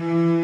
damit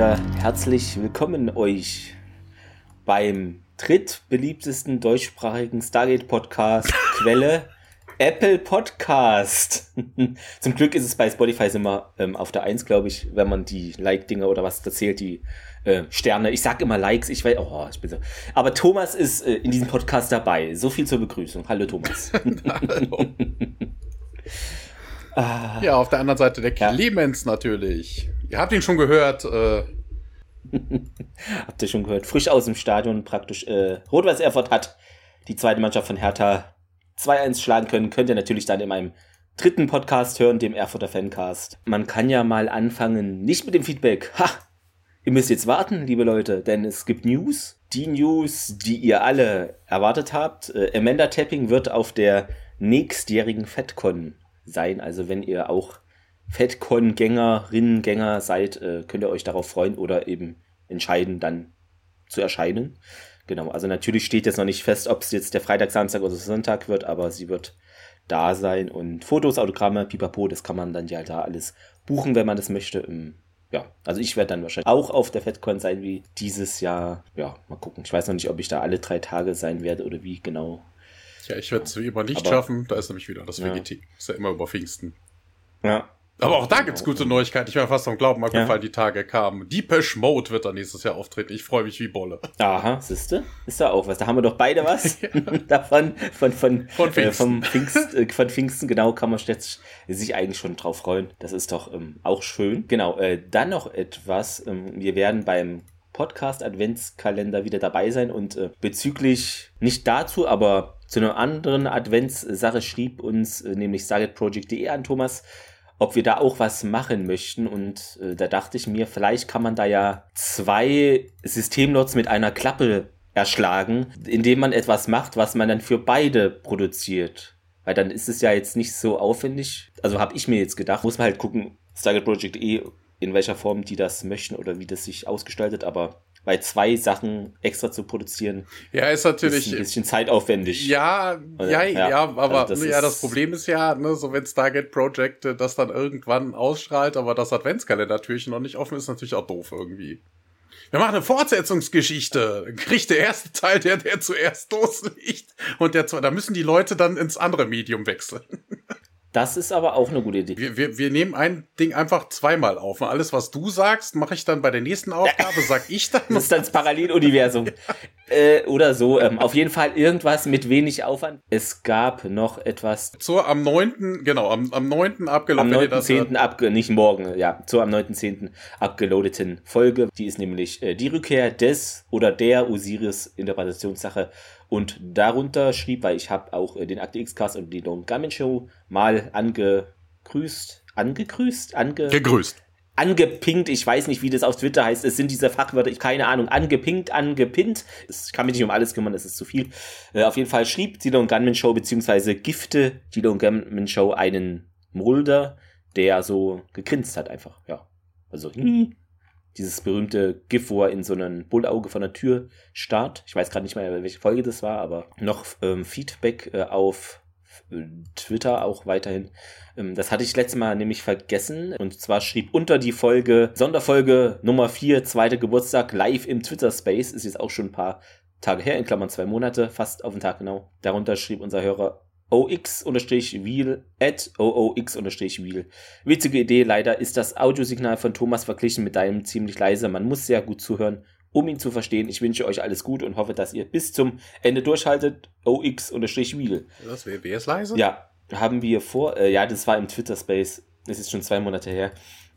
wieder herzlich willkommen euch beim drittbeliebtesten deutschsprachigen Stargate-Podcast Quelle Apple Podcast. Zum Glück ist es bei Spotify immer ähm, auf der 1, glaube ich, wenn man die Like-Dinger oder was da zählt, die äh, Sterne. Ich sag immer Likes, ich weiß, oh, ich bin so. Aber Thomas ist äh, in diesem Podcast dabei. So viel zur Begrüßung. Hallo Thomas. Hallo. ah. Ja, auf der anderen Seite der Clemens ja. natürlich. Ihr habt ihn schon gehört. Äh. habt ihr schon gehört? Frisch aus dem Stadion praktisch. Äh, Rot-Weiß Erfurt hat die zweite Mannschaft von Hertha 2-1 schlagen können. Könnt ihr natürlich dann in meinem dritten Podcast hören, dem Erfurter Fancast. Man kann ja mal anfangen, nicht mit dem Feedback. Ha! Ihr müsst jetzt warten, liebe Leute, denn es gibt News. Die News, die ihr alle erwartet habt. Äh, Amanda Tapping wird auf der nächstjährigen FedCon sein. Also wenn ihr auch FedCon-Gängerinnen, Gänger seid, äh, könnt ihr euch darauf freuen oder eben entscheiden, dann zu erscheinen. Genau, also natürlich steht jetzt noch nicht fest, ob es jetzt der Freitag, Samstag oder Sonntag wird, aber sie wird da sein und Fotos, Autogramme, pipapo, das kann man dann ja da alles buchen, wenn man das möchte. Ähm, ja, also ich werde dann wahrscheinlich auch auf der FedCon sein wie dieses Jahr. Ja, mal gucken. Ich weiß noch nicht, ob ich da alle drei Tage sein werde oder wie genau. Ja, ich werde es wie immer nicht aber, schaffen. Da ist nämlich wieder das VGT. Ja. Ist ja immer über Pfingsten. Ja, aber auch da gibt's gute Neuigkeiten. Ich war fast am Glauben abgefallen, ja. die Tage kamen. Deepesh Mode wird dann nächstes Jahr auftreten. Ich freue mich wie Bolle. Aha, siehste? Ist da auch was. Da haben wir doch beide was davon. Von, von, von, Pfingsten. Äh, Pfingst, äh, von Pfingsten, genau, kann man sich eigentlich schon drauf freuen. Das ist doch ähm, auch schön. Genau, äh, dann noch etwas. Ähm, wir werden beim Podcast Adventskalender wieder dabei sein und äh, bezüglich nicht dazu, aber zu einer anderen Adventssache schrieb uns äh, nämlich StargetProject.de an Thomas ob wir da auch was machen möchten. Und äh, da dachte ich mir, vielleicht kann man da ja zwei Systemlots mit einer Klappe erschlagen, indem man etwas macht, was man dann für beide produziert. Weil dann ist es ja jetzt nicht so aufwendig. Also habe ich mir jetzt gedacht, muss man halt gucken, Stargate Project E, in welcher Form die das möchten oder wie das sich ausgestaltet, aber weil zwei Sachen extra zu produzieren, ja, ist natürlich ist ein bisschen zeitaufwendig. Ja, ja, ja, ja, aber also das ja, das Problem ist ja, ne, so wenn Stargate Project das dann irgendwann ausstrahlt, aber das Adventskalender-Türchen noch nicht offen ist, natürlich auch doof irgendwie. Wir machen eine Fortsetzungsgeschichte. Kriegt der erste Teil, der, der zuerst loslegt. Und der, da müssen die Leute dann ins andere Medium wechseln. Das ist aber auch eine gute Idee. Wir, wir, wir nehmen ein Ding einfach zweimal auf. Und alles, was du sagst, mache ich dann bei der nächsten Aufgabe, sag ich dann. Das ist dann das Paralleluniversum. äh, oder so. Ähm, auf jeden Fall irgendwas mit wenig Aufwand. Es gab noch etwas. Zur am 9., genau, am, am 9. abgeloadeten. Am 9.10. abge, nicht morgen, ja, zur am 9.10. abgeloadeten Folge. Die ist nämlich äh, die Rückkehr des oder der Osiris-Interpretationssache und darunter schrieb, weil ich habe auch äh, den Akte X-Cast und die Don't Gammon Show mal angegrüßt, angegrüßt, ange... Gegrüßt. Angepinkt, ich weiß nicht, wie das auf Twitter heißt. Es sind diese Fachwörter, ich keine Ahnung. Angepinkt, angepinnt. Ich kann mich nicht um alles kümmern, das ist zu viel. Äh, auf jeden Fall schrieb die Don't Gunman Show beziehungsweise Gifte die Don't Gunman Show einen Mulder, der so gegrinst hat einfach. Ja, also hm, dieses berühmte GIF, wo er in so einem Bullauge von der Tür starrt. Ich weiß gerade nicht mehr, welche Folge das war, aber noch ähm, Feedback äh, auf äh, Twitter auch weiterhin. Ähm, das hatte ich letztes Mal nämlich vergessen. Und zwar schrieb unter die Folge, Sonderfolge Nummer 4, zweiter Geburtstag, live im Twitter Space, ist jetzt auch schon ein paar Tage her, in Klammern zwei Monate, fast auf den Tag genau. Darunter schrieb unser Hörer ox-wheel at oox-wheel. Witzige Idee, leider ist das Audiosignal von Thomas verglichen mit deinem ziemlich leise. Man muss sehr gut zuhören, um ihn zu verstehen. Ich wünsche euch alles gut und hoffe, dass ihr bis zum Ende durchhaltet. ox-wheel. Das wer ist leise? Ja, haben wir vor, äh, ja, das war im Twitter-Space, das ist schon zwei Monate her,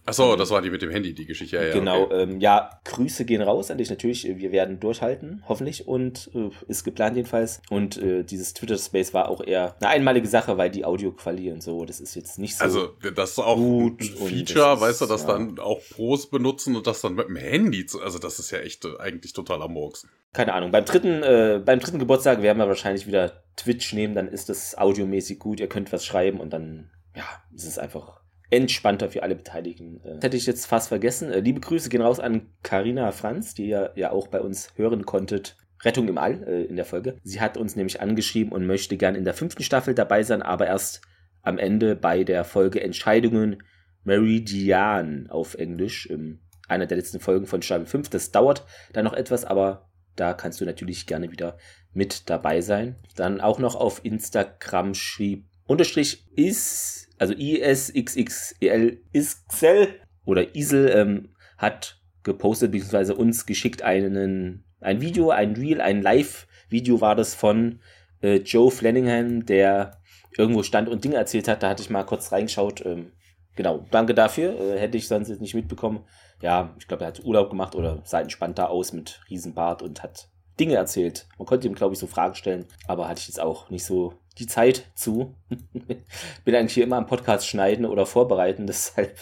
Achso, das war die mit dem Handy, die Geschichte. Ja, ja, genau, okay. ähm, ja, Grüße gehen raus an dich natürlich. Wir werden durchhalten, hoffentlich. Und äh, ist geplant jedenfalls. Und äh, dieses Twitter-Space war auch eher eine einmalige Sache, weil die Audioqualität und so, das ist jetzt nicht so. Also, das ist auch gut ein Feature, weißt du, dass ja. dann auch Pros benutzen und das dann mit dem Handy zu. Also, das ist ja echt äh, eigentlich totaler Murks. Keine Ahnung. Beim dritten, äh, beim dritten Geburtstag werden wir wahrscheinlich wieder Twitch nehmen, dann ist das audiomäßig gut. Ihr könnt was schreiben und dann, ja, ist es einfach entspannter für alle Beteiligten. Das hätte ich jetzt fast vergessen. Äh, liebe Grüße gehen raus an Karina Franz, die ihr ja auch bei uns hören konntet. Rettung im All äh, in der Folge. Sie hat uns nämlich angeschrieben und möchte gern in der fünften Staffel dabei sein, aber erst am Ende bei der Folge Entscheidungen Meridian auf Englisch, in einer der letzten Folgen von Staffel 5. Das dauert dann noch etwas, aber da kannst du natürlich gerne wieder mit dabei sein. Dann auch noch auf Instagram schrieb Unterstrich ist also ISXXEL Isxel oder Isel ähm, hat gepostet bzw. uns geschickt einen ein Video, ein Reel, ein Live-Video war das von äh, Joe Flanagan, der irgendwo stand und Dinge erzählt hat. Da hatte ich mal kurz reingeschaut. Ähm, genau, danke dafür. Äh, hätte ich sonst jetzt nicht mitbekommen. Ja, ich glaube, er hat Urlaub gemacht oder sah entspannt da aus mit Riesenbart und hat Dinge erzählt. Man konnte ihm, glaube ich, so Fragen stellen, aber hatte ich jetzt auch nicht so die Zeit zu. Bin eigentlich hier immer am Podcast schneiden oder vorbereiten, deshalb.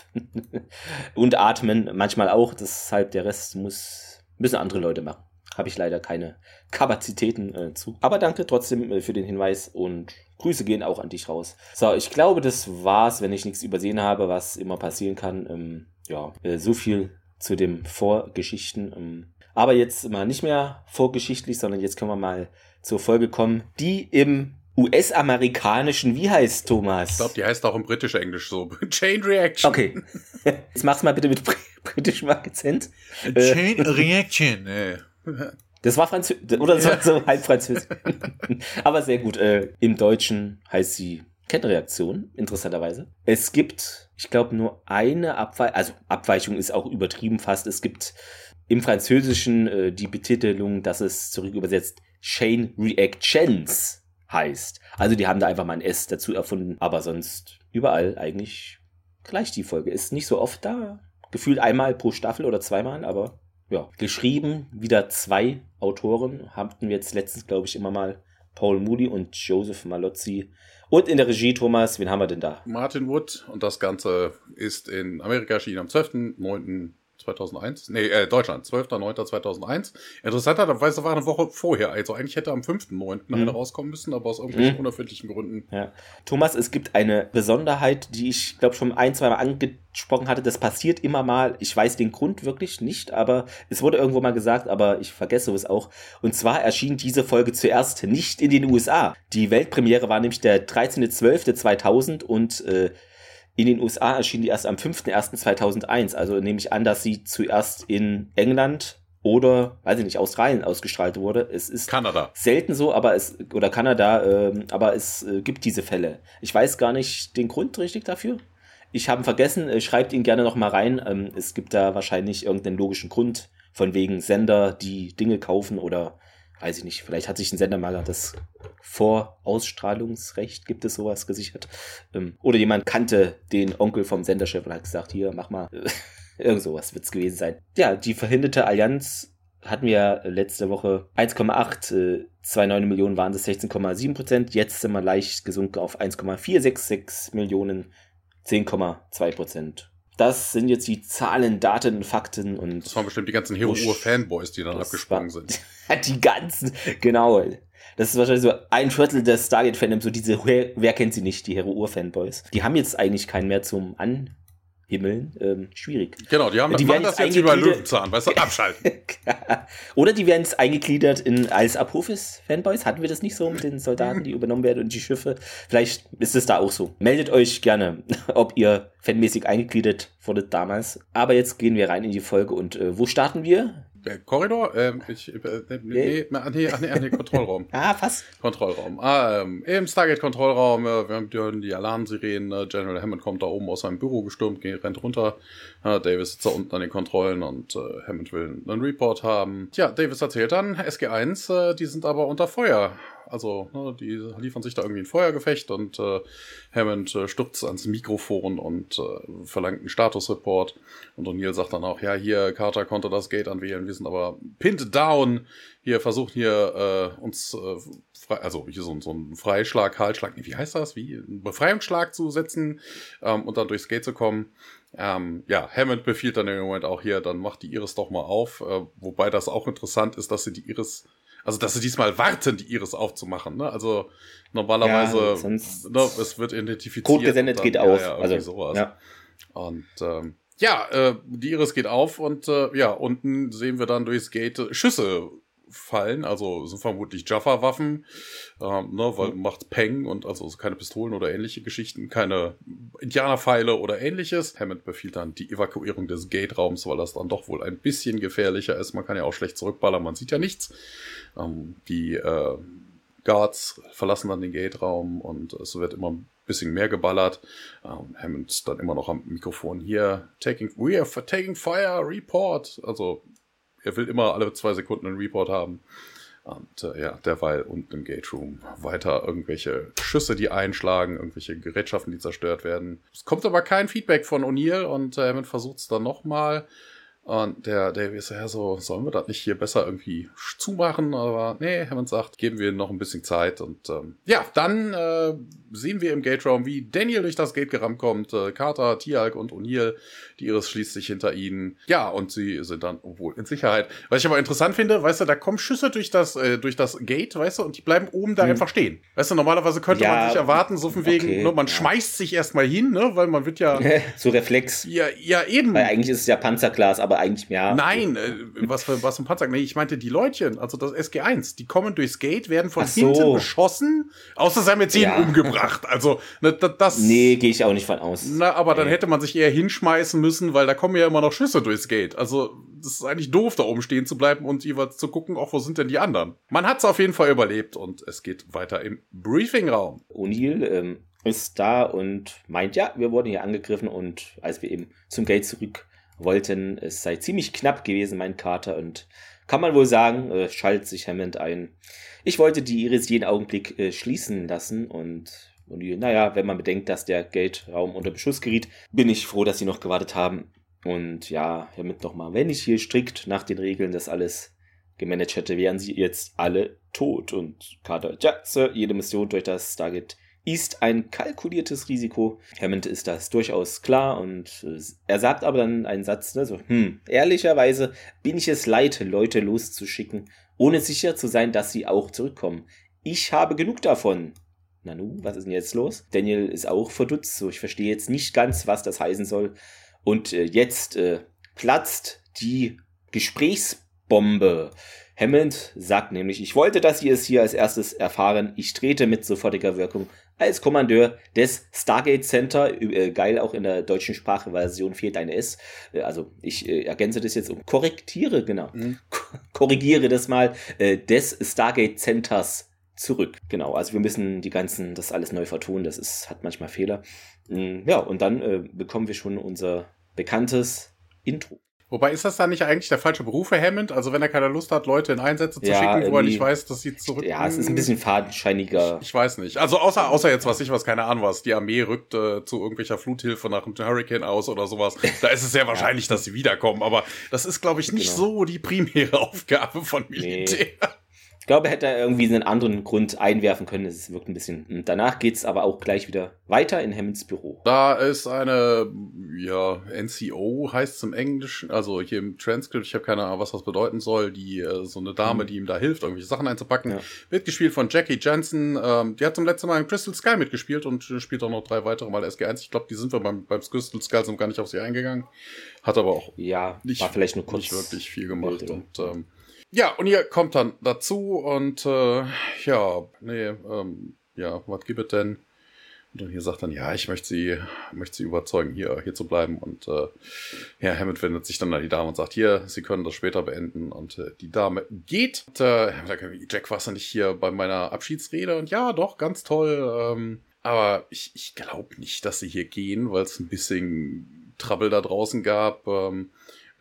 und atmen manchmal auch, deshalb der Rest muss, müssen andere Leute machen. Habe ich leider keine Kapazitäten äh, zu. Aber danke trotzdem äh, für den Hinweis und Grüße gehen auch an dich raus. So, ich glaube, das war's, wenn ich nichts übersehen habe, was immer passieren kann. Ähm, ja, äh, so viel zu den Vorgeschichten. Ähm, aber jetzt mal nicht mehr vorgeschichtlich, sondern jetzt können wir mal zur Folge kommen, die im US-amerikanischen, wie heißt Thomas? Ich glaube, die heißt auch im britischen-englisch so. Chain Reaction. Okay. Jetzt mach's mal bitte mit britischem Akzent. Chain äh, Reaction. Das war Französisch, oder das war so halb Französisch. Aber sehr gut. Äh, Im Deutschen heißt sie Kettenreaktion, interessanterweise. Es gibt, ich glaube, nur eine Abweichung, also Abweichung ist auch übertrieben fast. Es gibt im Französischen äh, die Betitelung, dass es zurück übersetzt Chain Reactions heißt. Also die haben da einfach mal ein S dazu erfunden, aber sonst überall eigentlich gleich die Folge. Ist nicht so oft da. Gefühlt einmal pro Staffel oder zweimal, aber ja. Geschrieben wieder zwei Autoren. Hatten wir jetzt letztens, glaube ich, immer mal Paul Moody und Joseph Malozzi. Und in der Regie, Thomas, wen haben wir denn da? Martin Wood. Und das Ganze ist in Amerika erschienen am 12.09. 2001? Nee, äh, Deutschland, 12.09.2001. Interessanterweise war eine Woche vorher. Also eigentlich hätte am 5.09. Mhm. eine rauskommen müssen, aber aus irgendwelchen mhm. unerfindlichen Gründen. Ja. Thomas, es gibt eine Besonderheit, die ich glaube schon ein, zwei Mal angesprochen hatte. Das passiert immer mal. Ich weiß den Grund wirklich nicht, aber es wurde irgendwo mal gesagt, aber ich vergesse es auch. Und zwar erschien diese Folge zuerst nicht in den USA. Die Weltpremiere war nämlich der 13.12.2000 und äh, in den USA erschien die erst am 5.1.2001. Also nehme ich an, dass sie zuerst in England oder, weiß ich nicht, Australien ausgestrahlt wurde. Es ist Kanada. selten so, aber es, oder Kanada, äh, aber es äh, gibt diese Fälle. Ich weiß gar nicht den Grund richtig dafür. Ich habe vergessen, äh, schreibt ihn gerne noch mal rein. Ähm, es gibt da wahrscheinlich irgendeinen logischen Grund, von wegen Sender, die Dinge kaufen oder weiß ich nicht, vielleicht hat sich ein Sender mal das Vorausstrahlungsrecht, gibt es sowas gesichert. Ähm, oder jemand kannte den Onkel vom Senderchef und hat gesagt, hier, mach mal. Irgend sowas wird es gewesen sein. Ja, die verhinderte Allianz hatten wir letzte Woche 1,8, äh, 2,9 Millionen waren es 16,7 Prozent. Jetzt sind wir leicht gesunken auf 1,466 Millionen, 10,2 Prozent. Das sind jetzt die Zahlen, Daten, Fakten und. Das waren bestimmt die ganzen Hero-Uhr-Fanboys, die dann abgesprungen sind. die ganzen, genau. Das ist wahrscheinlich so ein Viertel des Stargate-Fandoms, so diese, wer kennt sie nicht, die Hero-Uhr-Fanboys. Die haben jetzt eigentlich keinen mehr zum An Himmeln ähm, schwierig. Genau, die haben die werden das jetzt über Löwenzahn, weißt du, abschalten. Oder die werden jetzt eingegliedert in, als Apophis-Fanboys. Hatten wir das nicht so mit den Soldaten, die übernommen werden und die Schiffe? Vielleicht ist es da auch so. Meldet euch gerne, ob ihr fanmäßig eingegliedert wurdet damals. Aber jetzt gehen wir rein in die Folge und äh, wo starten wir? Der Korridor? Ähm, ich, äh, nee, nee, nee, nee, nee, nee, Kontrollraum. ah, was? Kontrollraum. Ah, ähm, Im Stargate-Kontrollraum, äh, wir haben die Alarmsirenen, äh, General Hammond kommt da oben aus seinem Büro gestürmt, geht, rennt runter. Äh, Davis sitzt da unten an den Kontrollen und äh, Hammond will einen Report haben. Tja, Davis erzählt dann, SG1, äh, die sind aber unter Feuer Also, ne, die liefern sich da irgendwie ein Feuergefecht und äh, Hammond äh, stürzt ans Mikrofon und äh, verlangt einen Statusreport. Und O'Neill sagt dann auch, ja, hier, Carter konnte das Gate anwählen, wir sind aber pinned down. Hier versucht hier äh, uns, äh, frei, also hier so, so ein Freischlag, Haltschlag, wie heißt das? Wie? Ein Befreiungsschlag zu setzen ähm, und dann durchs Gate zu kommen. Ähm, ja, Hammond befiehlt dann im Moment auch hier, dann macht die Iris doch mal auf. Äh, wobei das auch interessant ist, dass sie die Iris, also dass sie diesmal warten, die Iris aufzumachen. Ne? Also normalerweise, ja, ne, es wird identifiziert. Code gesendet dann, geht ja, auf. Ja, also, sowas. Ja. Und ähm, ja, äh, die Iris geht auf und äh, ja, unten sehen wir dann durchs Gate Schüsse fallen. Also sind vermutlich Jaffa-Waffen, ähm, ne, weil mhm. macht Peng und also keine Pistolen oder ähnliche Geschichten, keine Indianerpfeile oder ähnliches. Hammond befiehlt dann die Evakuierung des Gate-Raums, weil das dann doch wohl ein bisschen gefährlicher ist. Man kann ja auch schlecht zurückballern, man sieht ja nichts. Ähm, die äh, Guards verlassen dann den Gate-Raum und es wird immer ein bisschen mehr geballert. Ähm, Hammond dann immer noch am Mikrofon hier. Taking, we are taking fire, report. Also er will immer alle zwei Sekunden einen Report haben. Und äh, ja, derweil unten im Gate Room weiter irgendwelche Schüsse, die einschlagen, irgendwelche Gerätschaften, die zerstört werden. Es kommt aber kein Feedback von O'Neill und äh, Hammond versucht es dann nochmal. Und der Davy ist ja so, sollen wir das nicht hier besser irgendwie zumachen? Aber nee, Hammond sagt, geben wir noch ein bisschen Zeit. Und ähm, ja, dann äh, sehen wir im Gate-Raum, wie Daniel durch das Gate gerammt kommt. Äh, Carter, Tialk und O'Neill. Die Iris schließt sich hinter ihnen. Ja, und sie sind dann wohl in Sicherheit. Was ich aber interessant finde, weißt du, da kommen Schüsse durch das, äh, durch das Gate, weißt du, und die bleiben oben da hm. einfach stehen. Weißt du, normalerweise könnte ja, man sich erwarten, so von wegen, okay, ne, man ja. schmeißt sich erstmal hin, ne, weil man wird ja. so Reflex. Ja, ja, eben. Weil eigentlich ist es ja Panzerglas, aber eigentlich mehr. Nein, äh, was für was ein Panzer? Nee, ich meinte die Leutchen, also das SG1, die kommen durchs Gate, werden von so. hinten beschossen, außer sie haben jetzt ja. umgebracht. Also, ne, das. Nee, gehe ich auch nicht von aus. Na, aber dann hätte man sich eher hinschmeißen müssen, weil da kommen ja immer noch Schüsse durchs Gate. Also, das ist eigentlich doof, da oben stehen zu bleiben und jeweils zu gucken, auch wo sind denn die anderen. Man hat es auf jeden Fall überlebt und es geht weiter im Briefingraum. O'Neill ähm, ist da und meint, ja, wir wurden hier angegriffen und als wir eben zum Gate zurück wollten, es sei ziemlich knapp gewesen, mein Kater, und kann man wohl sagen, äh, schaltet sich Hammond ein. Ich wollte die Iris jeden Augenblick äh, schließen lassen und, und naja, wenn man bedenkt, dass der Geldraum unter Beschuss geriet, bin ich froh, dass sie noch gewartet haben. Und ja, Hammond nochmal, wenn ich hier strikt nach den Regeln das alles gemanagt hätte, wären sie jetzt alle tot. Und Carter, ja, Sir, jede Mission durch das Stargate ist ein kalkuliertes Risiko. Hammond ist das durchaus klar und äh, er sagt aber dann einen Satz, ne, so, hm, ehrlicherweise bin ich es leid, Leute loszuschicken, ohne sicher zu sein, dass sie auch zurückkommen. Ich habe genug davon. Nanu, was ist denn jetzt los? Daniel ist auch verdutzt, so ich verstehe jetzt nicht ganz, was das heißen soll. Und äh, jetzt äh, platzt die Gesprächsbombe. Hammond sagt nämlich, ich wollte, dass Sie es hier als erstes erfahren. Ich trete mit sofortiger Wirkung als Kommandeur des Stargate Center. Äh, geil, auch in der deutschen Sprachversion fehlt ein S. Äh, also ich äh, ergänze das jetzt um korrektiere, genau. Mhm. Korrigiere das mal des Stargate Centers zurück. Genau, also wir müssen die ganzen, das alles neu vertun. Das ist, hat manchmal Fehler. Mhm, ja, und dann bekommen wir schon unser bekanntes Intro. Wobei ist das dann nicht eigentlich der falsche Beruf für Hammond? Also wenn er keine Lust hat, Leute in Einsätze zu ja, schicken, wo er nicht weiß, dass sie zurück. Ja, es ist ein bisschen fadenscheiniger. Ich, ich, weiß nicht. Also außer außer jetzt was ich was keine Ahnung was. Die Armee rückt äh, zu irgendwelcher Fluthilfe nach einem Hurricane aus oder sowas. Da ist es sehr wahrscheinlich, ja. dass sie wiederkommen. Aber das ist glaube ich nicht genau. so die primäre Aufgabe von Militär. Nee. Ich glaube, hätte er irgendwie einen anderen Grund einwerfen können. Es wirkt ein bisschen. Danach geht es aber auch gleich wieder weiter in Hammonds Büro. Da ist eine, ja, NCO heißt es im Englischen, also hier im Transkript, ich habe keine Ahnung, was das bedeuten soll, die, äh, so eine Dame, mhm. die ihm da hilft, irgendwelche Sachen einzupacken. Ja. Wird gespielt von Jackie Jensen. Ähm, die hat zum letzten Mal in Crystal Sky mitgespielt und spielt auch noch drei weitere Mal SG1. Ich glaube, die sind wir beim, beim Crystal Sky sind gar nicht auf sie eingegangen. Hat aber auch ja, nicht, war vielleicht nur kurz nicht wirklich viel gemacht. Und ähm, ja, und ihr kommt dann dazu und äh, ja, nee, ähm, ja, was gibt es denn? Und dann hier sagt dann, ja, ich möchte sie, möchte sie überzeugen, hier, hier zu bleiben. Und äh, ja, Hammond wendet sich dann an die Dame und sagt, hier, sie können das später beenden. Und äh, die Dame geht. Und, äh, Jack, warst du nicht hier bei meiner Abschiedsrede? Und ja, doch, ganz toll. Ähm, aber ich, ich glaube nicht, dass sie hier gehen, weil es ein bisschen Trouble da draußen gab. Ähm,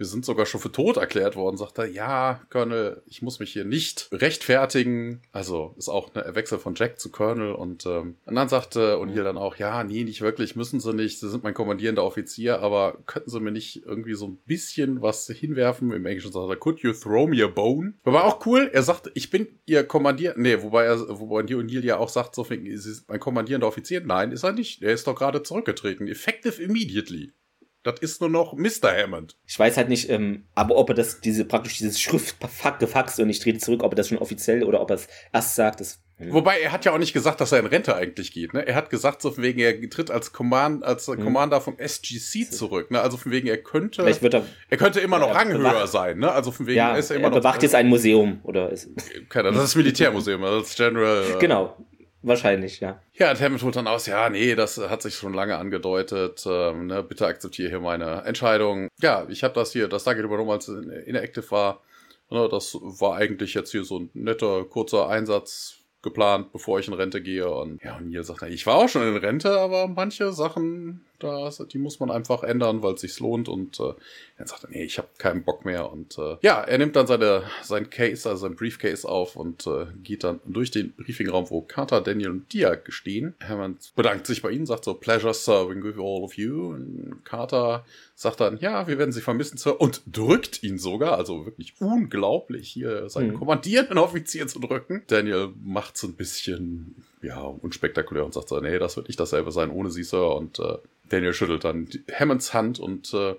wir sind sogar schon für tot erklärt worden, sagt er, ja, Colonel, ich muss mich hier nicht rechtfertigen. Also ist auch ein Wechsel von Jack zu Colonel und, ähm, und dann sagte O'Neill dann auch, ja, nee, nicht wirklich, müssen sie nicht, sie sind mein kommandierender Offizier, aber könnten sie mir nicht irgendwie so ein bisschen was hinwerfen? Im Englischen sagt er, could you throw me a bone? Aber auch cool, er sagt, ich bin ihr Kommandier, nee, wobei er, wobei O'Neill ja auch sagt, so, sie ist mein kommandierender Offizier. Nein, ist er nicht, er ist doch gerade zurückgetreten. Effective immediately. Das ist nur noch Mr. Hammond. Ich weiß halt nicht, ähm, aber ob er das, diese praktisch dieses Schriftfuck gefaxt und ich trete zurück, ob er das schon offiziell oder ob er es erst sagt, das hm. Wobei er hat ja auch nicht gesagt, dass er in Rente eigentlich geht. Ne? Er hat gesagt, so von wegen er tritt als Command, als hm. Commander vom SGC zurück. Ne? Also von wegen er könnte, er, er könnte immer noch ranghöher sein. Ne? Also von wegen ja, ist er immer er bewacht noch. jetzt ein Museum oder ist. Keine, das ist Militärmuseum, das General. Äh, genau. Wahrscheinlich, ja. Ja, und Hammond holt dann aus, ja, nee, das hat sich schon lange angedeutet. Ähm, ne, bitte akzeptiere hier meine Entscheidung. Ja, ich habe das hier, das Target übernommen, als es inactive war. Ne, das war eigentlich jetzt hier so ein netter, kurzer Einsatz geplant, bevor ich in Rente gehe. Und ja, und Neil sagt, ich war auch schon in Rente, aber manche Sachen da, die muss man einfach ändern, weil es sich lohnt. Und äh, dann sagt er, nee, ich habe keinen Bock mehr. Und äh, ja, er nimmt dann seine, sein Case, also sein Briefcase auf und äh, geht dann durch den Briefingraum, wo Carter, Daniel und Diak stehen. Hammond bedankt sich bei ihnen, sagt so, pleasure serving with all of you. Und Carter sagt dann, ja, wir werden sie vermissen, Sir, und drückt ihn sogar, also wirklich unglaublich, hier seinen mhm. kommandierenden Offizier zu drücken. Daniel macht so ein bisschen, ja, unspektakulär und sagt so, nee, das wird nicht dasselbe sein ohne sie, Sir. Und äh, Daniel schüttelt dann Hammonds Hand und äh,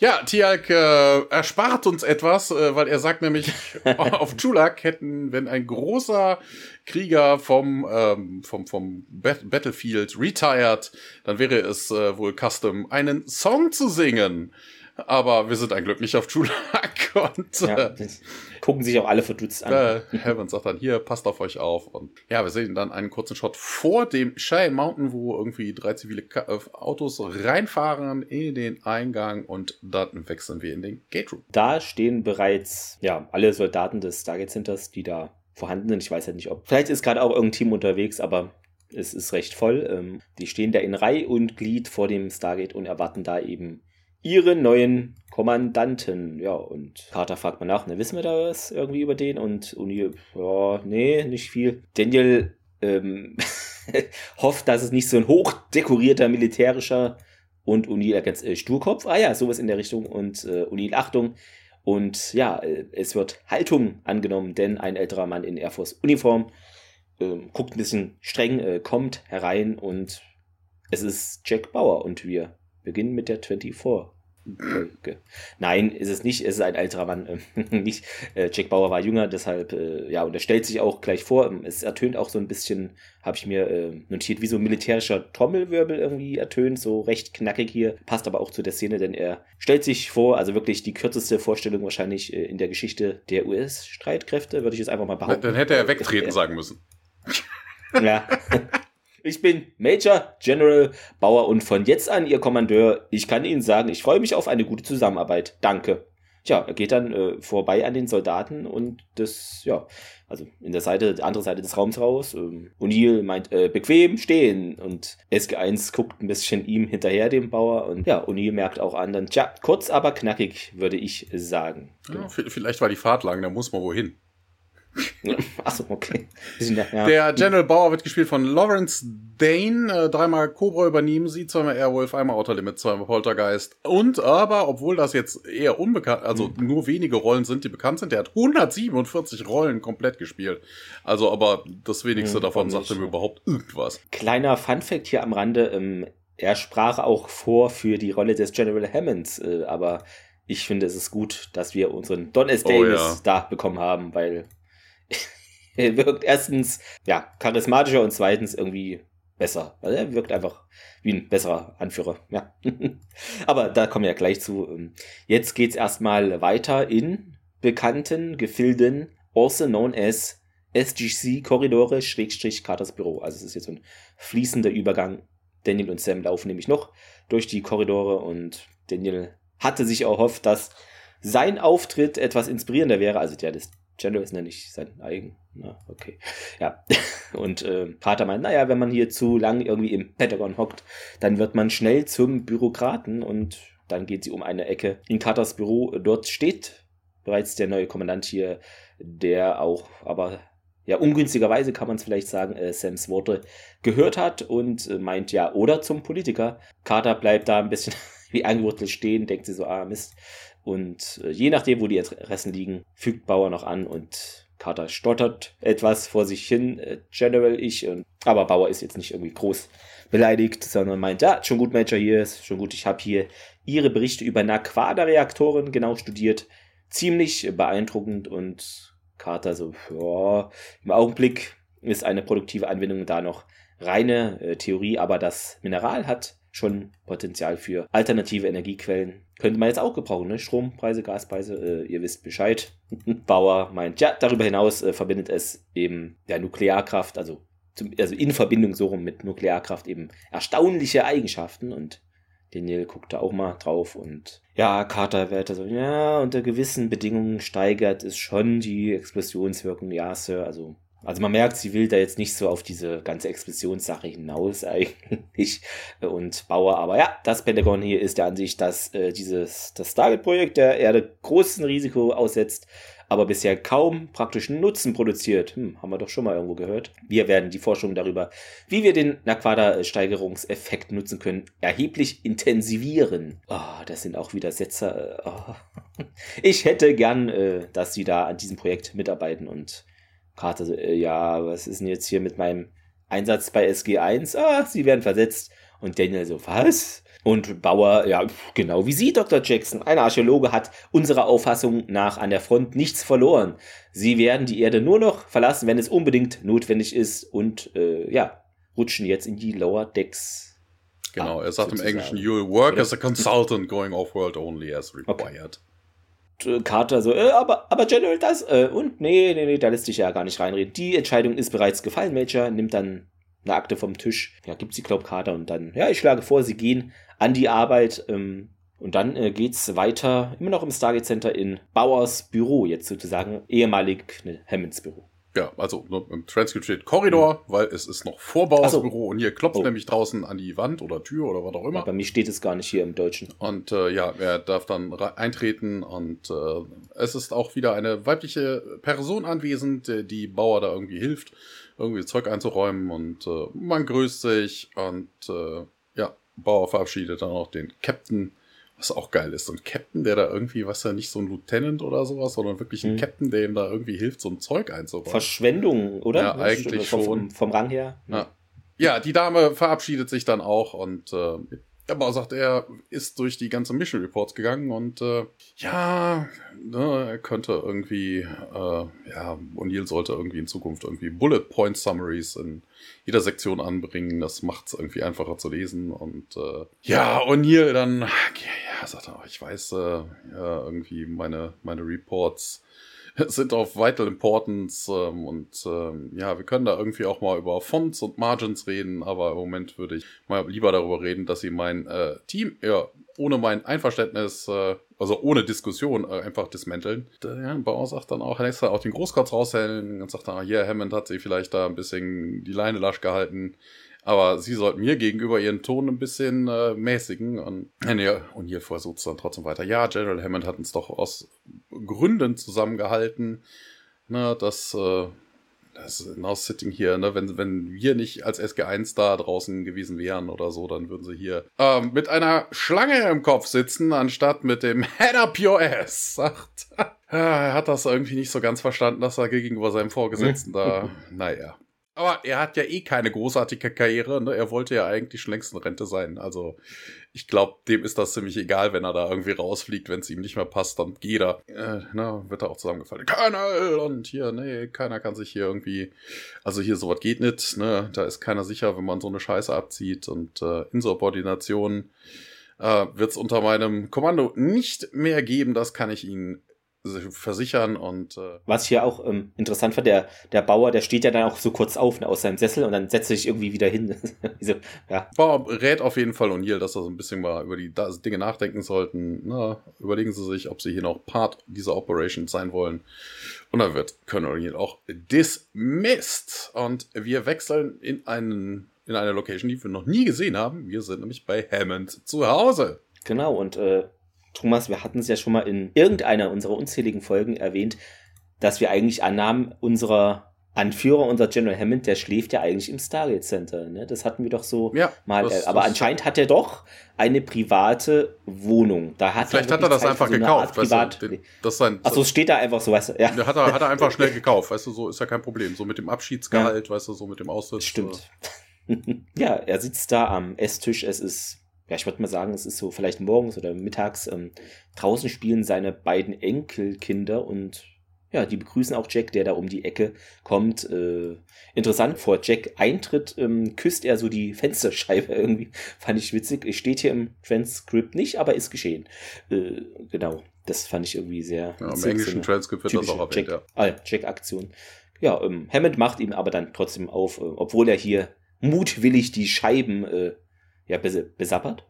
ja, Tialk äh, erspart uns etwas, äh, weil er sagt nämlich, auf Chulak hätten, wenn ein großer Krieger vom, ähm, vom, vom Battlefield retired, dann wäre es äh, wohl custom, einen Song zu singen. Aber wir sind ein glücklich auf Chulak und ja, gucken sich auch alle verdutzt an. Äh, Heaven sagt dann, hier, passt auf euch auf. Und ja, wir sehen dann einen kurzen Shot vor dem Cheyenne Mountain, wo irgendwie drei zivile äh, Autos reinfahren in den Eingang und dann wechseln wir in den Gate Room. Da stehen bereits ja alle Soldaten des Stargate Centers, die da vorhanden sind. Ich weiß halt nicht, ob. Vielleicht ist gerade auch irgendein Team unterwegs, aber es ist recht voll. Ähm, die stehen da in Reihe und Glied vor dem Stargate und erwarten da eben ihren neuen Kommandanten. Ja, und Carter fragt mal nach, ne, wissen wir da was irgendwie über den? Und Uni, ja, nee, nicht viel. Daniel ähm, hofft, dass es nicht so ein hochdekorierter militärischer und O'Neill ergänzt äh, Sturkopf. Ah ja, sowas in der Richtung. Und äh, O'Neill, Achtung. Und ja, äh, es wird Haltung angenommen, denn ein älterer Mann in Air Force Uniform äh, guckt ein bisschen streng, äh, kommt herein und es ist Jack Bauer und wir beginnen mit der 24 Folge. Nein, ist es nicht. Es ist ein älterer Mann. Äh, nicht. Äh, Jack Bauer war jünger, deshalb, äh, ja, und er stellt sich auch gleich vor. Es ertönt auch so ein bisschen, habe ich mir äh, notiert, wie so ein militärischer Trommelwirbel irgendwie ertönt, so recht knackig hier. Passt aber auch zu der Szene, denn er stellt sich vor, also wirklich die kürzeste Vorstellung wahrscheinlich äh, in der Geschichte der US-Streitkräfte, würde ich jetzt einfach mal behaupten. Dann hätte er wegtreten sagen müssen. Ja. Ich bin Major General Bauer und von jetzt an Ihr Kommandeur. Ich kann Ihnen sagen, ich freue mich auf eine gute Zusammenarbeit. Danke. Tja, er geht dann äh, vorbei an den Soldaten und das, ja, also in der Seite, die andere Seite des Raums raus. Ähm, O'Neill meint, äh, bequem stehen und SG1 guckt ein bisschen ihm hinterher, dem Bauer. Und ja, O'Neill merkt auch an, dann, tja, kurz aber knackig, würde ich sagen. Ja, vielleicht war die Fahrt lang, da muss man wohin. Achso, okay. Ja. Der General Bauer wird gespielt von Lawrence Dane. Äh, dreimal Cobra übernehmen sie, zweimal Airwolf, einmal Outer Limit, zweimal Poltergeist. Und aber, obwohl das jetzt eher unbekannt, also mhm. nur wenige Rollen sind, die bekannt sind, der hat 147 Rollen komplett gespielt. Also, aber das wenigste mhm, davon sagte mir überhaupt irgendwas. Kleiner Funfact hier am Rande. Ähm, er sprach auch vor für die Rolle des General Hammonds, äh, aber ich finde, es ist gut, dass wir unseren Don S. Davis oh, ja. da bekommen haben, weil wirkt erstens ja charismatischer und zweitens irgendwie besser. Also er wirkt einfach wie ein besserer Anführer. Ja. Aber da kommen wir ja gleich zu. Jetzt geht's erstmal weiter in bekannten Gefilden, also known as SGC-Korridore, Schrägstrich Carters Büro. Also es ist jetzt so ein fließender Übergang. Daniel und Sam laufen nämlich noch durch die Korridore und Daniel hatte sich erhofft, dass sein Auftritt etwas inspirierender wäre, also der des Gender ist nicht sein eigen. Na, okay. Ja. Und äh, Carter meint, naja, wenn man hier zu lang irgendwie im Pentagon hockt, dann wird man schnell zum Bürokraten und dann geht sie um eine Ecke in Carters Büro. Dort steht bereits der neue Kommandant hier, der auch aber ja, ungünstigerweise kann man es vielleicht sagen, äh, Sams Worte gehört hat und äh, meint ja, oder zum Politiker. Carter bleibt da ein bisschen wie angewurzelt stehen, denkt sie so, ah, Mist. Und äh, je nachdem, wo die Adressen liegen, fügt Bauer noch an und Carter stottert etwas vor sich hin, äh, General, ich. Aber Bauer ist jetzt nicht irgendwie groß beleidigt, sondern meint, ja, schon gut, Major, hier ist schon gut, ich habe hier Ihre Berichte über Naquada-Reaktoren genau studiert. Ziemlich beeindruckend und Carter so, ja, im Augenblick ist eine produktive Anwendung da noch reine äh, Theorie, aber das Mineral hat schon Potenzial für alternative Energiequellen. Könnte man jetzt auch gebrauchen, ne? Strompreise, Gaspreise, äh, ihr wisst Bescheid. Bauer meint, ja, darüber hinaus äh, verbindet es eben der Nuklearkraft, also, zum, also in Verbindung so rum mit Nuklearkraft eben erstaunliche Eigenschaften und Daniel guckt da auch mal drauf und ja, Carter weiter so, ja, unter gewissen Bedingungen steigert es schon die Explosionswirkung, ja, Sir, also also man merkt, sie will da jetzt nicht so auf diese ganze Explosionssache hinaus eigentlich. Und Bauer, aber ja, das Pentagon hier ist der Ansicht, dass äh, dieses das Stargate-Projekt der Erde großen Risiko aussetzt aber bisher kaum praktischen Nutzen produziert. Hm, haben wir doch schon mal irgendwo gehört. Wir werden die Forschung darüber, wie wir den Naquada-Steigerungseffekt nutzen können, erheblich intensivieren. Oh, das sind auch wieder Sätze. Oh. Ich hätte gern, äh, dass Sie da an diesem Projekt mitarbeiten und Carter so, äh, ja, was ist denn jetzt hier mit meinem Einsatz bei SG1? Ah, Sie werden versetzt. Und Daniel so, was? Und Bauer, ja, genau wie Sie, Dr. Jackson. Ein Archäologe hat unserer Auffassung nach an der Front nichts verloren. Sie werden die Erde nur noch verlassen, wenn es unbedingt notwendig ist und äh, ja, rutschen jetzt in die Lower Decks. Genau, er sagt sozusagen. im Englischen, you'll work Oder? as a consultant going off-world only as required. Okay. Carter so, äh, aber, aber General, das, äh, und nee, nee, nee, da lässt sich ja gar nicht reinreden. Die Entscheidung ist bereits gefallen, Major, nimmt dann eine Akte vom Tisch, ja, gibt sie, glaub, Carter und dann, ja, ich schlage vor, sie gehen an die Arbeit. Ähm, und dann äh, es weiter, immer noch im Stargate Center in Bauers Büro, jetzt sozusagen ehemalig ne, Hammonds Büro. Ja, also ne, im Transcript steht Korridor, mhm. weil es ist noch vor Bauers so. Büro und hier klopft oh. nämlich draußen an die Wand oder Tür oder was auch immer. Ja, bei mir steht es gar nicht hier im Deutschen. Und äh, ja, er darf dann eintreten und äh, es ist auch wieder eine weibliche Person anwesend, die Bauer da irgendwie hilft, irgendwie Zeug einzuräumen und äh, man grüßt sich und äh, ja, Bauer verabschiedet dann auch den Captain, was auch geil ist. So ein Captain, der da irgendwie, was ja nicht so ein Lieutenant oder sowas, sondern wirklich ein mhm. Captain, der ihm da irgendwie hilft, so ein Zeug einzubauen. Verschwendung, oder? Ja, eigentlich vom, schon. Vom, vom Rang her. Ja. ja, die Dame verabschiedet sich dann auch und äh, aber sagt, er ist durch die ganze Mission Reports gegangen und äh, ja, ne, er könnte irgendwie, äh, ja, O'Neill sollte irgendwie in Zukunft irgendwie Bullet Point Summaries in jeder Sektion anbringen. Das macht es irgendwie einfacher zu lesen. Und äh, ja, O'Neill dann, ja, sagt er, ich weiß, äh, ja, irgendwie meine, meine Reports sind auf Vital Importance ähm, und ähm, ja, wir können da irgendwie auch mal über Fonts und Margins reden, aber im Moment würde ich mal lieber darüber reden, dass sie mein äh, Team ja ohne mein Einverständnis, äh, also ohne Diskussion äh, einfach dismanteln. Der ja, Bauer sagt dann auch, lässt auch den Großkotz raushellen und sagt dann, hier, Hammond hat sie vielleicht da ein bisschen die Leine lasch gehalten. Aber sie sollten mir gegenüber ihren Ton ein bisschen äh, mäßigen. Und, ja, und hier versucht es dann trotzdem weiter. Ja, General Hammond hat uns doch aus Gründen zusammengehalten, ne, dass äh, das ist now sitting hier, ne? Wenn, wenn wir nicht als SG1 da draußen gewesen wären oder so, dann würden sie hier ähm, mit einer Schlange im Kopf sitzen, anstatt mit dem Head up your ass, sagt. er hat das irgendwie nicht so ganz verstanden, dass er gegenüber seinem Vorgesetzten da, naja. Aber er hat ja eh keine großartige Karriere. Ne? Er wollte ja eigentlich schon längst in Rente sein. Also ich glaube, dem ist das ziemlich egal, wenn er da irgendwie rausfliegt. Wenn es ihm nicht mehr passt, dann geht er. Äh, ne? Wird er auch zusammengefallen. Colonel! Und hier, nee, keiner kann sich hier irgendwie... Also hier sowas geht nicht. Ne? Da ist keiner sicher, wenn man so eine Scheiße abzieht. Und äh, Insubordination äh, wird es unter meinem Kommando nicht mehr geben. Das kann ich Ihnen versichern und äh was hier auch ähm, interessant war, der, der Bauer, der steht ja dann auch so kurz auf ne, aus seinem Sessel und dann setzt er sich irgendwie wieder hin. so, ja. Bauer rät auf jeden Fall O'Neill, dass er so ein bisschen mal über die Dinge nachdenken sollten. Na, überlegen Sie sich, ob Sie hier noch Part dieser Operation sein wollen. Und dann wird Colonel O'Neill auch dismissed. Und wir wechseln in einen in einer Location, die wir noch nie gesehen haben. Wir sind nämlich bei Hammond zu Hause. Genau, und äh, Thomas, wir hatten es ja schon mal in irgendeiner unserer unzähligen Folgen erwähnt, dass wir eigentlich annahmen, unserer Anführer, unser General Hammond, der schläft ja eigentlich im Stargate Center. Ne? Das hatten wir doch so ja, mal. Das, aber das anscheinend hat er doch eine private Wohnung. Da hat Vielleicht hat er das Zeit einfach so gekauft. Privat weißt du, das sein, Achso, steht da einfach so, weißt du. Ja. Hat, er, hat er einfach schnell gekauft, weißt du, so ist ja kein Problem. So mit dem Abschiedsgehalt, ja. weißt du, so mit dem Aussitz. Stimmt. ja, er sitzt da am Esstisch. Es ist, ja, ich würde mal sagen, es ist so vielleicht morgens oder mittags. Ähm, draußen spielen seine beiden Enkelkinder und ja, die begrüßen auch Jack, der da um die Ecke kommt. Äh, interessant, vor Jack Eintritt ähm, küsst er so die Fensterscheibe irgendwie. Fand ich witzig. Es steht hier im Transkript nicht, aber ist geschehen. Äh, genau, das fand ich irgendwie sehr. Ja, Im englischen Transkript wird das auch erwähnt, Jack, ja. Ah, Jack-Aktion. Ja, ähm, Hammond macht ihm aber dann trotzdem auf, äh, obwohl er hier mutwillig die Scheiben äh, ja, bes besappert.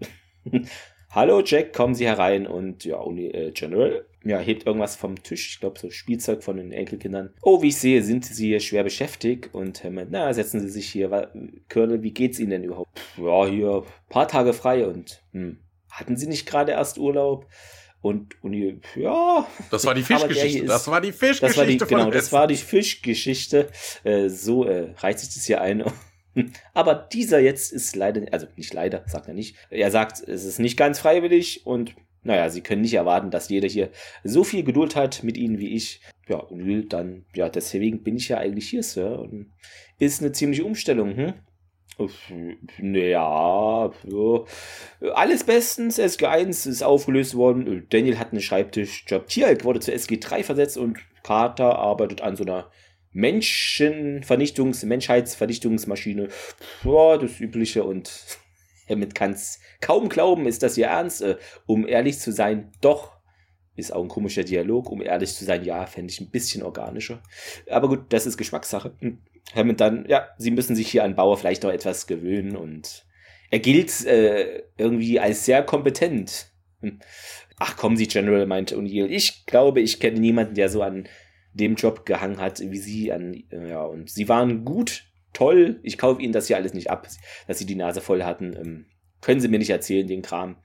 Hallo Jack, kommen Sie herein und ja, Uni, äh, General ja, hebt irgendwas vom Tisch, ich glaube so Spielzeug von den Enkelkindern. Oh, wie ich sehe, sind Sie hier schwer beschäftigt und Herr na, setzen Sie sich hier. Colonel, wie geht's Ihnen denn überhaupt? Ja, hier, paar Tage frei und hm, hatten Sie nicht gerade erst Urlaub? Und, und ja. Das war die Fischgeschichte. Das war die Fischgeschichte. Das war die, genau, das war die Fischgeschichte. Äh, so äh, reiht sich das hier ein. Aber dieser jetzt ist leider, also nicht leider, sagt er nicht. Er sagt, es ist nicht ganz freiwillig und naja, sie können nicht erwarten, dass jeder hier so viel Geduld hat mit ihnen wie ich. Ja, und will dann, ja, deswegen bin ich ja eigentlich hier, Sir. Und ist eine ziemliche Umstellung, hm? Naja, ja. alles bestens. SG1 ist aufgelöst worden. Daniel hat einen Schreibtischjob. Tierk wurde zu SG3 versetzt und Carter arbeitet an so einer Menschenvernichtungs-, Menschheitsvernichtungsmaschine. Ja, das Übliche und damit kann es kaum glauben, ist das ihr Ernst? Äh, um ehrlich zu sein, doch. Ist auch ein komischer Dialog. Um ehrlich zu sein, ja, fände ich ein bisschen organischer. Aber gut, das ist Geschmackssache. Hm. Hammond dann, ja, sie müssen sich hier an Bauer vielleicht noch etwas gewöhnen und er gilt äh, irgendwie als sehr kompetent. Hm. Ach, kommen Sie, General, meinte O'Neill. Ich glaube, ich kenne niemanden, der so an dem Job gehangen hat wie Sie an, äh, ja, und Sie waren gut, toll. Ich kaufe Ihnen das hier alles nicht ab, dass Sie die Nase voll hatten. Ähm, können Sie mir nicht erzählen, den Kram.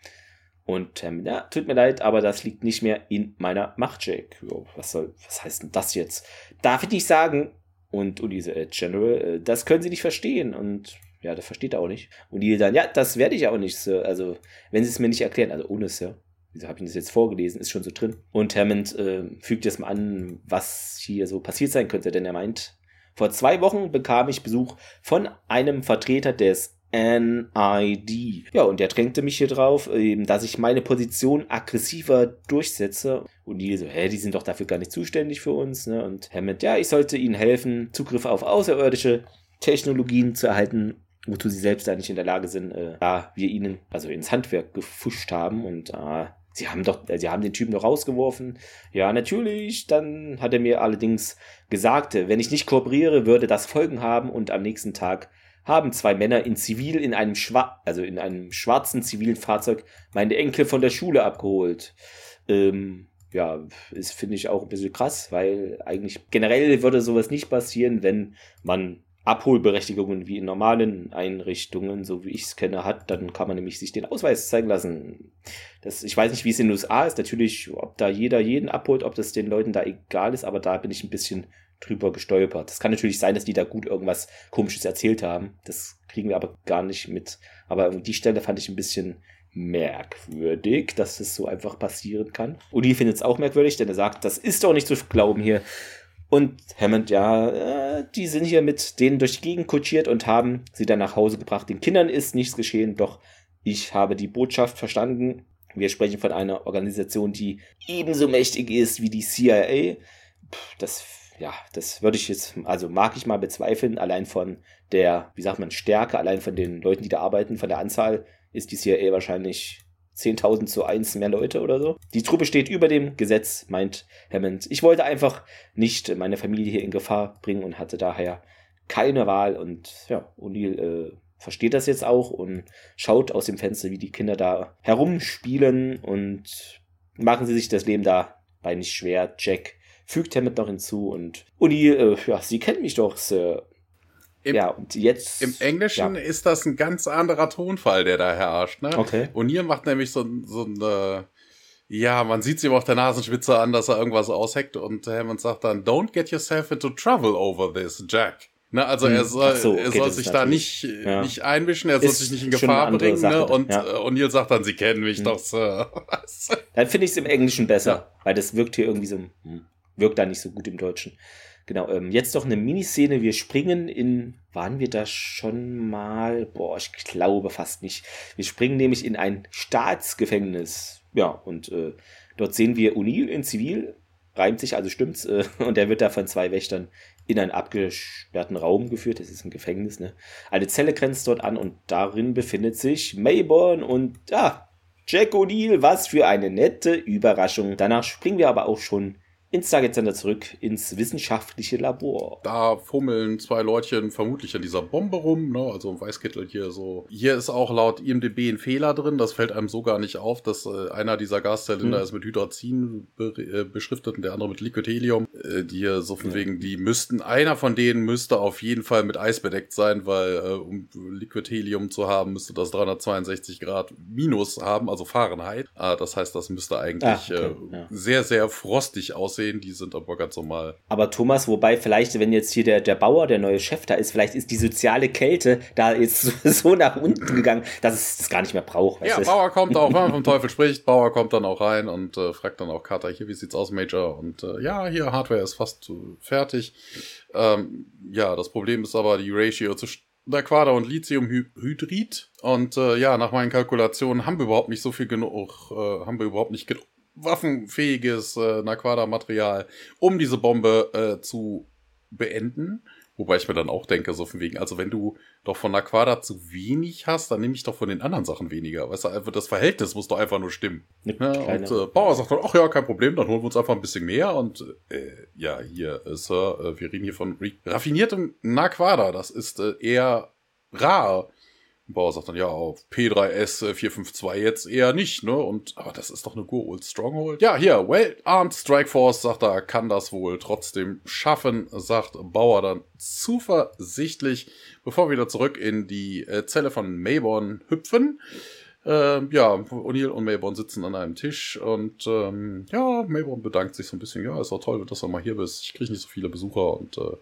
Und ähm, ja, tut mir leid, aber das liegt nicht mehr in meiner Macht, Jake. Jo, was soll, was heißt denn das jetzt? Darf ich nicht sagen? Und Ulisse, äh, General, äh, das können Sie nicht verstehen. Und ja, das versteht er auch nicht. Und die dann, ja, das werde ich auch nicht, Sir. Also, wenn Sie es mir nicht erklären, also ohne Sir. Wieso habe ich das jetzt vorgelesen? Ist schon so drin. Und Hammond äh, fügt jetzt mal an, was hier so passiert sein könnte, denn er meint, vor zwei Wochen bekam ich Besuch von einem Vertreter des NID. Ja, und der drängte mich hier drauf, eben, dass ich meine Position aggressiver durchsetze. Und die so, hä, die sind doch dafür gar nicht zuständig für uns. Ne? Und Hammond, ja, ich sollte ihnen helfen, Zugriff auf außerirdische Technologien zu erhalten, wozu sie selbst da nicht in der Lage sind, äh, da wir ihnen also ins Handwerk gefuscht haben und äh, sie haben doch, äh, sie haben den Typen doch rausgeworfen. Ja, natürlich. Dann hat er mir allerdings gesagt, wenn ich nicht kooperiere, würde das Folgen haben und am nächsten Tag haben zwei Männer in Zivil in einem schwa also in einem schwarzen zivilen Fahrzeug meine Enkel von der Schule abgeholt. Ähm, ja, ist finde ich auch ein bisschen krass, weil eigentlich generell würde sowas nicht passieren, wenn man Abholberechtigungen wie in normalen Einrichtungen, so wie ich es kenne, hat, dann kann man nämlich sich den Ausweis zeigen lassen. Das, ich weiß nicht, wie es in den USA ist, natürlich, ob da jeder jeden abholt, ob das den Leuten da egal ist, aber da bin ich ein bisschen drüber gestolpert. Das kann natürlich sein, dass die da gut irgendwas Komisches erzählt haben. Das kriegen wir aber gar nicht mit. Aber die Stelle fand ich ein bisschen merkwürdig, dass das so einfach passieren kann. Die findet es auch merkwürdig, denn er sagt, das ist doch nicht zu glauben hier. Und Hammond, ja, äh, die sind hier mit denen durch die Gegend kutschiert und haben sie dann nach Hause gebracht. Den Kindern ist nichts geschehen, doch ich habe die Botschaft verstanden. Wir sprechen von einer Organisation, die ebenso mächtig ist wie die CIA. Das ja, das würde ich jetzt, also mag ich mal bezweifeln, allein von der, wie sagt man, Stärke, allein von den Leuten, die da arbeiten, von der Anzahl ist die CIA wahrscheinlich 10.000 zu 1 mehr Leute oder so. Die Truppe steht über dem Gesetz, meint Hammond. Ich wollte einfach nicht meine Familie hier in Gefahr bringen und hatte daher keine Wahl. Und ja, O'Neill äh, versteht das jetzt auch und schaut aus dem Fenster, wie die Kinder da herumspielen und machen sie sich das Leben dabei nicht schwer. Jack fügt Hammond noch hinzu und Uni, äh, ja, Sie kennen mich doch, Sir. Im, ja, und jetzt. Im Englischen ja. ist das ein ganz anderer Tonfall, der da herrscht. Ne? Okay. Und hier macht nämlich so, so eine. Ja, man sieht es ihm auf der Nasenspitze an, dass er irgendwas ausheckt und Hammond sagt dann, Don't get yourself into trouble over this, Jack. Ne, also er hm, soll, so, okay, er soll sich da nicht, ja. nicht einmischen, er soll ist sich nicht in Gefahr bringen. Ne? Und ja. Äh, O'Neill sagt dann, sie kennen mich mhm. doch, Sir. dann finde ich es im Englischen besser, ja. weil das wirkt hier irgendwie so, hm, wirkt da nicht so gut im Deutschen. Genau, ähm, jetzt doch eine Miniszene. Wir springen in, waren wir da schon mal? Boah, ich glaube fast nicht. Wir springen nämlich in ein Staatsgefängnis. Ja, und äh, dort sehen wir O'Neill in Zivil, reimt sich, also stimmt's, äh, und er wird da von zwei Wächtern in einen abgesperrten Raum geführt. Das ist ein Gefängnis, ne? Eine Zelle grenzt dort an und darin befindet sich Mayborn und ja, Jack O'Neill. Was für eine nette Überraschung. Danach springen wir aber auch schon ins Target Center zurück, ins wissenschaftliche Labor. Da fummeln zwei Leutchen vermutlich an dieser Bombe rum, ne? also ein Weißkittel hier so. Hier ist auch laut IMDB ein Fehler drin, das fällt einem so gar nicht auf, dass äh, einer dieser Gaszylinder hm. ist mit Hydrazin be äh, beschriftet und der andere mit Liquid Helium. Äh, die hier so von ja. wegen, die müssten, einer von denen müsste auf jeden Fall mit Eis bedeckt sein, weil äh, um Liquid Helium zu haben, müsste das 362 Grad minus haben, also Fahrenheit. Ah, das heißt, das müsste eigentlich ah, okay. Äh, ja. sehr, sehr frostig aussehen aussehen, die sind aber ganz normal. Aber Thomas, wobei vielleicht, wenn jetzt hier der, der Bauer, der neue Chef da ist, vielleicht ist die soziale Kälte da jetzt so nach unten gegangen, dass es das gar nicht mehr braucht. Ja, Bauer kommt auch, wenn man vom Teufel spricht, Bauer kommt dann auch rein und äh, fragt dann auch Carter, hier, wie sieht's aus, Major? Und äh, ja, hier, Hardware ist fast fertig. Ähm, ja, das Problem ist aber die Ratio zu Aquada und Lithiumhydrid. Und äh, ja, nach meinen Kalkulationen haben wir überhaupt nicht so viel genug, äh, haben wir überhaupt nicht genug waffenfähiges äh, Naquada-Material, um diese Bombe äh, zu beenden. Wobei ich mir dann auch denke, so von wegen, also wenn du doch von Naquada zu wenig hast, dann nehme ich doch von den anderen Sachen weniger. Weißt du, das Verhältnis muss doch einfach nur stimmen. Ja, und äh, Bauer sagt dann, ach ja, kein Problem, dann holen wir uns einfach ein bisschen mehr. Und äh, ja, hier, äh, Sir, äh, wir reden hier von raffiniertem Naquada. Das ist äh, eher rar. Bauer sagt dann, ja, auf P3S 452 äh, jetzt eher nicht, ne? Und, aber das ist doch eine Go-Old Stronghold. Ja, hier, Well-Armed Strike Force, sagt er, kann das wohl trotzdem schaffen, sagt Bauer dann zuversichtlich, bevor wir wieder zurück in die äh, Zelle von Mayborn hüpfen. Ähm, ja, O'Neill und Mayborn sitzen an einem Tisch und ähm, ja, Mayborn bedankt sich so ein bisschen. Ja, ist auch toll, dass du mal hier bist. Ich kriege nicht so viele Besucher und äh,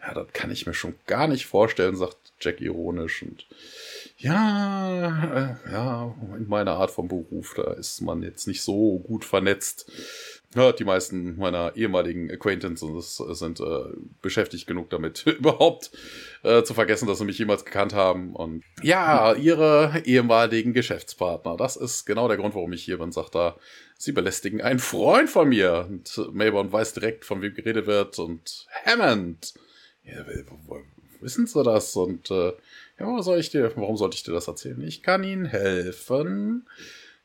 ja, das kann ich mir schon gar nicht vorstellen, sagt Jack ironisch. Und ja, äh, ja, in meiner Art von Beruf, da ist man jetzt nicht so gut vernetzt. Ja, die meisten meiner ehemaligen Acquaintances sind äh, beschäftigt genug damit, überhaupt äh, zu vergessen, dass sie mich jemals gekannt haben. Und ja, ihre ehemaligen Geschäftspartner. Das ist genau der Grund, warum ich hier bin, sagt er. Sie belästigen einen Freund von mir. Und Mayborn weiß direkt, von wem geredet wird. Und Hammond. Ja, wissen Sie das? Und äh, ja, was soll ich dir, warum sollte ich dir das erzählen? Ich kann Ihnen helfen.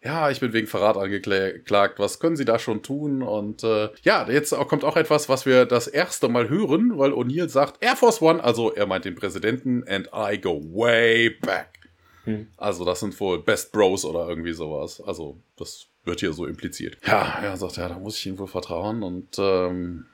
Ja, ich bin wegen Verrat angeklagt. Was können Sie da schon tun? Und äh, ja, jetzt kommt auch etwas, was wir das erste Mal hören, weil O'Neill sagt Air Force One, also er meint den Präsidenten, and I go way back. Hm. Also das sind wohl Best Bros oder irgendwie sowas. Also das wird hier so impliziert. Ja, er sagt, ja, da muss ich ihm wohl vertrauen. Und ähm,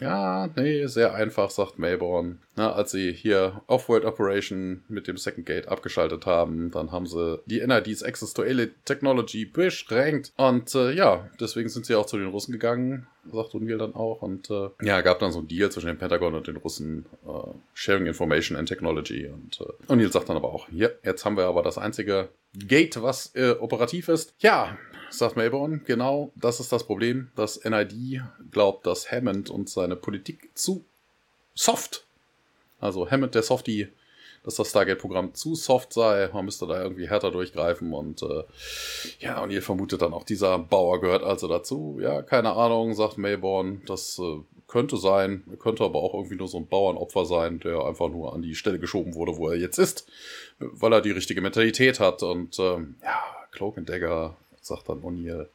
ja, nee, sehr einfach, sagt Mayborn. Na, als sie hier Off-World Operation mit dem Second Gate abgeschaltet haben, dann haben sie die NIDs Access to Alien Technology beschränkt. Und äh, ja, deswegen sind sie auch zu den Russen gegangen, sagt O'Neill dann auch. Und äh, ja, gab dann so ein Deal zwischen dem Pentagon und den Russen, äh, Sharing Information and Technology. Und äh, O'Neill sagt dann aber auch, ja, jetzt haben wir aber das einzige Gate, was äh, operativ ist. Ja, sagt Mayborn, genau, das ist das Problem. Das NID glaubt, dass Hammond und seine Politik zu soft, also Hammond der Softie, dass das Stargate-Programm zu soft sei. Man müsste da irgendwie härter durchgreifen und äh, ja, und ihr vermutet dann auch, dieser Bauer gehört also dazu. Ja, keine Ahnung, sagt Mayborn, das äh, könnte sein, könnte aber auch irgendwie nur so ein Bauernopfer sein, der einfach nur an die Stelle geschoben wurde, wo er jetzt ist, weil er die richtige Mentalität hat und ähm, ja, Cloak and Dagger sagt dann O'Neill.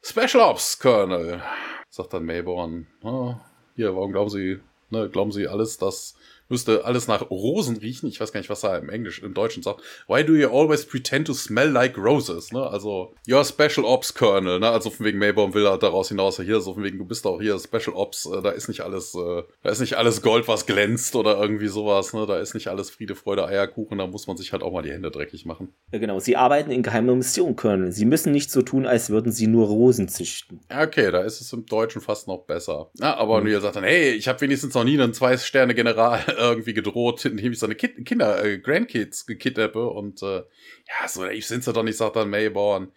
Special Ops, Colonel, sagt dann Mayborn. Oh, hier, warum glauben Sie, ne, glauben Sie alles, das müsste alles nach Rosen riechen. Ich weiß gar nicht, was er im Englisch, im Deutschen sagt. Why do you always pretend to smell like roses? Ne? Also, your Special Ops Colonel, ne? Also von wegen Maybaum will er daraus hinaus, hier, so von wegen, du bist auch hier Special Ops, äh, da ist nicht alles, äh, da ist nicht alles Gold, was glänzt oder irgendwie sowas, ne? Da ist nicht alles Friede, Freude, Eierkuchen, da muss man sich halt auch mal die Hände dreckig machen. Ja, genau, sie arbeiten in geheimer Mission, Colonel. Sie müssen nicht so tun, als würden sie nur Rosen züchten. Okay, da ist es im Deutschen fast noch besser. Ja, aber mhm. Neil sagt dann, hey, ich habe wenigstens noch nie einen Zwei-Sterne-General irgendwie gedroht, indem ich seine kind Kinder, äh, Grandkids gekidnappe und äh, ja, so naiv sind sie doch nicht, sagt dann Mayborn.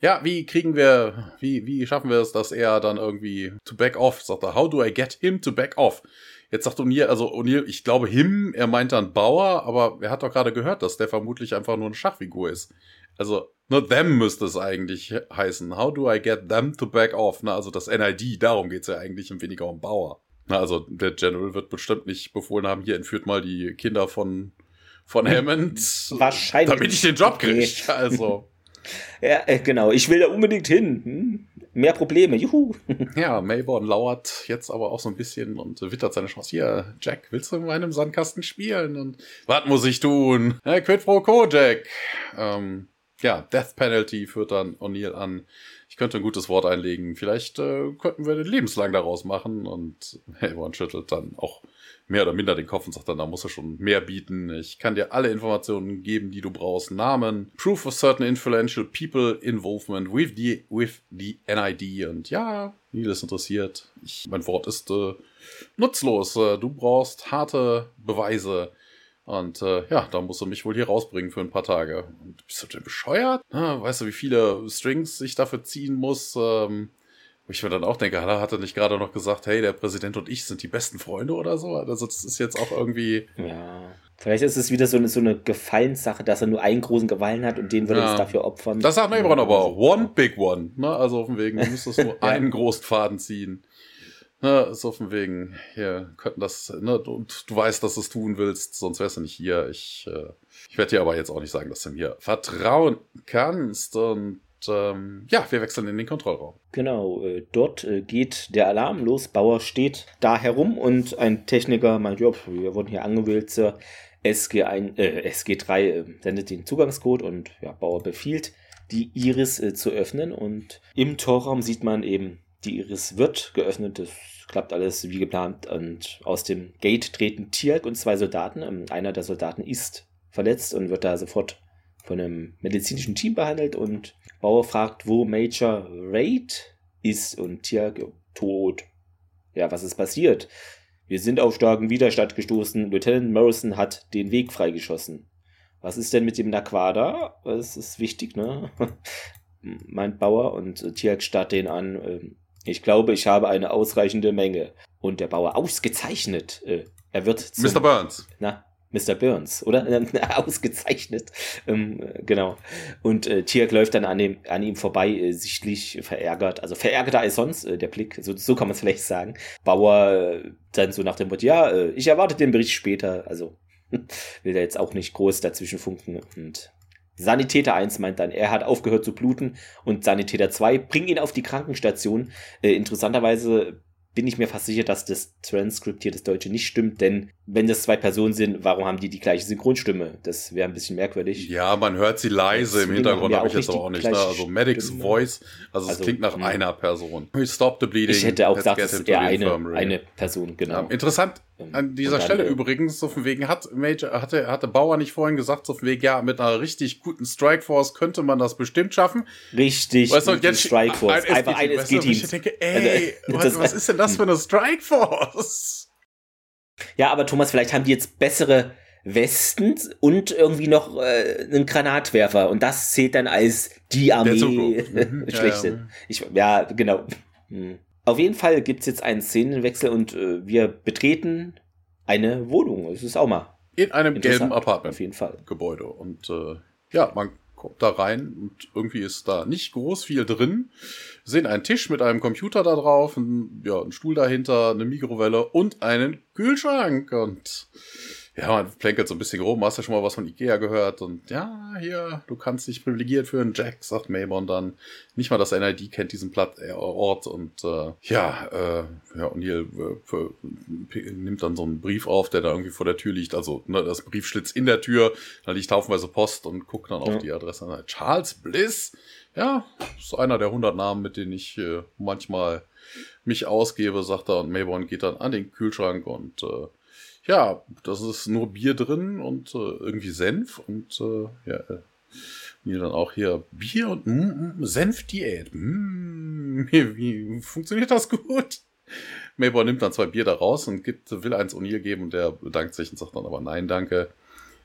Ja, wie kriegen wir, wie, wie schaffen wir es, dass er dann irgendwie to back off, sagt er, how do I get him to back off? Jetzt sagt O'Neill, also O'Neill, ich glaube him, er meint dann Bauer, aber er hat doch gerade gehört, dass der vermutlich einfach nur eine Schachfigur ist. Also, nur them müsste es eigentlich heißen. How do I get them to back off? Na, also das NID, darum geht's ja eigentlich und weniger um Bauer. Na, also der General wird bestimmt nicht befohlen haben, hier entführt mal die Kinder von, von Hammond. Wahrscheinlich. Damit ich den Job kriege. Also. ja, äh, genau. Ich will da unbedingt hin. Hm? Mehr Probleme. Juhu. ja, Mayborn lauert jetzt aber auch so ein bisschen und wittert seine Chance. Hier, Jack, willst du in meinem Sandkasten spielen? Und was muss ich tun? Ja, quid pro quo, Jack. Ähm, ja, Death Penalty führt dann O'Neill an. Ich könnte ein gutes Wort einlegen. Vielleicht äh, könnten wir den lebenslang daraus machen. Und Hayward schüttelt dann auch mehr oder minder den Kopf und sagt dann, da muss er schon mehr bieten. Ich kann dir alle Informationen geben, die du brauchst. Namen, Proof of certain influential people involvement with the, with the NID. Und ja, Neil ist interessiert. Ich, mein Wort ist äh, nutzlos. Äh, du brauchst harte Beweise. Und äh, ja, da musst du mich wohl hier rausbringen für ein paar Tage. Und bist du denn bescheuert? Na, weißt du, wie viele Strings ich dafür ziehen muss? Ähm, wo ich mir dann auch denke, hat er nicht gerade noch gesagt, hey, der Präsident und ich sind die besten Freunde oder so? Also das ist jetzt auch irgendwie. Ja. Vielleicht ist es wieder so eine, so eine Gefallenssache, dass er nur einen großen Gefallen hat und den würde er ja. dafür opfern. Das sagt Nebron aber auch. One big one. Ne? Also auf dem Weg, du müsstest nur ja. einen großen Faden ziehen. Ne, so von wegen, hier könnten das, ne, und du weißt, dass du es tun willst, sonst wärst du nicht hier. Ich, äh, ich werde dir aber jetzt auch nicht sagen, dass du mir vertrauen kannst. Und ähm, ja, wir wechseln in den Kontrollraum. Genau, äh, dort äh, geht der Alarm los. Bauer steht da herum und ein Techniker meint, ja, wir wurden hier angewählt, Sir. SG1, äh, SG3 äh, sendet den Zugangscode und ja, Bauer befiehlt, die Iris äh, zu öffnen. Und im Torraum sieht man eben die Iris wird geöffnet, das klappt alles wie geplant und aus dem Gate treten Tiak und zwei Soldaten. Ähm, einer der Soldaten ist verletzt und wird da sofort von einem medizinischen Team behandelt und Bauer fragt, wo Major Raid ist und Tiak tot. Ja, was ist passiert? Wir sind auf starken Widerstand gestoßen. Lieutenant Morrison hat den Weg freigeschossen. Was ist denn mit dem Naquada? Das ist wichtig, ne? meint Bauer und Tiak starrt den an. Ich glaube, ich habe eine ausreichende Menge. Und der Bauer ausgezeichnet. Äh, er wird zum, Mr. Burns. Na, Mr. Burns, oder? ausgezeichnet. Ähm, genau. Und äh, Tiak läuft dann an, dem, an ihm vorbei, äh, sichtlich verärgert. Also verärgerter als sonst, äh, der Blick. So, so kann man es vielleicht sagen. Bauer äh, dann so nach dem Motto, ja, äh, ich erwarte den Bericht später. Also will er jetzt auch nicht groß dazwischen funken. Und Sanitäter 1 meint dann, er hat aufgehört zu bluten und Sanitäter 2 bringt ihn auf die Krankenstation. Äh, interessanterweise bin ich mir fast sicher, dass das Transkript hier, das Deutsche, nicht stimmt, denn wenn das zwei Personen sind, warum haben die die gleiche Synchronstimme? Das wäre ein bisschen merkwürdig. Ja, man hört sie leise im Hintergrund, habe ich jetzt auch nicht. Ne? Also Medics Stimme. Voice, also, also es klingt nach mh. Hm. einer Person. Stop the bleeding. Ich hätte auch gesagt, es ist eher eine, eine Person, genau. Ja, interessant, an dieser Stelle äh, übrigens, so von wegen, hat Major, hatte, hatte Bauer nicht vorhin gesagt, so von wegen, ja, mit einer richtig guten Strikeforce könnte man das bestimmt schaffen. Richtig, weißt du, jetzt Strikeforce. Ein, Einfach ein SG-Team. Ich denke, ey, also, was, was ist denn das für eine Strikeforce? Ja, aber Thomas, vielleicht haben die jetzt bessere Westen und irgendwie noch äh, einen Granatwerfer und das zählt dann als die Armee mhm, schlechte. Ja, ja. Ich, ja, genau. Hm. Auf jeden Fall gibt es jetzt einen Szenenwechsel und äh, wir betreten eine Wohnung. Es ist auch mal. In einem gelben Apartment. Auf jeden Fall. Gebäude. Und äh, ja, man kommt da rein und irgendwie ist da nicht groß viel drin. Wir sehen einen Tisch mit einem Computer da drauf, ein, ja, einen Stuhl dahinter, eine Mikrowelle und einen Kühlschrank. Und ja, man plänkelt so ein bisschen rum, hast ja schon mal was von Ikea gehört? Und ja, hier, du kannst dich privilegiert führen, Jack, sagt Maybon dann. Nicht mal das NID kennt diesen Platt, äh, Ort. Und äh, ja, äh, ja, O'Neill äh, nimmt dann so einen Brief auf, der da irgendwie vor der Tür liegt, also ne, das Briefschlitz in der Tür, da liegt haufenweise Post und guckt dann auf ja. die Adresse. Charles Bliss, ja, ist einer der 100 Namen, mit denen ich äh, manchmal mich ausgebe, sagt er, und Mayborn geht dann an den Kühlschrank und äh, ja, das ist nur Bier drin und äh, irgendwie Senf und äh, ja, äh, mir dann auch hier Bier und mm, mm, Senfdiät. Mm, wie, wie funktioniert das gut? Mayborn nimmt dann zwei Bier da raus und gibt, will eins O'Neill geben und der bedankt sich und sagt dann aber nein, danke.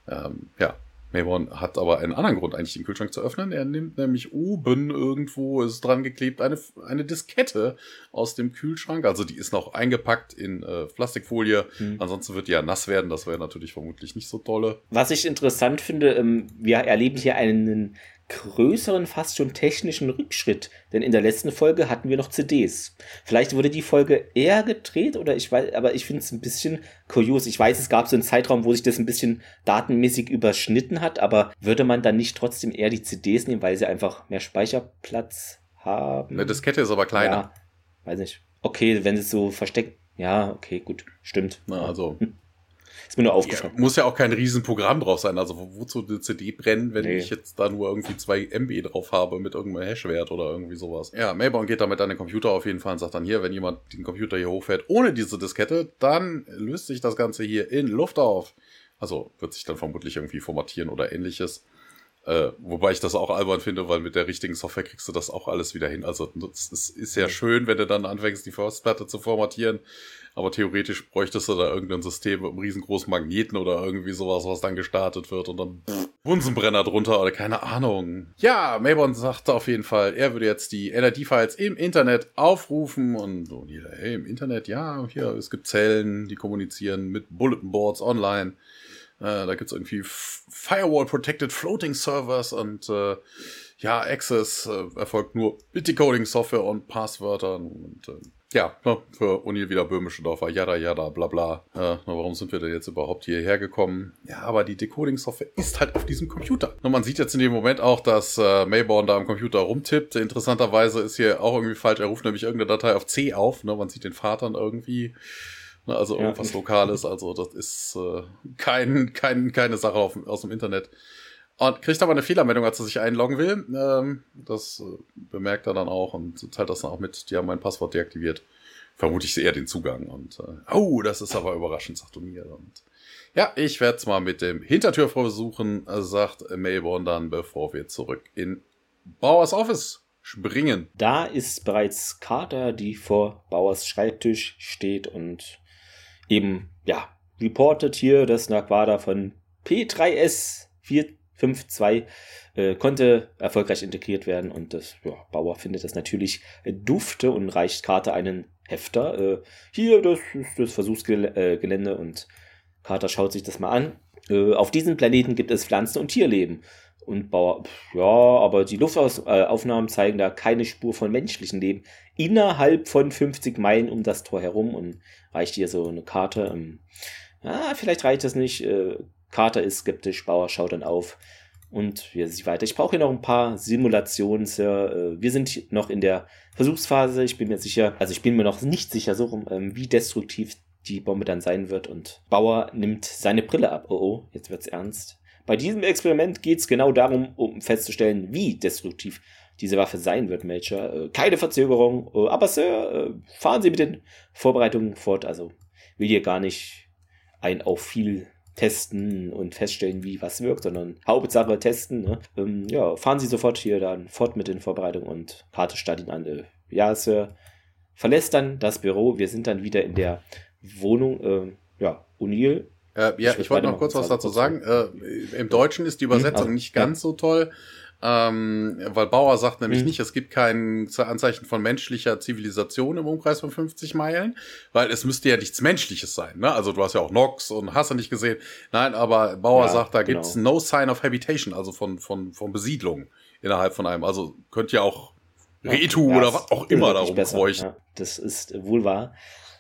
Ähm, ja, Mayborn hat aber einen anderen Grund, eigentlich den Kühlschrank zu öffnen. Er nimmt nämlich oben irgendwo, ist dran geklebt, eine, eine Diskette aus dem Kühlschrank. Also die ist noch eingepackt in äh, Plastikfolie. Mhm. Ansonsten wird die ja nass werden. Das wäre natürlich vermutlich nicht so tolle. Was ich interessant finde, ähm, wir erleben hier einen größeren, fast schon technischen Rückschritt. Denn in der letzten Folge hatten wir noch CDs. Vielleicht wurde die Folge eher gedreht oder ich weiß, aber ich finde es ein bisschen kurios. Ich weiß, es gab so einen Zeitraum, wo sich das ein bisschen datenmäßig überschnitten hat, aber würde man dann nicht trotzdem eher die CDs nehmen, weil sie einfach mehr Speicherplatz haben? Eine Diskette ist aber kleiner. Ja, weiß nicht. Okay, wenn sie so versteckt. Ja, okay, gut. Stimmt. Na, also. Ist mir nur aufgefallen. Ja, muss ja auch kein Riesenprogramm drauf sein. Also wozu eine CD brennen, wenn nee. ich jetzt da nur irgendwie zwei MB drauf habe mit irgendeinem Hashwert oder irgendwie sowas. Ja, Mayborn geht damit an den Computer auf jeden Fall und sagt dann hier, wenn jemand den Computer hier hochfährt ohne diese Diskette, dann löst sich das Ganze hier in Luft auf. Also wird sich dann vermutlich irgendwie formatieren oder ähnliches. Äh, wobei ich das auch albern finde, weil mit der richtigen Software kriegst du das auch alles wieder hin. Also es ist ja schön, wenn du dann anfängst, die Festplatte zu formatieren aber theoretisch bräuchtest du da irgendein System mit einem riesengroßen Magneten oder irgendwie sowas, was dann gestartet wird und dann pff, Bunsenbrenner drunter oder keine Ahnung. Ja, Mayborn sagte auf jeden Fall, er würde jetzt die NRD-Files im Internet aufrufen und so, hey, im Internet, ja, hier, es gibt Zellen, die kommunizieren mit Bulletin Boards online. Äh, da gibt's irgendwie Firewall-Protected Floating Servers und äh, ja, Access äh, erfolgt nur mit Decoding-Software und Passwörtern und äh, ja, für Uni wieder böhmische Dorfer, jada, jada, bla, bla. Äh, warum sind wir denn jetzt überhaupt hierher gekommen? Ja, aber die Decoding-Software ist halt auf diesem Computer. Und man sieht jetzt in dem Moment auch, dass äh, Mayborn da am Computer rumtippt. Interessanterweise ist hier auch irgendwie falsch. Er ruft nämlich irgendeine Datei auf C auf. Ne? Man sieht den Vatern irgendwie. Ne? Also irgendwas ja. Lokales. Also das ist äh, kein, kein, keine Sache auf, aus dem Internet. Und kriegt aber eine Fehlermeldung, als er sich einloggen will. Ähm, das äh, bemerkt er dann auch und teilt das dann auch mit. Die haben mein Passwort deaktiviert. Vermute ich eher den Zugang. Und äh, oh, das ist aber überraschend, sagt O'Neill. Und ja, ich werde es mal mit dem Hintertür versuchen, sagt Melbourne dann, bevor wir zurück in Bauers Office springen. Da ist bereits Carter, die vor Bauers Schreibtisch steht und eben, ja, reportet hier, dass Naquada von P3S 4 5.2 äh, konnte erfolgreich integriert werden und das ja, Bauer findet das natürlich äh, dufte und reicht Carter einen Hefter. Äh, hier, das ist das Versuchsgelände und Carter schaut sich das mal an. Äh, auf diesem Planeten gibt es Pflanzen- und Tierleben. Und Bauer, ja, aber die Luftaufnahmen zeigen da keine Spur von menschlichem Leben innerhalb von 50 Meilen um das Tor herum und reicht hier so eine Karte. Ähm, ah, vielleicht reicht das nicht. Äh, Carter ist skeptisch, Bauer schaut dann auf und wir sehen weiter. Ich brauche hier noch ein paar Simulationen, Sir. Äh, wir sind noch in der Versuchsphase. Ich bin mir sicher, also ich bin mir noch nicht sicher, so rum, ähm, wie destruktiv die Bombe dann sein wird. Und Bauer nimmt seine Brille ab. Oh oh, jetzt wird's ernst. Bei diesem Experiment geht es genau darum, um festzustellen, wie destruktiv diese Waffe sein wird, Major. Äh, keine Verzögerung. aber Sir, fahren Sie mit den Vorbereitungen fort. Also will hier gar nicht ein auf viel testen und feststellen, wie was wirkt, sondern Hauptsache testen. Ne? Ähm, ja, fahren Sie sofort hier dann fort mit den Vorbereitungen und Karte startet an. Äh, ja, Sir. Verlässt dann das Büro. Wir sind dann wieder in der Wohnung. Äh, ja, O'Neill. Äh, ja, ich, ich wollte noch kurz was dazu sagen. Äh, Im Deutschen ist die Übersetzung hm, nicht ganz ja. so toll. Ähm, weil Bauer sagt nämlich mhm. nicht, es gibt kein Anzeichen von menschlicher Zivilisation im Umkreis von 50 Meilen, weil es müsste ja nichts Menschliches sein. Ne? Also du hast ja auch Nox und hast du nicht gesehen. Nein, aber Bauer ja, sagt, da genau. gibt's no sign of habitation, also von, von, von Besiedlung innerhalb von einem. Also könnte ja auch Retu ja, oder was auch immer darum kreuchen. Ja, das ist wohl wahr.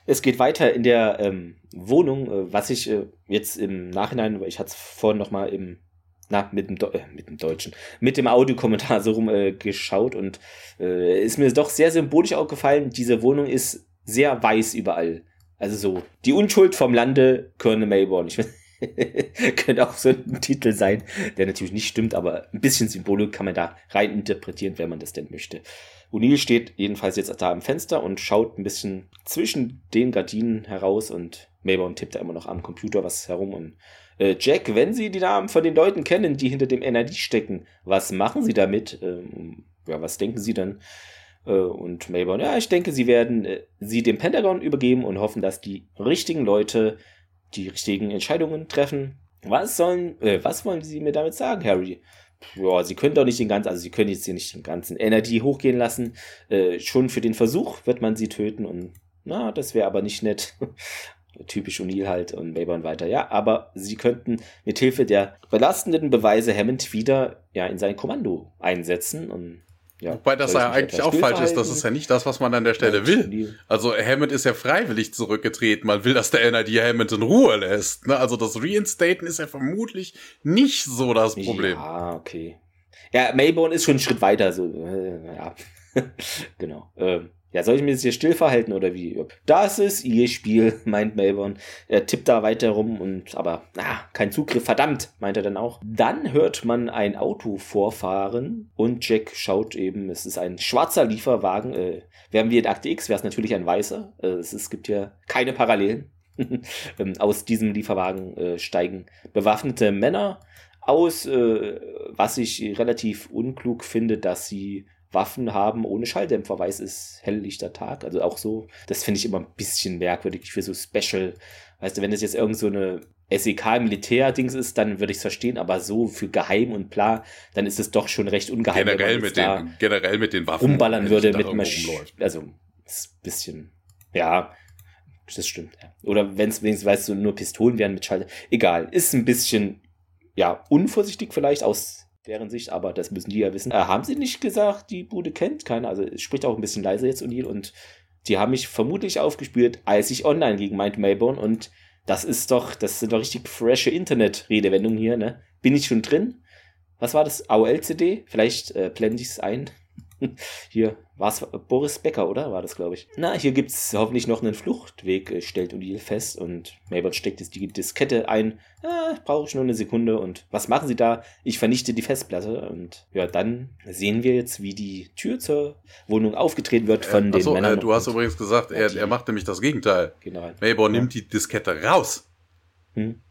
Es geht weiter in der ähm, Wohnung, äh, was ich äh, jetzt im Nachhinein, ich hatte es vorhin nochmal im na, mit dem, äh, mit dem Deutschen, mit dem Audiokommentar so rum äh, geschaut und äh, ist mir doch sehr symbolisch auch gefallen. Diese Wohnung ist sehr weiß überall. Also so, die Unschuld vom Lande Colonel Mayborn. Ich könnte auch so ein Titel sein, der natürlich nicht stimmt, aber ein bisschen Symbolik kann man da rein interpretieren, wenn man das denn möchte. O'Neill steht jedenfalls jetzt da am Fenster und schaut ein bisschen zwischen den Gardinen heraus und Mayborn tippt da immer noch am Computer was herum und äh, Jack, wenn Sie die Namen von den Leuten kennen, die hinter dem NRD stecken, was machen Sie damit? Ähm, ja, was denken Sie dann? Äh, und Mayborn, ja, ich denke, Sie werden äh, sie dem Pentagon übergeben und hoffen, dass die richtigen Leute die richtigen Entscheidungen treffen. Was sollen, äh, was wollen Sie mir damit sagen, Harry? Ja, Sie können doch nicht den ganzen, also Sie können jetzt hier nicht den ganzen Energy hochgehen lassen. Äh, schon für den Versuch wird man sie töten und na, das wäre aber nicht nett. Typisch O'Neill halt und Mayborn weiter. Ja, aber sie könnten mit Hilfe der belastenden Beweise Hammond wieder ja, in sein Kommando einsetzen und ja, Wobei das ja eigentlich auch falsch ist, das ist ja nicht das, was man an der Stelle will. Also Hammond ist ja freiwillig zurückgetreten, man will, dass der NRD Hammond in Ruhe lässt. Ne? Also das Reinstaten ist ja vermutlich nicht so das Problem. Ja, okay. Ja, Mayborn ist schon einen Schritt weiter, so, äh, ja. genau. Ähm, ja, soll ich mir jetzt hier still verhalten oder wie? Das ist ihr Spiel, meint Melbourne. Er tippt da weiter rum und, aber, na, kein Zugriff, verdammt, meint er dann auch. Dann hört man ein Auto vorfahren und Jack schaut eben, es ist ein schwarzer Lieferwagen. Äh, wären wir in Akte X, wäre es natürlich ein weißer. Äh, es, es gibt ja keine Parallelen. Ähm, aus diesem Lieferwagen äh, steigen bewaffnete Männer aus, äh, was ich relativ unklug finde, dass sie Waffen haben ohne Schalldämpfer, weil es ist helllichter Tag. Also auch so, das finde ich immer ein bisschen merkwürdig für so Special. Weißt du, wenn das jetzt irgend so eine SEK-Militär-Dings ist, dann würde ich es verstehen, aber so für geheim und bla, dann ist es doch schon recht ungeheim. Generell, mit den, generell mit den Waffen. Umballern würde mit Maschinen. Also, ist ein bisschen, ja, das stimmt. Ja. Oder wenn es wenigstens, weißt du, nur Pistolen wären mit Schalter. Egal, ist ein bisschen, ja, unvorsichtig vielleicht aus deren Sicht, aber das müssen die ja wissen. Äh, haben sie nicht gesagt, die Bude kennt keiner? Also es spricht auch ein bisschen leiser jetzt O'Neill und die haben mich vermutlich aufgespürt, als ich online ging, meint Mayborn und das ist doch, das sind doch richtig frische Internet-Redewendungen hier, ne? Bin ich schon drin? Was war das? AOL-CD? Vielleicht äh, blende ich es ein. Hier war es Boris Becker, oder? War das, glaube ich. Na, hier gibt es hoffentlich noch einen Fluchtweg, äh, stellt O'Neill fest. Und Maybert steckt jetzt die Diskette ein. Ah, brauche ich nur eine Sekunde. Und was machen sie da? Ich vernichte die Festplatte. Und ja, dann sehen wir jetzt, wie die Tür zur Wohnung aufgetreten wird von äh, den achso, Männern. Äh, du hast übrigens gesagt, er, er macht nämlich das Gegenteil. Genau. Mayborn ja. nimmt die Diskette raus. Hm.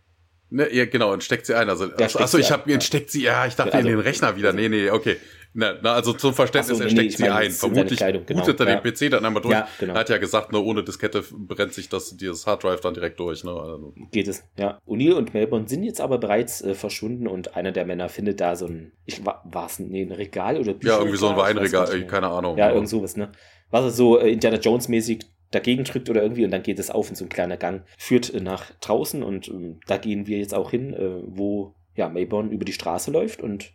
Ne, ja, genau, und steckt sie ein. Also, achso, ich habe, ja. steckt sie, ja, ich dachte also, in den Rechner wieder. Also, nee, nee, okay. Na, na, also zum Verständnis, so, er steckt nee, sie ein. Vermutlich Kleidung, genau. bootet er ja. den PC dann einmal durch. Ja, genau. Er hat ja gesagt, nur ohne Diskette brennt sich das, dieses Harddrive dann direkt durch. Ne? Also. Geht es, ja. O'Neill und Melbourne sind jetzt aber bereits äh, verschwunden und einer der Männer findet da so ein, ich war es nee, ein Regal oder Bücher? Ja, irgendwie so ein Weinregal, keine Ahnung. Ja, irgend sowas, ne? Was er so äh, Indiana Jones mäßig dagegen drückt oder irgendwie und dann geht es auf in so ein kleiner Gang, führt äh, nach draußen und äh, da gehen wir jetzt auch hin, äh, wo ja, Mayborn über die Straße läuft und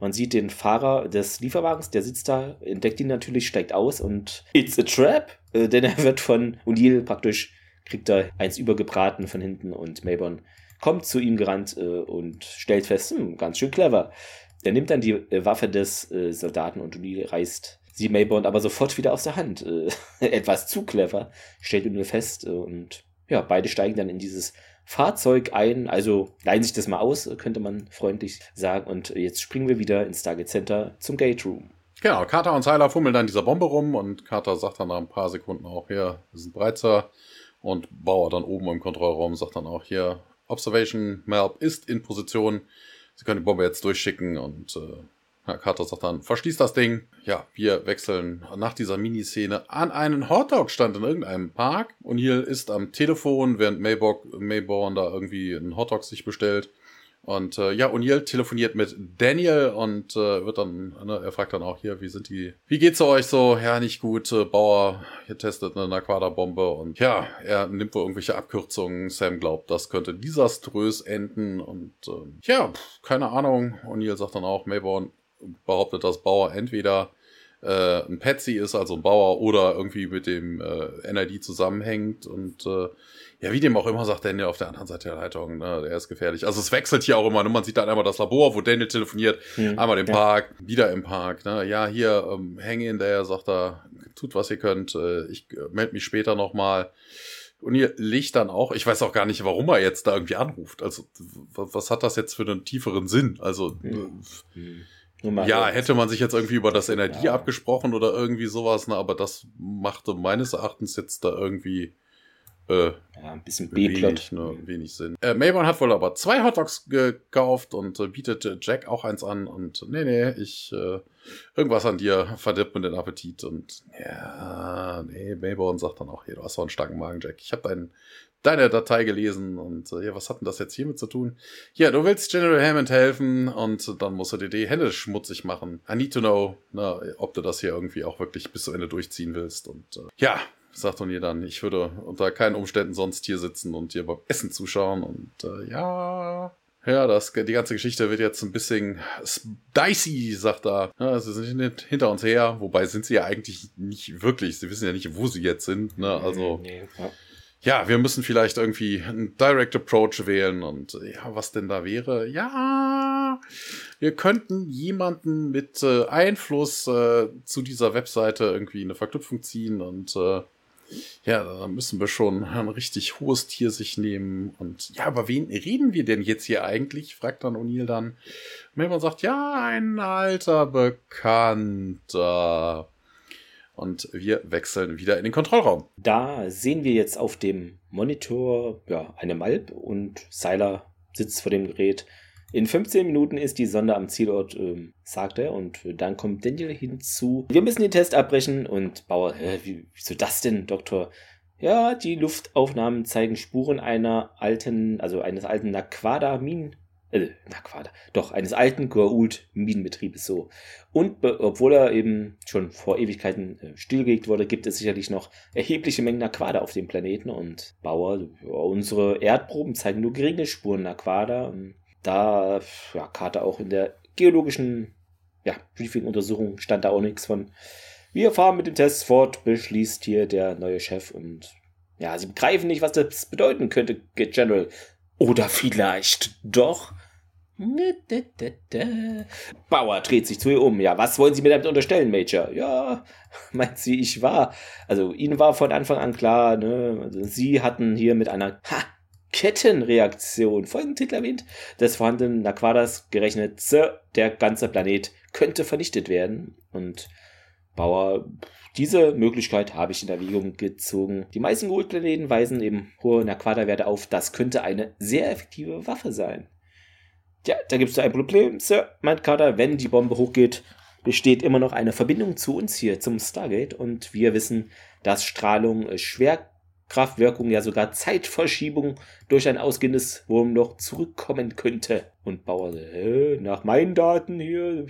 man sieht den Fahrer des Lieferwagens, der sitzt da, entdeckt ihn natürlich, steigt aus und it's a trap, äh, denn er wird von O'Neill praktisch, kriegt da eins übergebraten von hinten und Mayborn kommt zu ihm gerannt äh, und stellt fest, hm, ganz schön clever. Er nimmt dann die äh, Waffe des äh, Soldaten und O'Neill reißt sie Mayborn aber sofort wieder aus der Hand. Äh, etwas zu clever, stellt O'Neill fest äh, und ja, beide steigen dann in dieses Fahrzeug ein. Also leihen sich das mal aus, könnte man freundlich sagen. Und jetzt springen wir wieder ins Stargate Center zum Gate Room. Genau, Carter und Seiler fummeln dann dieser Bombe rum und Carter sagt dann nach ein paar Sekunden auch hier, wir sind Breizer. Und Bauer dann oben im Kontrollraum sagt dann auch hier, Observation Melb ist in Position. Sie können die Bombe jetzt durchschicken und äh, Carter sagt dann, verschließ das Ding. Ja, wir wechseln nach dieser Miniszene an einen Hotdog-Stand in irgendeinem Park. Und hier ist am Telefon, während Mayborg, Mayborn da irgendwie einen Hotdog sich bestellt. Und äh, ja, O'Neill telefoniert mit Daniel und äh, wird dann, ne, er fragt dann auch hier, wie sind die, wie geht's euch so? Ja, nicht gut, äh, Bauer, hier testet eine Aquada-Bombe und ja, er nimmt wohl irgendwelche Abkürzungen. Sam glaubt, das könnte desaströs enden und äh, ja, keine Ahnung. O'Neill sagt dann auch, Mayborn behauptet, dass Bauer entweder äh, ein Patsy ist, also ein Bauer, oder irgendwie mit dem äh, NID zusammenhängt und äh, ja, wie dem auch immer, sagt Daniel auf der anderen Seite der Leitung, ne, der ist gefährlich. Also es wechselt hier auch immer, ne? man sieht dann einmal das Labor, wo Daniel telefoniert, mhm. einmal den ja. Park, wieder im Park, ne? ja, hier, ähm, hang in der, sagt er, tut was ihr könnt, äh, ich äh, melde mich später nochmal. Und ihr legt dann auch, ich weiß auch gar nicht, warum er jetzt da irgendwie anruft. Also, was hat das jetzt für einen tieferen Sinn? Also, mhm. Mhm. Ja, hätte man sich jetzt irgendwie über das Energie ja. abgesprochen oder irgendwie sowas, ne, aber das machte meines Erachtens jetzt da irgendwie äh, ja, ein bisschen B-Plot. Wenig, ne, wenig Sinn. Äh, Mayborn hat wohl aber zwei Hotdogs gekauft und äh, bietet Jack auch eins an und nee, nee, ich äh, irgendwas an dir verdirbt mir den Appetit und ja, nee, Mayborn sagt dann auch, hier, du hast so einen starken Magen, Jack. Ich habe dein, deine Datei gelesen und äh, ja, was hat denn das jetzt hiermit zu tun? Ja, du willst General Hammond helfen und dann musst du dir die Hände schmutzig machen. I need to know, na, ob du das hier irgendwie auch wirklich bis zu Ende durchziehen willst und äh, ja, sagt O'Neill dann, ich würde unter keinen Umständen sonst hier sitzen und dir beim Essen zuschauen. Und äh, ja, ja, das, die ganze Geschichte wird jetzt ein bisschen dicey, sagt er. Ja, sie sind hinter uns her, wobei sind sie ja eigentlich nicht wirklich. Sie wissen ja nicht, wo sie jetzt sind. Ne? Also, nee, ja. ja. wir müssen vielleicht irgendwie einen Direct Approach wählen. Und ja, was denn da wäre? Ja, wir könnten jemanden mit äh, Einfluss äh, zu dieser Webseite irgendwie eine Verknüpfung ziehen und äh, ja, da müssen wir schon ein richtig hohes Tier sich nehmen. Und ja, aber wen reden wir denn jetzt hier eigentlich? fragt dann O'Neill dann. Melbourne sagt, ja, ein alter Bekannter. Und wir wechseln wieder in den Kontrollraum. Da sehen wir jetzt auf dem Monitor ja, eine Malp und Seiler sitzt vor dem Gerät in 15 Minuten ist die Sonde am Zielort, ähm, sagt er, und dann kommt Daniel hinzu. Wir müssen den Test abbrechen und Bauer, wie, wieso das denn, Doktor? Ja, die Luftaufnahmen zeigen Spuren einer alten, also eines alten Naquada-Minen, äh, Naquada, doch, eines alten Goa'uld-Minenbetriebes so. Und obwohl er eben schon vor Ewigkeiten äh, stillgelegt wurde, gibt es sicherlich noch erhebliche Mengen Naquada auf dem Planeten und Bauer, ja, unsere Erdproben zeigen nur geringe Spuren Naquada. Da, ja, Karte auch in der geologischen ja, Briefing-Untersuchung stand da auch nichts von. Wir fahren mit dem Test fort, beschließt hier der neue Chef und ja, sie begreifen nicht, was das bedeuten könnte, General. Oder vielleicht doch. Bauer dreht sich zu ihr um. Ja, was wollen Sie mir damit unterstellen, Major? Ja, meint sie, ich war. Also, Ihnen war von Anfang an klar, ne? Also, sie hatten hier mit einer ha, Kettenreaktion, Folgentitel erwähnt, des vorhandenen Naquadas gerechnet, Sir, der ganze Planet könnte vernichtet werden. Und Bauer, diese Möglichkeit habe ich in Erwägung gezogen. Die meisten Goldplaneten weisen eben hohe Naquada-Werte auf. Das könnte eine sehr effektive Waffe sein. Ja, da gibt es ein Problem, Sir, meint Carter. Wenn die Bombe hochgeht, besteht immer noch eine Verbindung zu uns hier, zum Stargate. Und wir wissen, dass Strahlung schwer Kraftwirkung, ja sogar Zeitverschiebung durch ein ausgehendes Wurmloch zurückkommen könnte. Und Bauer, äh, nach meinen Daten hier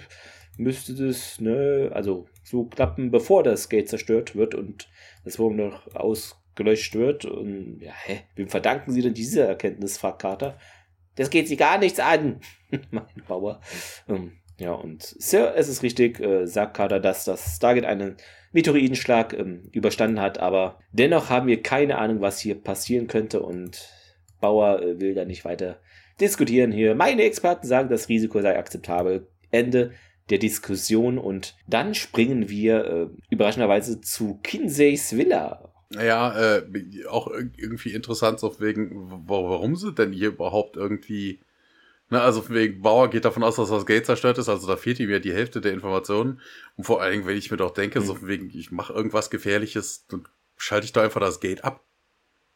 müsste das, ne, also so klappen, bevor das Gate zerstört wird und das Wurmloch ausgelöscht wird. Und ja, hä, wem verdanken Sie denn diese Erkenntnis, fragt Carter. Das geht Sie gar nichts an, mein Bauer. Ähm, ja, und Sir, es ist richtig, äh, sagt Carter, dass das Stargate einen Meteoritenschlag ähm, überstanden hat, aber dennoch haben wir keine Ahnung, was hier passieren könnte und Bauer äh, will da nicht weiter diskutieren hier. Meine Experten sagen, das Risiko sei akzeptabel. Ende der Diskussion und dann springen wir äh, überraschenderweise zu Kinseys Villa. Ja, äh, auch irgendwie interessant, so wegen, warum sie denn hier überhaupt irgendwie Ne, also wegen Bauer geht davon aus, dass das Gate zerstört ist, also da fehlt ihm ja die Hälfte der Informationen. Und vor allen Dingen, wenn ich mir doch denke, mhm. so wegen, ich mache irgendwas Gefährliches, dann schalte ich da einfach das Gate ab.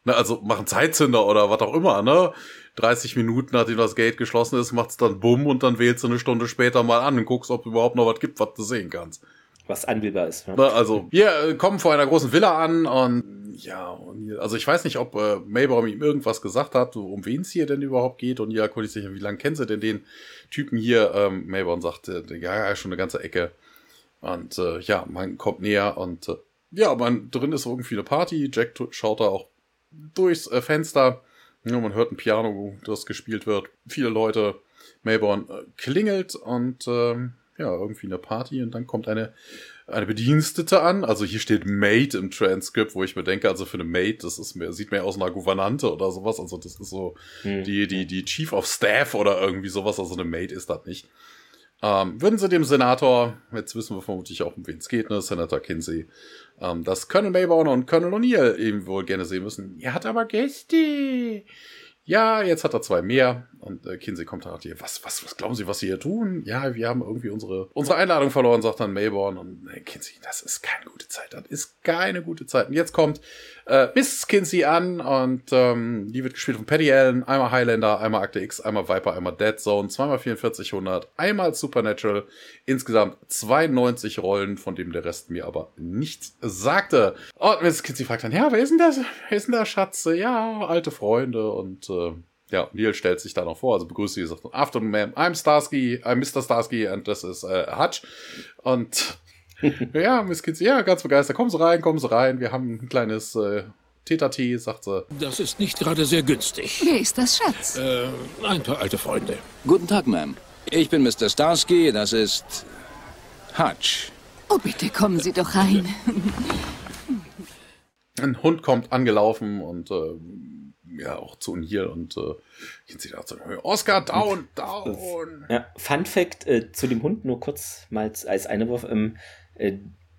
Ne, also machen Zeitzünder oder was auch immer, ne? 30 Minuten, nachdem das Gate geschlossen ist, macht's dann bumm und dann wählst du eine Stunde später mal an und guckst, ob überhaupt noch was gibt, was du sehen kannst was anwählbar ist. Ja. Also wir äh, kommen vor einer großen Villa an und ja, also ich weiß nicht, ob äh, Maybaum ihm irgendwas gesagt hat, um wen es hier denn überhaupt geht und ja, konnte ich wie lange kennen sie denn den Typen hier? Ähm, Maybaum sagt, äh, ja, ja, schon eine ganze Ecke und äh, ja, man kommt näher und äh, ja, man drin ist irgendwie eine Party, Jack schaut da auch durchs äh, Fenster, ja, man hört ein Piano, das gespielt wird, viele Leute, Mayborn äh, klingelt und ähm, ja, irgendwie eine Party und dann kommt eine, eine Bedienstete an. Also hier steht Maid im Transkript, wo ich mir denke, also für eine Maid, das ist mehr, sieht mehr aus einer Gouvernante oder sowas. Also das ist so hm. die, die, die Chief of Staff oder irgendwie sowas. Also eine Maid ist das nicht. Ähm, würden sie dem Senator, jetzt wissen wir vermutlich auch, um wen es geht, ne, Senator Kinsey, ähm, dass Colonel Mayborn und Colonel O'Neill eben wohl gerne sehen müssen. Er hat aber Gäste ja, jetzt hat er zwei mehr. Und äh, Kinsey kommt dann hier, was, was, was glauben Sie, was Sie hier tun? Ja, wir haben irgendwie unsere, unsere Einladung verloren, sagt dann Mayborn. Und äh, Kinsey, das ist keine gute Zeit. Das ist keine gute Zeit. Und jetzt kommt äh, Miss Kinsey an und ähm, die wird gespielt von Patty Allen. Einmal Highlander, einmal Akte X, einmal Viper, einmal Dead Zone, zweimal 4400, einmal Supernatural. Insgesamt 92 Rollen, von dem der Rest mir aber nichts sagte. Und Miss Kinsey fragt dann, ja, wer ist denn das? Wer ist denn der Schatze? Ja, alte Freunde und äh, ja, Neil stellt sich da noch vor, also begrüßt sie, sagt, Afternoon, ma'am, I'm Starsky, I'm Mr. Starsky and this is uh, Hutch. Und ja, Miss Kinsey, ja, ganz begeistert. Kommen Sie rein, kommen Sie rein. Wir haben ein kleines äh, Teta-Tee, sagt sie. Das ist nicht gerade sehr günstig. Wer ist das, Schatz? Äh, ein paar alte Freunde. Guten Tag, Ma'am. Ich bin Mr. Starsky, das ist Hutch. Oh, bitte kommen Sie doch rein. Ein Hund kommt angelaufen und äh, ja auch zu hier und äh, Kinsey dachte, Oscar down, down. Ja, Fun Fact äh, zu dem Hund nur kurz mal als Einwurf. Ähm, äh,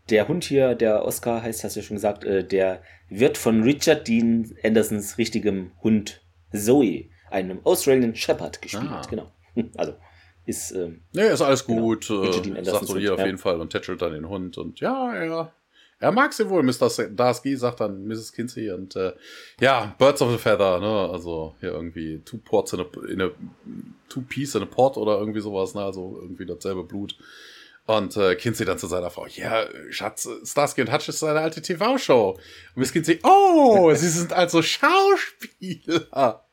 der Hund hier, der Oscar heißt, hast du ja schon gesagt, äh, der wird von Richard Dean Andersons richtigem Hund Zoe, einem Australian Shepherd, gespielt. Ah. Genau. Also ist. Ähm, ja, ist alles genau. gut. Genau. Äh, sagt so hier auf ja. jeden Fall und tätschelt dann den Hund und ja, er, er mag sie wohl, Mr. Darsky, sagt dann Mrs. Kinsey und äh, ja, Birds of a Feather, ne? Also hier irgendwie two ports in a, in a two piece in a pot oder irgendwie sowas, ne? Also irgendwie dasselbe Blut. Und äh, Kinsey dann zu seiner Frau, ja, Schatz, Starsky und Hutch ist eine alte TV-Show. Und Miss Kinsey, oh, sie sind also Schauspieler.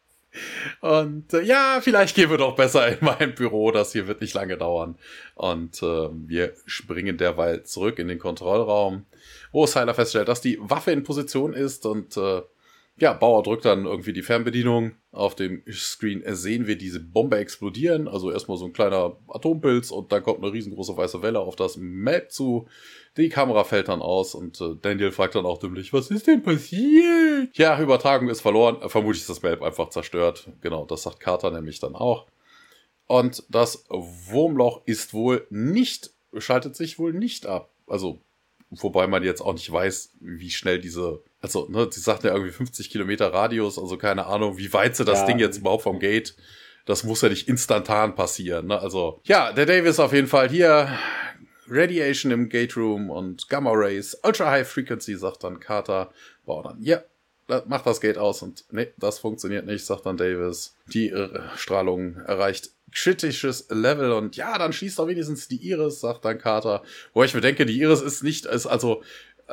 Und äh, ja, vielleicht gehen wir doch besser in mein Büro, das hier wird nicht lange dauern. Und äh, wir springen derweil zurück in den Kontrollraum, wo Sylar feststellt, dass die Waffe in Position ist und äh, ja, Bauer drückt dann irgendwie die Fernbedienung. Auf dem Screen sehen wir diese Bombe explodieren. Also erstmal so ein kleiner Atompilz und dann kommt eine riesengroße weiße Welle auf das Map zu. Die Kamera fällt dann aus und äh, Daniel fragt dann auch dümmlich, was ist denn passiert? Ja, Übertragung ist verloren. Vermutlich ist das Map einfach zerstört. Genau, das sagt Carter nämlich dann auch. Und das Wurmloch ist wohl nicht, schaltet sich wohl nicht ab. Also, wobei man jetzt auch nicht weiß, wie schnell diese also, ne, sie sagten ja irgendwie 50 Kilometer Radius, also keine Ahnung, wie weit sie das ja. Ding jetzt überhaupt vom Gate. Das muss ja nicht instantan passieren, ne? Also, ja, der Davis auf jeden Fall hier. Radiation im Gate Room und Gamma Rays, Ultra High Frequency, sagt dann Carter. Boah, dann, ja, macht das Gate aus und nee, das funktioniert nicht, sagt dann Davis. Die äh, Strahlung erreicht kritisches Level und ja, dann schießt doch wenigstens die Iris, sagt dann Carter. Wo ich mir denke, die Iris ist nicht, ist also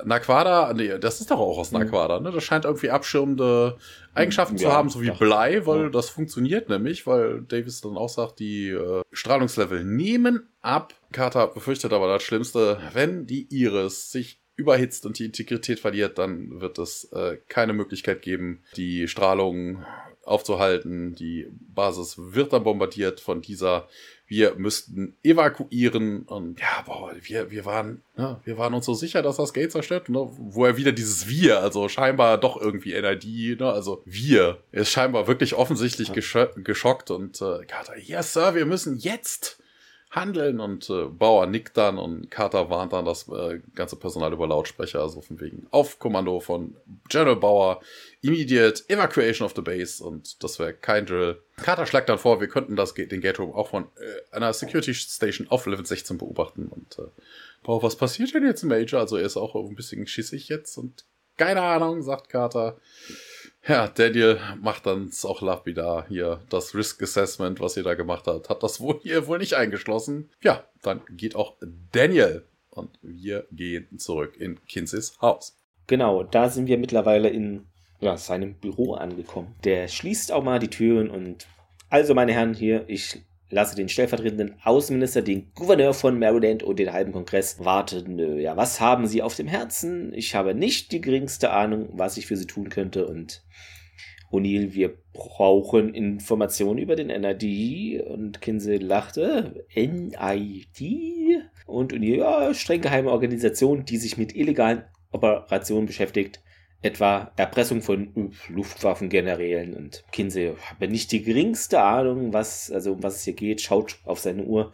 Naquada, nee, das ist doch auch aus mhm. Naquada, ne? Das scheint irgendwie abschirmende Eigenschaften ja, zu haben, so wie Blei, weil ja. das funktioniert nämlich, weil Davis dann auch sagt, die äh, Strahlungslevel nehmen ab. Carter befürchtet aber das Schlimmste, wenn die Iris sich überhitzt und die Integrität verliert, dann wird es äh, keine Möglichkeit geben, die Strahlung aufzuhalten. Die Basis wird dann bombardiert von dieser wir müssten evakuieren. Und ja, boah, wir, wir waren, ne, wir waren uns so sicher, dass das Gate zerstört, ne, wo er wieder dieses Wir, also scheinbar doch irgendwie NID, ne, also wir, ist scheinbar wirklich offensichtlich geschockt und äh, Carter, yes, Sir, wir müssen jetzt handeln und äh, Bauer nickt dann und Carter warnt dann das äh, ganze Personal über Lautsprecher, also von wegen auf Kommando von General Bauer, immediate evacuation of the base und das wäre kein Drill. Carter schlägt dann vor, wir könnten das den Gate Room auch von äh, einer Security Station auf Level 16 beobachten und äh, Bauer, was passiert denn jetzt, Major? Also er ist auch ein bisschen schissig jetzt und keine Ahnung, sagt Carter. Ja, Daniel macht dann auch lapidar hier das Risk Assessment, was ihr da gemacht habt. Hat das wohl hier wohl nicht eingeschlossen. Ja, dann geht auch Daniel und wir gehen zurück in Kinseys Haus. Genau, da sind wir mittlerweile in ja, seinem Büro angekommen. Der schließt auch mal die Türen und also meine Herren hier, ich lasse den stellvertretenden Außenminister, den Gouverneur von Maryland und den halben Kongress warten. Ja, was haben Sie auf dem Herzen? Ich habe nicht die geringste Ahnung, was ich für Sie tun könnte und O'Neill, wir brauchen Informationen über den NID. Und Kinsey lachte, NID? Und O'Neill, ja, streng geheime Organisation, die sich mit illegalen Operationen beschäftigt etwa Erpressung von Luftwaffengenerälen und Kinsey habe nicht die geringste Ahnung, was, also um was es hier geht, schaut auf seine Uhr.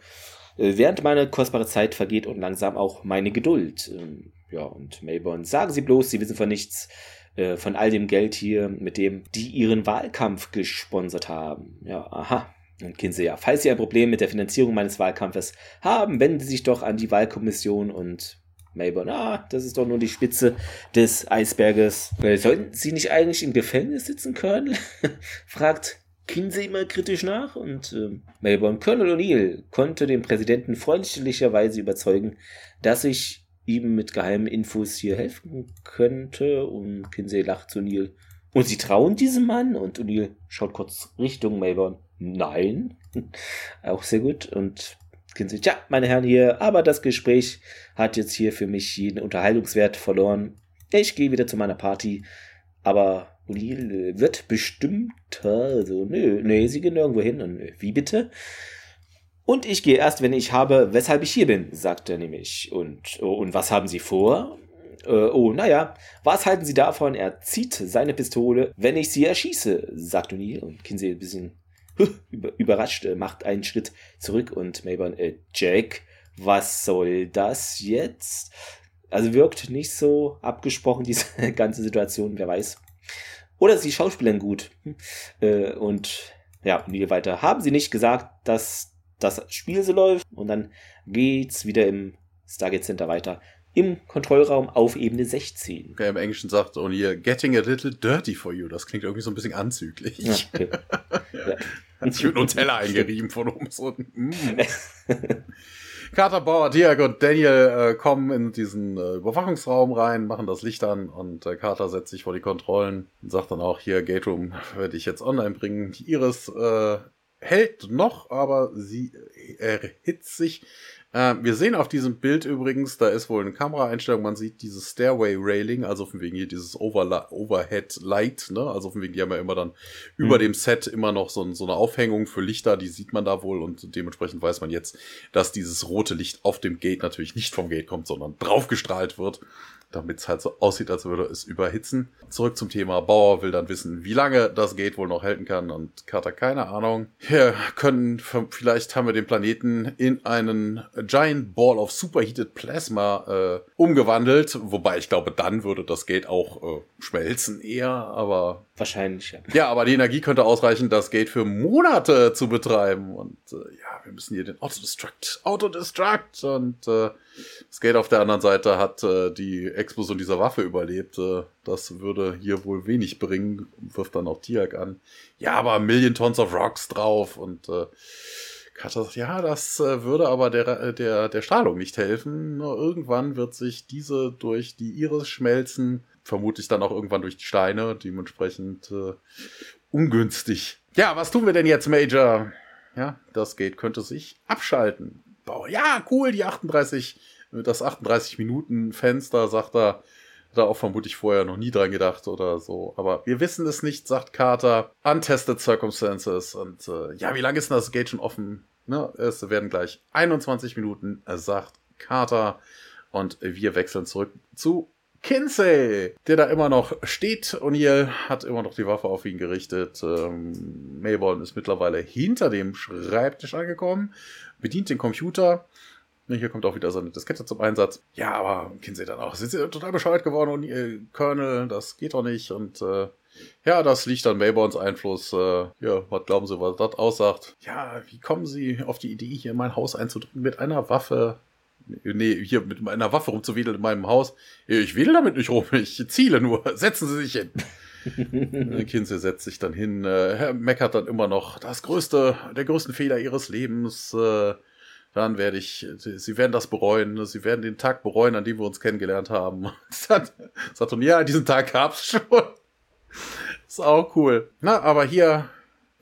Äh, während meine kostbare Zeit vergeht und langsam auch meine Geduld. Ähm, ja, und Mayborn, sagen Sie bloß, Sie wissen von nichts, äh, von all dem Geld hier, mit dem die Ihren Wahlkampf gesponsert haben. Ja, aha. Und Kinsey, ja, falls Sie ein Problem mit der Finanzierung meines Wahlkampfes haben, wenden Sie sich doch an die Wahlkommission und Mayborn, ah, das ist doch nur die Spitze des Eisberges. Äh, sollten Sie nicht eigentlich im Gefängnis sitzen, Colonel? fragt Kinsey immer kritisch nach und äh, Mayborn, Colonel O'Neill konnte den Präsidenten freundlicherweise überzeugen, dass ich ihm mit geheimen Infos hier helfen könnte und Kinsey lacht zu O'Neill. Und Sie trauen diesem Mann? Und O'Neill schaut kurz Richtung Mayborn. Nein. Auch sehr gut. Und Kinsey, ja, meine Herren hier, aber das Gespräch hat jetzt hier für mich jeden Unterhaltungswert verloren. Ich gehe wieder zu meiner Party, aber O'Neill wird bestimmt, also, nö, nö, sie gehen nirgendwo hin und nö, wie bitte? Und ich gehe erst, wenn ich habe, weshalb ich hier bin, sagt er nämlich. Und, oh, und was haben Sie vor? Äh, oh, naja, was halten Sie davon? Er zieht seine Pistole, wenn ich sie erschieße, sagt O'Neill. Und Kinsey ein bisschen überrascht, äh, macht einen Schritt zurück und Mayborn, äh, Jack, was soll das jetzt? Also wirkt nicht so abgesprochen, diese ganze Situation, wer weiß. Oder sie schauspielern gut. Äh, und ja, wie weiter. Haben sie nicht gesagt, dass das Spiel so läuft? Und dann geht's wieder im Stargate Center weiter. Im Kontrollraum auf Ebene 16. Okay, Im Englischen sagt O'Neill, getting a little dirty for you. Das klingt irgendwie so ein bisschen anzüglich. Ja, okay. ja. Hat mit Nutella eingerieben von oben bis unten. Mm. Carter Bauer, Diag und Daniel äh, kommen in diesen äh, Überwachungsraum rein, machen das Licht an und äh, Carter setzt sich vor die Kontrollen und sagt dann auch, hier, Gate Room werde ich jetzt online bringen. Die Iris äh, hält noch, aber sie erhitzt sich äh, wir sehen auf diesem Bild übrigens, da ist wohl eine Kameraeinstellung, man sieht dieses Stairway Railing, also von wegen hier dieses Overla Overhead Light, ne? Also von wegen, die haben ja immer dann mhm. über dem Set immer noch so, so, eine Aufhängung für Lichter, die sieht man da wohl und dementsprechend weiß man jetzt, dass dieses rote Licht auf dem Gate natürlich nicht vom Gate kommt, sondern draufgestrahlt wird damit es halt so aussieht, als würde es überhitzen. Zurück zum Thema. Bauer will dann wissen, wie lange das Gate wohl noch halten kann und Carter keine Ahnung. Wir können, vielleicht haben wir den Planeten in einen Giant Ball of Superheated Plasma äh, umgewandelt, wobei ich glaube, dann würde das Gate auch äh, schmelzen eher, aber Wahrscheinlich, ja. Ja, aber die Energie könnte ausreichen, das Gate für Monate zu betreiben. Und äh, ja, wir müssen hier den Autodestruct, Autodestruct. Und äh, das Gate auf der anderen Seite hat äh, die Explosion dieser Waffe überlebt. Äh, das würde hier wohl wenig bringen, wirft dann auch Tiak an. Ja, aber Million Tons of Rocks drauf und äh, Carter sagt, ja, das äh, würde aber der, äh, der, der Strahlung nicht helfen. Nur irgendwann wird sich diese durch die Iris schmelzen vermutlich dann auch irgendwann durch die Steine, dementsprechend äh, ungünstig. Ja, was tun wir denn jetzt, Major? Ja, das Gate könnte sich abschalten. Ja, cool, die 38, das 38 Minuten Fenster, sagt er, er auch vermutlich vorher noch nie dran gedacht oder so. Aber wir wissen es nicht, sagt Carter. Untested Circumstances. Und äh, ja, wie lange ist denn das Gate schon offen? Ne, es werden gleich 21 Minuten, sagt Carter. Und wir wechseln zurück zu Kinsey, der da immer noch steht. O'Neill hat immer noch die Waffe auf ihn gerichtet. Ähm, Mayborn ist mittlerweile hinter dem Schreibtisch angekommen, bedient den Computer. Hier kommt auch wieder seine Diskette zum Einsatz. Ja, aber Kinsey dann auch. Sind sie total bescheuert geworden und äh, Colonel, das geht doch nicht. Und äh, ja, das liegt an Mayborns Einfluss. Äh, ja, was glauben Sie, was das aussagt? Ja, wie kommen Sie auf die Idee, hier in mein Haus einzudrücken mit einer Waffe? Nee, hier mit meiner Waffe rumzuwedeln in meinem Haus. Ich wedel damit nicht rum, ich ziele nur. Setzen Sie sich hin. Kinsey setzt sich dann hin, äh, meckert dann immer noch, das größte, der größten Fehler ihres Lebens, äh, dann werde ich, sie werden das bereuen, sie werden den Tag bereuen, an dem wir uns kennengelernt haben. Er, ja, diesen Tag gab's schon. Ist auch cool. Na, aber hier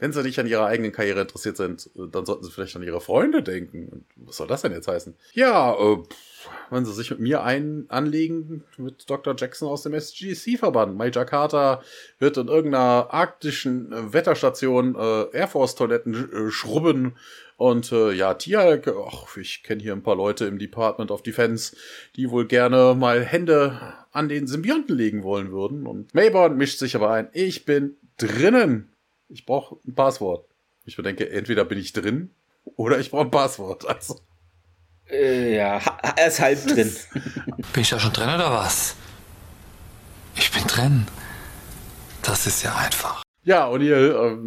wenn sie nicht an ihrer eigenen Karriere interessiert sind, dann sollten sie vielleicht an ihre Freunde denken. Was soll das denn jetzt heißen? Ja, äh, wenn sie sich mit mir ein anlegen, mit Dr. Jackson aus dem SGC-Verband. Major Carter wird in irgendeiner arktischen äh, Wetterstation äh, Air Force-Toiletten äh, schrubben. Und äh, ja, Tialk, ach, ich kenne hier ein paar Leute im Department of Defense, die wohl gerne mal Hände an den Symbionten legen wollen würden. Und Mayborn mischt sich aber ein. Ich bin drinnen. Ich brauche ein Passwort. Ich bedenke, entweder bin ich drin oder ich brauche ein Passwort. Also. Äh, ja, er ist halb drin. Bin ich da schon drin oder was? Ich bin drin. Das ist ja einfach. Ja, und ihr äh,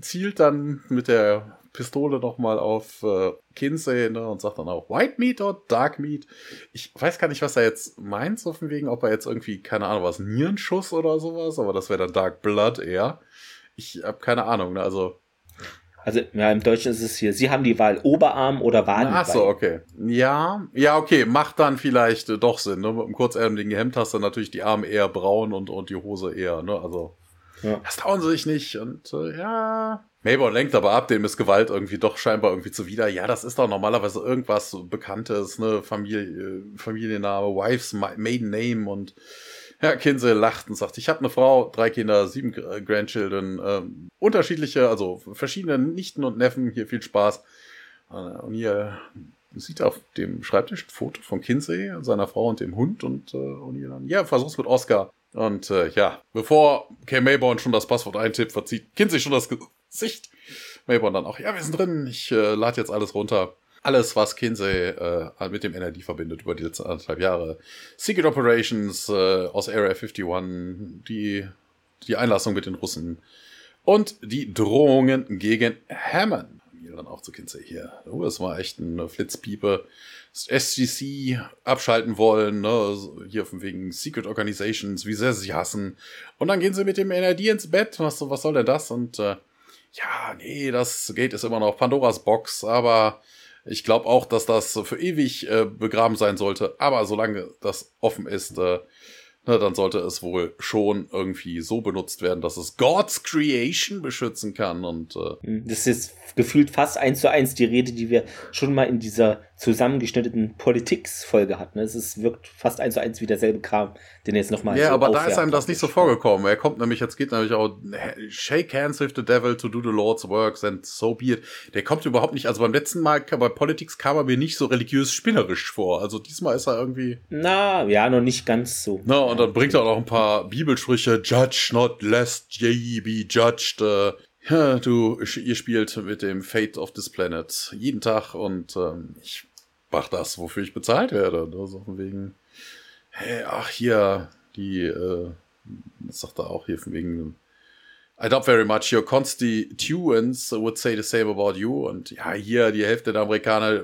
zielt dann mit der Pistole nochmal auf äh, Kinsey ne, und sagt dann auch White Meat oder Dark Meat. Ich weiß gar nicht, was er jetzt meint, so von wegen, ob er jetzt irgendwie, keine Ahnung, was, Nierenschuss oder sowas, aber das wäre dann Dark Blood eher. Ich habe keine Ahnung, ne, also also ja, im Deutschen ist es hier, Sie haben die Wahl Oberarm oder Wadenbein. Ach so, okay. Ja, ja, okay, macht dann vielleicht äh, doch Sinn. Ne? Mit einem kurzärmeligen Hemd hast du natürlich die Arme eher braun und, und die Hose eher, ne? Also, ja. das trauen sie sich nicht und äh, ja. Mabel lenkt aber ab, dem ist Gewalt irgendwie doch scheinbar irgendwie zuwider. Ja, das ist doch normalerweise irgendwas Bekanntes, ne? Familie, Familienname, Wife's Maiden Name und ja, Kinsey lacht und sagt, ich habe eine Frau, drei Kinder, sieben äh, Grandchildren, ähm, unterschiedliche, also verschiedene Nichten und Neffen, hier viel Spaß. Äh, und hier sieht auf dem Schreibtisch ein Foto von Kinsey, seiner Frau und dem Hund und, äh, und hier dann, ja, versuch's mit Oscar. Und äh, ja, bevor Kay Mayborn schon das Passwort eintippt, verzieht Kinsey schon das Gesicht. Mayborn dann auch, ja, wir sind drin, ich äh, lade jetzt alles runter alles, was Kinsey äh, mit dem NRD verbindet über die letzten anderthalb Jahre. Secret Operations äh, aus Area 51, die, die Einlassung mit den Russen und die Drohungen gegen Hammond. Dann auch zu Kinsey hier. Oh, das war echt ein Flitzpiepe. SGC abschalten wollen, ne? hier von wegen Secret Organizations, wie sehr sie hassen. Und dann gehen sie mit dem NRD ins Bett. Was, was soll denn das? Und äh, ja, nee, das Gate ist immer noch Pandoras Box, aber ich glaube auch, dass das für ewig äh, begraben sein sollte. Aber solange das offen ist, äh, na, dann sollte es wohl schon irgendwie so benutzt werden, dass es God's Creation beschützen kann. Und äh, das ist gefühlt fast eins zu eins die Rede, die wir schon mal in dieser zusammengeschnittenen Politics-Folge hatten. Es ist, wirkt fast eins zu eins wie derselbe Kram, den er jetzt nochmal. Ja, so aber da ist einem das nicht so vorgekommen. Er kommt nämlich, jetzt geht nämlich auch Shake hands with the devil to do the Lord's works and so be it. Der kommt überhaupt nicht, also beim letzten Mal bei Politics kam er mir nicht so religiös spinnerisch vor. Also diesmal ist er irgendwie. Na, ja, noch nicht ganz so. Na, und dann bringt er auch noch ein paar Bibelsprüche. Judge not lest ye be judged. Äh, ja, du, ihr spielt mit dem Fate of this Planet jeden Tag und ähm, ich mach das, wofür ich bezahlt werde. Also von wegen, hey, ach hier, die, äh, das sagt er auch hier von wegen, I doubt very much your constituents would say the same about you. Und ja, hier, die Hälfte der Amerikaner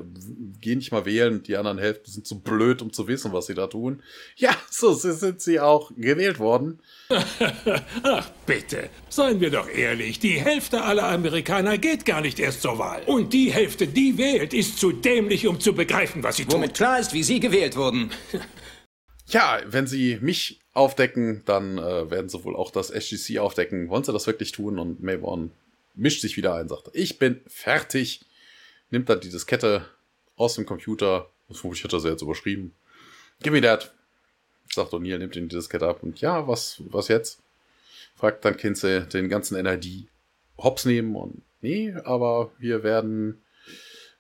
gehen nicht mal wählen, die anderen Hälfte sind zu blöd, um zu wissen, was sie da tun. Ja, so sind sie auch gewählt worden. Ach bitte, seien wir doch ehrlich, die Hälfte aller Amerikaner geht gar nicht erst zur Wahl. Und die Hälfte, die wählt, ist zu dämlich, um zu begreifen, was sie tun. Womit klar ist, wie sie gewählt wurden. Ja, wenn sie mich aufdecken, dann äh, werden sie wohl auch das SGC aufdecken. Wollen sie das wirklich tun? Und Mayborn mischt sich wieder ein, sagt, ich bin fertig. Nimmt dann die Diskette aus dem Computer. Ich hatte sie jetzt überschrieben. Give me that. Sagt O'Neill, nimmt den die Diskette ab. Und ja, was, was jetzt? Fragt dann Kinsey den ganzen NID hops nehmen und nee, aber wir werden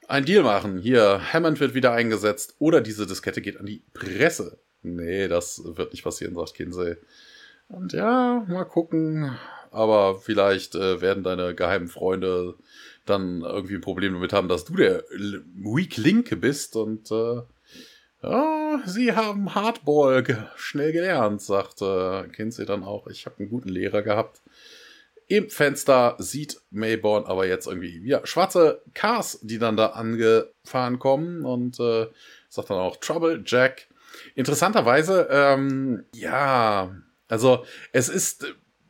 einen Deal machen. Hier, Hammond wird wieder eingesetzt oder diese Diskette geht an die Presse. Nee, das wird nicht passieren, sagt Kinsey. Und ja, mal gucken. Aber vielleicht äh, werden deine geheimen Freunde dann irgendwie ein Problem damit haben, dass du der Weak Link bist. Und äh, ja, sie haben Hardball ge schnell gelernt, sagt äh, Kinsey dann auch. Ich habe einen guten Lehrer gehabt. Im Fenster sieht Mayborn aber jetzt irgendwie ja, schwarze Cars, die dann da angefahren kommen und äh, sagt dann auch Trouble Jack. Interessanterweise, ähm, ja, also es ist,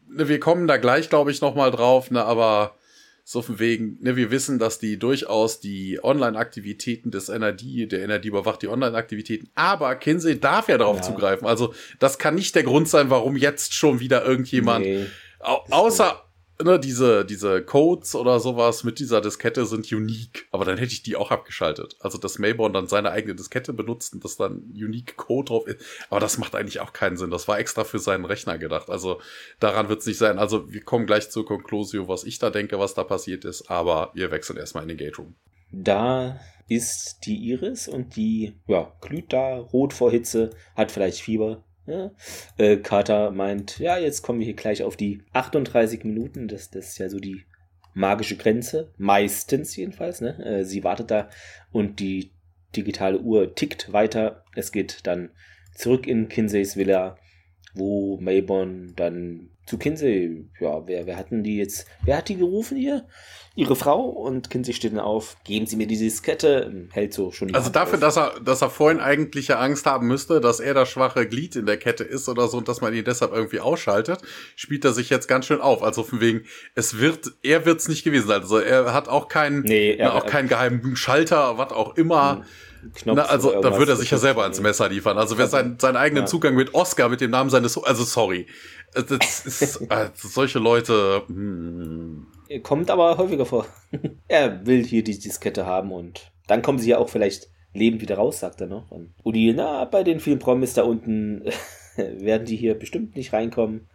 ne, wir kommen da gleich, glaube ich, nochmal drauf, ne, aber so von wegen, ne, wir wissen, dass die durchaus die Online-Aktivitäten des NRD, der NRD überwacht die Online-Aktivitäten, aber Kinsey darf ja darauf ja. zugreifen. Also das kann nicht der Grund sein, warum jetzt schon wieder irgendjemand, nee, au außer ne, diese, diese Codes oder sowas mit dieser Diskette sind unique. Aber dann hätte ich die auch abgeschaltet. Also, dass Mayborn dann seine eigene Diskette benutzt und dass dann unique Code drauf ist. Aber das macht eigentlich auch keinen Sinn. Das war extra für seinen Rechner gedacht. Also, daran wird es nicht sein. Also, wir kommen gleich zur Conclusio, was ich da denke, was da passiert ist. Aber wir wechseln erstmal in den Gate Room. Da ist die Iris und die, ja, glüht da rot vor Hitze, hat vielleicht Fieber, ja. Äh, Carter meint, ja, jetzt kommen wir hier gleich auf die 38 Minuten. Das, das ist ja so die magische Grenze. Meistens jedenfalls. Ne? Äh, sie wartet da und die digitale Uhr tickt weiter. Es geht dann zurück in Kinseys Villa, wo Mayborn dann zu Kinsey, ja, wer, wer hatten die jetzt, wer hat die gerufen hier? Ihre Frau und Kinsey steht dann auf, geben Sie mir diese Diskette, hält so schon die Also Hand dafür, auf. dass er, dass er vorhin eigentlich ja Angst haben müsste, dass er das schwache Glied in der Kette ist oder so und dass man ihn deshalb irgendwie ausschaltet, spielt er sich jetzt ganz schön auf. Also von wegen, es wird, er wird's nicht gewesen sein. Also er hat auch keinen, nee, er, na, auch keinen geheimen Schalter, was auch immer. Mhm Knopf Na, also da würde er sich ja selber ans Messer liefern. Also wer seinen, seinen eigenen ja. Zugang mit Oscar, mit dem Namen seines, also sorry, das ist, also solche Leute. Hm. Kommt aber häufiger vor. er will hier die Diskette haben und dann kommen sie ja auch vielleicht lebend wieder raus, sagt er noch. Und Udi, na, bei den vielen Promis da unten werden die hier bestimmt nicht reinkommen.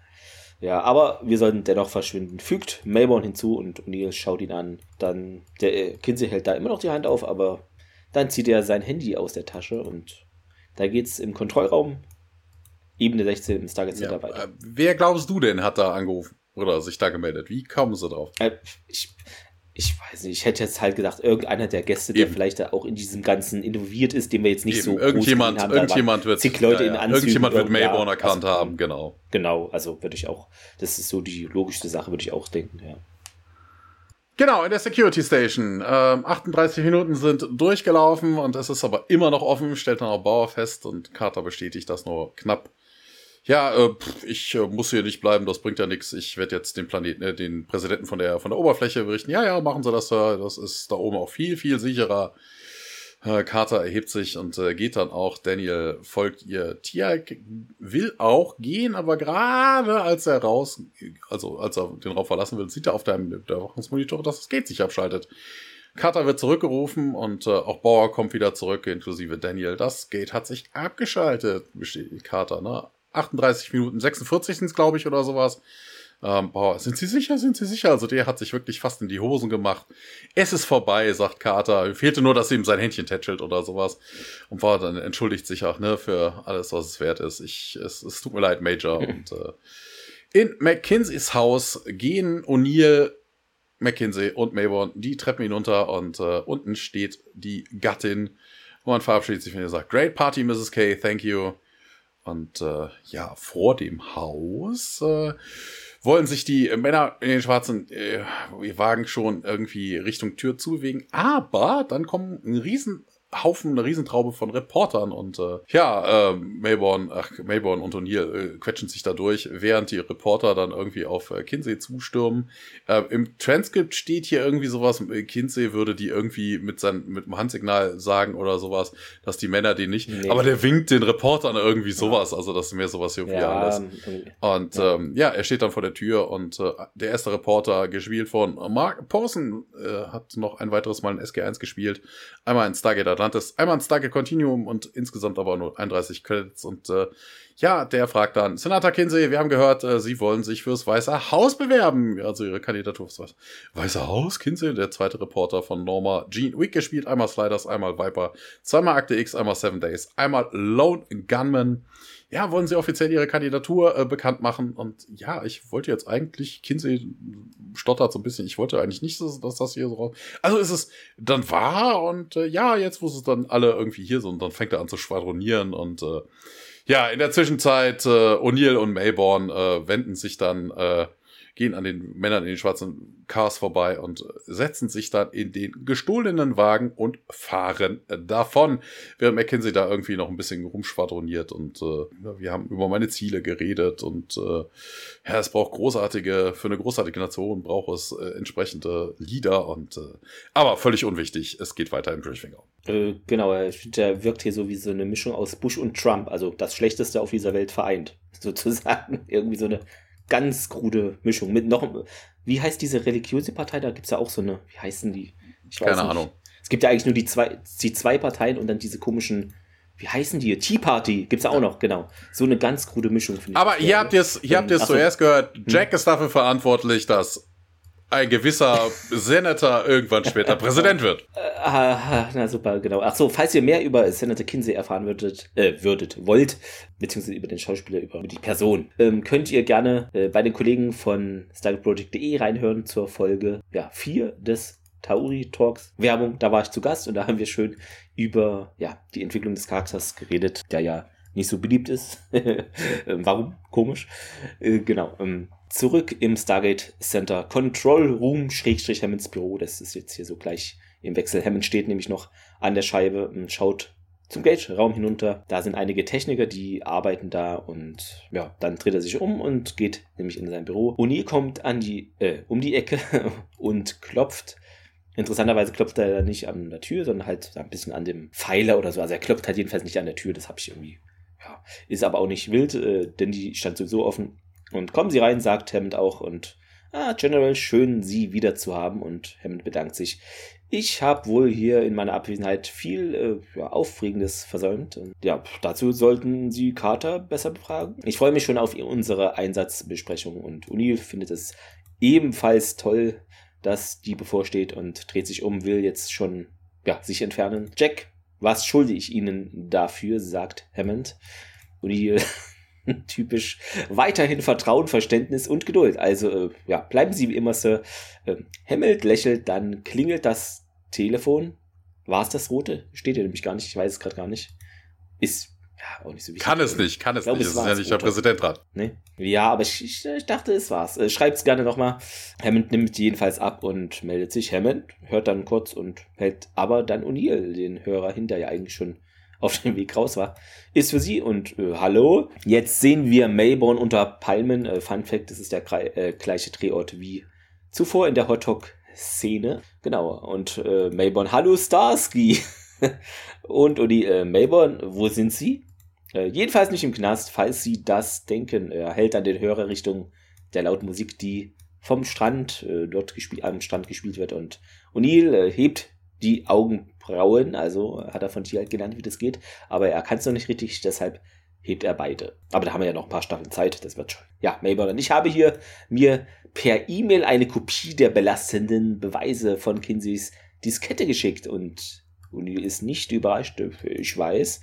Ja, aber wir sollten dennoch verschwinden. Fügt Melbourne hinzu und O'Neill schaut ihn an. Dann, der Kinsey hält da immer noch die Hand auf, aber dann zieht er sein Handy aus der Tasche und da geht's im Kontrollraum, Ebene 16 im Stargate Center ja, weiter. Äh, wer glaubst du denn hat da angerufen oder sich da gemeldet? Wie kamen sie drauf? Äh, ich, ich weiß nicht, ich hätte jetzt halt gedacht, irgendeiner der Gäste, der Eben. vielleicht da auch in diesem Ganzen involviert ist, den wir jetzt nicht Eben. so irgendjemand, haben, irgendjemand wird, zig Leute ja, ja. in Anzügen irgendjemand wird Mayborn erkannt also, haben, genau. Genau, also würde ich auch, das ist so die logischste Sache, würde ich auch denken, ja. Genau, in der Security Station. Ähm, 38 Minuten sind durchgelaufen und es ist aber immer noch offen, stellt dann auch Bauer fest und Carter bestätigt das nur knapp. Ja, äh, ich äh, muss hier nicht bleiben, das bringt ja nichts. Ich werde jetzt den Planeten, äh, den Präsidenten von der von der Oberfläche berichten. Ja, ja, machen Sie das, Sir. Das ist da oben auch viel, viel sicherer. Äh, Carter erhebt sich und äh, geht dann auch. Daniel folgt ihr. Tia will auch gehen, aber gerade als er raus, also als er den Raum verlassen will, sieht er auf dem Überwachungsmonitor, dass das Gate sich abschaltet. Carter wird zurückgerufen und äh, auch Bauer kommt wieder zurück, inklusive Daniel. Das Gate hat sich abgeschaltet, besteht Carter, ne? 38 Minuten 46 sind es, glaube ich, oder sowas. Ähm, boah, sind Sie sicher? Sind Sie sicher? Also der hat sich wirklich fast in die Hosen gemacht. Es ist vorbei, sagt Carter. Fehlte nur, dass ihm sein Händchen tätschelt oder sowas. Und war dann entschuldigt sich auch, ne, für alles, was es wert ist. Ich, es, es tut mir leid, Major. Und äh, in McKinseys Haus gehen O'Neill, McKinsey und Mayborn die Treppen hinunter und äh, unten steht die Gattin. Und man verabschiedet sich, wenn ihr sagt, Great Party, Mrs. K, thank you. Und äh, ja, vor dem Haus äh, wollen sich die Männer in den schwarzen äh, Wagen schon irgendwie Richtung Tür zuwegen. Aber dann kommen ein riesen Haufen, eine Riesentraube von Reportern und äh, ja, äh, Mayborn, ach, Mayborn und O'Neill äh, quetschen sich da durch, während die Reporter dann irgendwie auf äh, Kinsey zustürmen. Äh, Im Transkript steht hier irgendwie sowas, äh, Kinsey würde die irgendwie mit seinem mit dem Handsignal sagen oder sowas, dass die Männer den nicht, nee. aber der winkt den Reportern irgendwie sowas, also das ist mehr sowas irgendwie ja, alles. Und ja. Ähm, ja, er steht dann vor der Tür und äh, der erste Reporter, gespielt von Mark Pawson, äh, hat noch ein weiteres Mal in SG1 gespielt, einmal in Stargate Atlantis Atlantis. Einmal ein Stargate Continuum und insgesamt aber nur 31 Credits. Und äh, ja, der fragt dann, Senator Kinsey, wir haben gehört, äh, Sie wollen sich fürs Weiße Haus bewerben. Also Ihre Kandidatur fürs Weiße Haus, Kinsey, der zweite Reporter von Norma Jean Wick gespielt. Einmal Sliders, einmal Viper, zweimal Akte X, einmal Seven Days, einmal Lone Gunman ja, wollen sie offiziell ihre Kandidatur äh, bekannt machen. Und ja, ich wollte jetzt eigentlich, Kinsey stottert so ein bisschen, ich wollte eigentlich nicht, dass, dass das hier so raus. Also ist es dann wahr und äh, ja, jetzt, wo es dann alle irgendwie hier sind, dann fängt er an zu schwadronieren und äh, ja, in der Zwischenzeit äh, O'Neill und Mayborn äh, wenden sich dann äh, gehen an den Männern in den schwarzen Cars vorbei und setzen sich dann in den gestohlenen Wagen und fahren davon. Während McKinsey da irgendwie noch ein bisschen rumschwadroniert und äh, wir haben über meine Ziele geredet und äh, ja, es braucht großartige, für eine großartige Nation braucht es äh, entsprechende Lieder und äh, aber völlig unwichtig, es geht weiter im Briefing. Äh, genau, der wirkt hier so wie so eine Mischung aus Bush und Trump, also das Schlechteste auf dieser Welt vereint, sozusagen. Irgendwie so eine ganz krude Mischung mit noch, wie heißt diese religiöse Partei? Da gibt es ja auch so eine, wie heißen die? Keine Ahnung. Es gibt ja eigentlich nur die zwei, die zwei Parteien und dann diese komischen wie heißen die? Tea Party gibt es auch noch, genau. So eine ganz krude Mischung, finde ich. Aber hier habt ihr es hier habt ihr es zuerst gehört. Hm. Jack hm. ist dafür verantwortlich, dass ein gewisser Senator irgendwann später Präsident wird. Äh, ah, na super, genau. Ach so, falls ihr mehr über Senator Kinsey erfahren würdet, äh, würdet, wollt, beziehungsweise über den Schauspieler, über die Person, ähm, könnt ihr gerne äh, bei den Kollegen von StarGateProject.de reinhören zur Folge ja, 4 des Tauri Talks Werbung. Da war ich zu Gast und da haben wir schön über ja, die Entwicklung des Charakters geredet, der ja nicht so beliebt ist. Ähm, warum? Komisch. Äh, genau. Ähm, zurück im Stargate Center Control Room, Schrägstrich Hammonds Büro. Das ist jetzt hier so gleich im Wechsel. Hammond steht nämlich noch an der Scheibe und schaut zum Gate-Raum hinunter. Da sind einige Techniker, die arbeiten da und ja, dann dreht er sich um und geht nämlich in sein Büro. O'Neill kommt an die, äh, um die Ecke und klopft Interessanterweise klopft er nicht an der Tür, sondern halt ein bisschen an dem Pfeiler oder so. Also er klopft halt jedenfalls nicht an der Tür, das habe ich irgendwie. Ja, ist aber auch nicht wild, äh, denn die stand sowieso offen. Und kommen Sie rein, sagt Hammond auch. Und ah, General, schön, Sie wieder zu haben. Und Hammond bedankt sich. Ich habe wohl hier in meiner Abwesenheit viel äh, ja, Aufregendes versäumt. Und ja, dazu sollten Sie Carter besser befragen. Ich freue mich schon auf unsere Einsatzbesprechung und O'Neill findet es ebenfalls toll, dass die bevorsteht und dreht sich um, will jetzt schon ja, sich entfernen. Jack, was schulde ich Ihnen dafür, sagt Hammond. Die typisch weiterhin Vertrauen, Verständnis und Geduld. Also, äh, ja, bleiben Sie wie immer, Sir. Äh, Hammond lächelt, dann klingelt das Telefon. War es das rote? Steht hier nämlich gar nicht, ich weiß es gerade gar nicht. Ist ja, auch nicht so wichtig. Kann es nicht, kann es glaub, nicht. Es ist ja nicht der Präsident dran. Nee. Ja, aber ich, ich, ich dachte, es war's. Äh, Schreibt es gerne nochmal. Hammond nimmt jedenfalls ab und meldet sich. Hammond hört dann kurz und hält aber dann O'Neill, den Hörer hin, der ja eigentlich schon auf dem Weg raus war, ist für sie und äh, hallo. Jetzt sehen wir Mayborn unter Palmen. Äh, Fun Fact, das ist der äh, gleiche Drehort wie zuvor in der Hotdog-Szene. Genau. Und äh, Mayborn, hallo Starsky. und Uni äh, Mayborn, wo sind Sie? Äh, jedenfalls nicht im Knast, falls Sie das denken. Er hält dann den Hörer Richtung der lauten Musik, die vom Strand, äh, dort am Strand gespielt wird. Und O'Neill äh, hebt die Augenbrauen, also hat er von dir halt gelernt, wie das geht, aber er kann es noch nicht richtig, deshalb hebt er beide. Aber da haben wir ja noch ein paar Staffeln Zeit, das wird schon. Ja, Mayborn. Ich habe hier mir per E-Mail eine Kopie der belastenden Beweise von Kinseys Diskette geschickt und O'Neill ist nicht überrascht, ich weiß.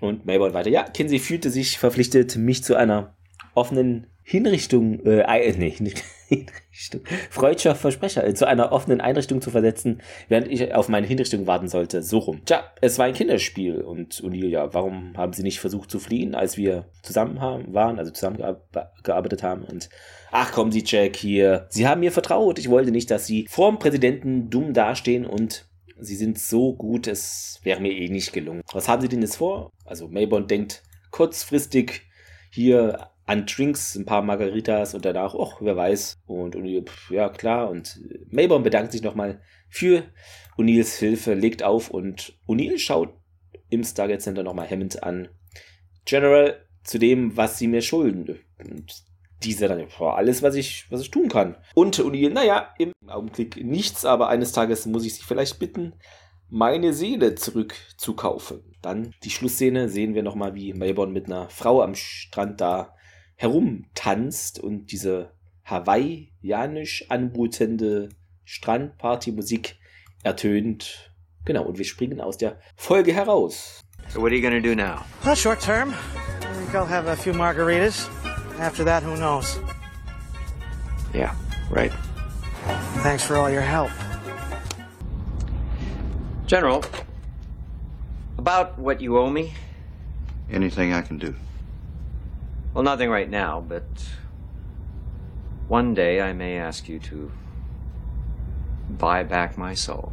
Und Mayborn weiter. Ja, Kinsey fühlte sich verpflichtet, mich zu einer offenen Hinrichtung, äh, äh nee, nicht Hinrichtung, freudscher Versprecher, äh, zu einer offenen Einrichtung zu versetzen, während ich auf meine Hinrichtung warten sollte. So rum. Tja, es war ein Kinderspiel und O'Neill, ja, warum haben sie nicht versucht zu fliehen, als wir zusammen haben, waren, also zusammengearbeitet haben und ach kommen Sie, Jack, hier. Sie haben mir vertraut. Ich wollte nicht, dass Sie vorm Präsidenten dumm dastehen und sie sind so gut, es wäre mir eh nicht gelungen. Was haben sie denn jetzt vor? Also Mayborn denkt kurzfristig hier an Drinks, ein paar Margaritas und danach, ach, wer weiß. Und O'Neill, ja klar. Und Mayborn bedankt sich nochmal für O'Neills Hilfe, legt auf und O'Neill schaut im Stargate Center nochmal Hammond an. General, zu dem, was sie mir schulden. Und dieser dann, boah, alles, was ich, was ich tun kann. Und O'Neill, naja, im Augenblick nichts, aber eines Tages muss ich sie vielleicht bitten, meine Seele zurückzukaufen. Dann die Schlussszene sehen wir nochmal, wie Mayborn mit einer Frau am Strand da herumtanzt und diese hawaiianisch anmutende Strandparty-Musik ertönt. Genau, und wir springen aus der Folge heraus. So what are you gonna do now? Well, short term. I think I'll have a few margaritas. After that, who knows? Yeah, right. Thanks for all your help. General, about what you owe me? Anything I can do. Well, nothing right now, but one day I may ask you to buy back my soul.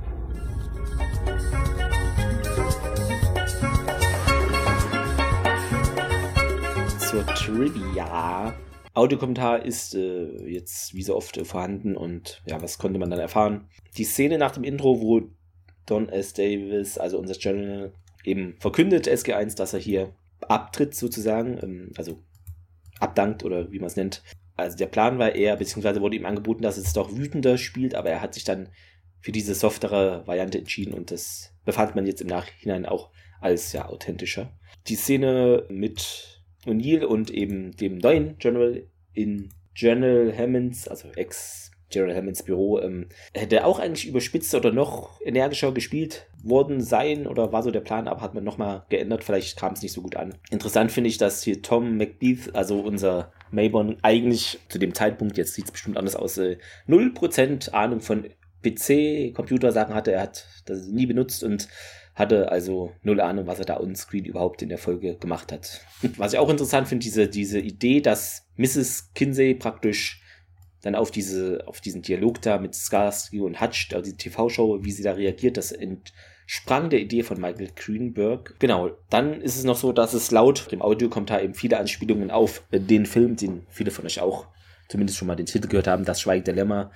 zur Trivia. Audiokommentar ist äh, jetzt wie so oft äh, vorhanden und ja, was konnte man dann erfahren? Die Szene nach dem Intro, wo Don S. Davis, also unser General, eben verkündet SG1, dass er hier abtritt sozusagen, ähm, also abdankt oder wie man es nennt. Also der Plan war eher, beziehungsweise wurde ihm angeboten, dass es doch wütender spielt, aber er hat sich dann für diese softere Variante entschieden und das befand man jetzt im Nachhinein auch als ja authentischer. Die Szene mit O'Neill und eben dem neuen General in General Hammonds, also Ex General Hammonds Büro, ähm, hätte auch eigentlich überspitzt oder noch energischer gespielt worden sein oder war so der Plan, aber hat man nochmal geändert. Vielleicht kam es nicht so gut an. Interessant finde ich, dass hier Tom McBeath, also unser Mayborn, eigentlich zu dem Zeitpunkt, jetzt sieht es bestimmt anders aus, äh, 0% Ahnung von PC-Computersachen hatte. Er hat das nie benutzt und hatte also null Ahnung, was er da on-screen überhaupt in der Folge gemacht hat. Was ich auch interessant finde, diese, diese Idee, dass Mrs. Kinsey praktisch dann auf diese, auf diesen Dialog da mit Skarsky und Hutch, also die TV-Show, wie sie da reagiert, das entsprang der Idee von Michael Greenberg. Genau, dann ist es noch so, dass es laut dem Audiokommentar eben viele Anspielungen auf den Film, den viele von euch auch zumindest schon mal den Titel gehört haben, Das Schweig der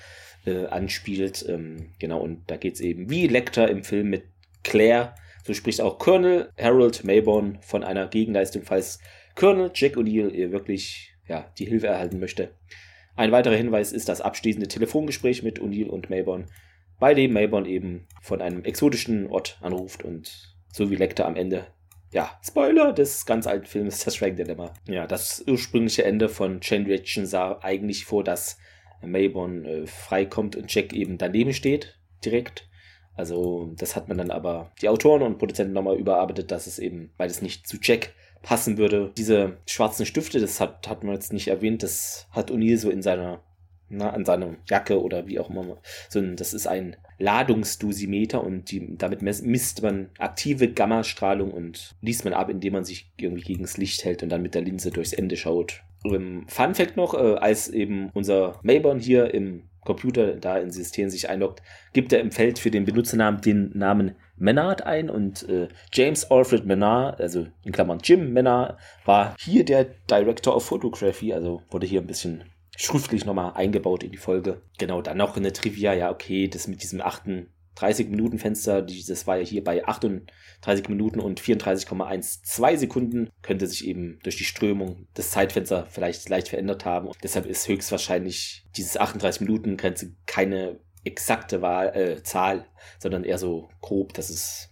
äh, anspielt. Ähm, genau, und da geht es eben wie Lecter im Film mit Claire. So spricht auch Colonel Harold Mayborn von einer Gegenleistung, falls Colonel Jack O'Neill wirklich ja, die Hilfe erhalten möchte. Ein weiterer Hinweis ist das abschließende Telefongespräch mit O'Neill und Mayborn, bei dem Mayborn eben von einem exotischen Ort anruft und so wie Lecter am Ende, ja, Spoiler des ganz alten Films, das Shrek Dilemma. Ja, das ursprüngliche Ende von Chain Reaction sah eigentlich vor, dass Mayborn äh, freikommt und Jack eben daneben steht, direkt. Also, das hat man dann aber die Autoren und Produzenten nochmal überarbeitet, dass es eben beides nicht zu Jack passen würde. Diese schwarzen Stifte, das hat, hat man jetzt nicht erwähnt, das hat O'Neill so in seiner, na, an seiner Jacke oder wie auch immer. So ein, das ist ein Ladungsdosimeter und die, damit misst man aktive Gammastrahlung und liest man ab, indem man sich irgendwie gegen das Licht hält und dann mit der Linse durchs Ende schaut. Ähm, Fun Fact noch, äh, als eben unser Mayborn hier im Computer da in System sich einloggt, gibt er im Feld für den Benutzernamen den Namen Menard ein und äh, James Alfred Menard, also in Klammern Jim Menard, war hier der Director of Photography, also wurde hier ein bisschen schriftlich nochmal eingebaut in die Folge. Genau, dann noch eine Trivia, ja, okay, das mit diesem 38 Minuten Fenster, das war ja hier bei 38 Minuten und 34,12 Sekunden, könnte sich eben durch die Strömung des Zeitfenster vielleicht leicht verändert haben. Deshalb ist höchstwahrscheinlich dieses 38 Minuten Grenze keine exakte Wahl, äh, Zahl, sondern eher so grob, dass es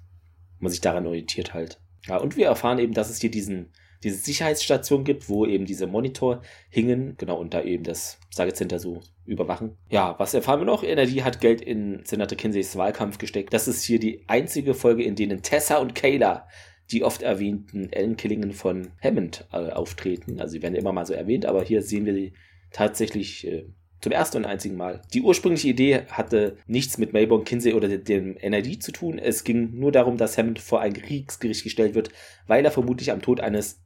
man sich daran orientiert halt. Ja, und wir erfahren eben, dass es hier diesen, diese Sicherheitsstation gibt, wo eben diese Monitor hingen, genau, und da eben das Sagecenter so überwachen. Ja, was erfahren wir noch? Energie hat Geld in Senator Kinseys Wahlkampf gesteckt. Das ist hier die einzige Folge, in denen Tessa und Kayla die oft erwähnten Ellenkillingen von Hammond äh, auftreten. Also sie werden immer mal so erwähnt, aber hier sehen wir die tatsächlich äh, zum ersten und einzigen Mal. Die ursprüngliche Idee hatte nichts mit Mayborn, Kinsey oder dem NID zu tun. Es ging nur darum, dass Hammond vor ein Kriegsgericht gestellt wird, weil er vermutlich am Tod eines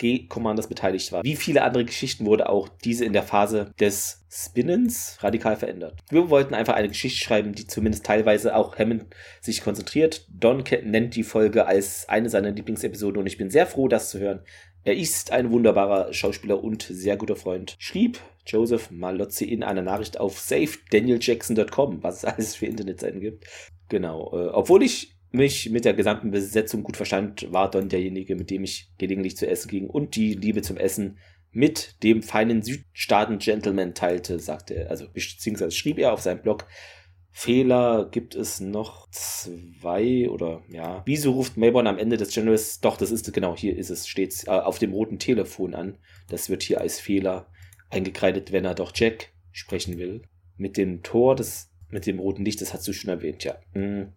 SG-Commanders beteiligt war. Wie viele andere Geschichten wurde auch diese in der Phase des Spinnens radikal verändert. Wir wollten einfach eine Geschichte schreiben, die zumindest teilweise auch Hammond sich konzentriert. Don nennt die Folge als eine seiner Lieblingsepisoden und ich bin sehr froh, das zu hören. Er ist ein wunderbarer Schauspieler und sehr guter Freund. Schrieb Joseph Malozzi in einer Nachricht auf safedanieljackson.com, was es alles für Internetseiten gibt. Genau. Äh, obwohl ich mich mit der gesamten Besetzung gut verstand, war Don derjenige, mit dem ich gelegentlich zu essen ging und die Liebe zum Essen mit dem feinen Südstaaten-Gentleman teilte, sagte er, also beziehungsweise schrieb er auf seinem Blog, Fehler gibt es noch zwei oder ja. Wieso ruft Mayborn am Ende des Generals? Doch, das ist genau, hier ist es, steht äh, auf dem roten Telefon an. Das wird hier als Fehler eingekreidet, wenn er doch Jack sprechen will. Mit dem Tor, das, mit dem roten Licht, das hast du schon erwähnt, ja. Hm.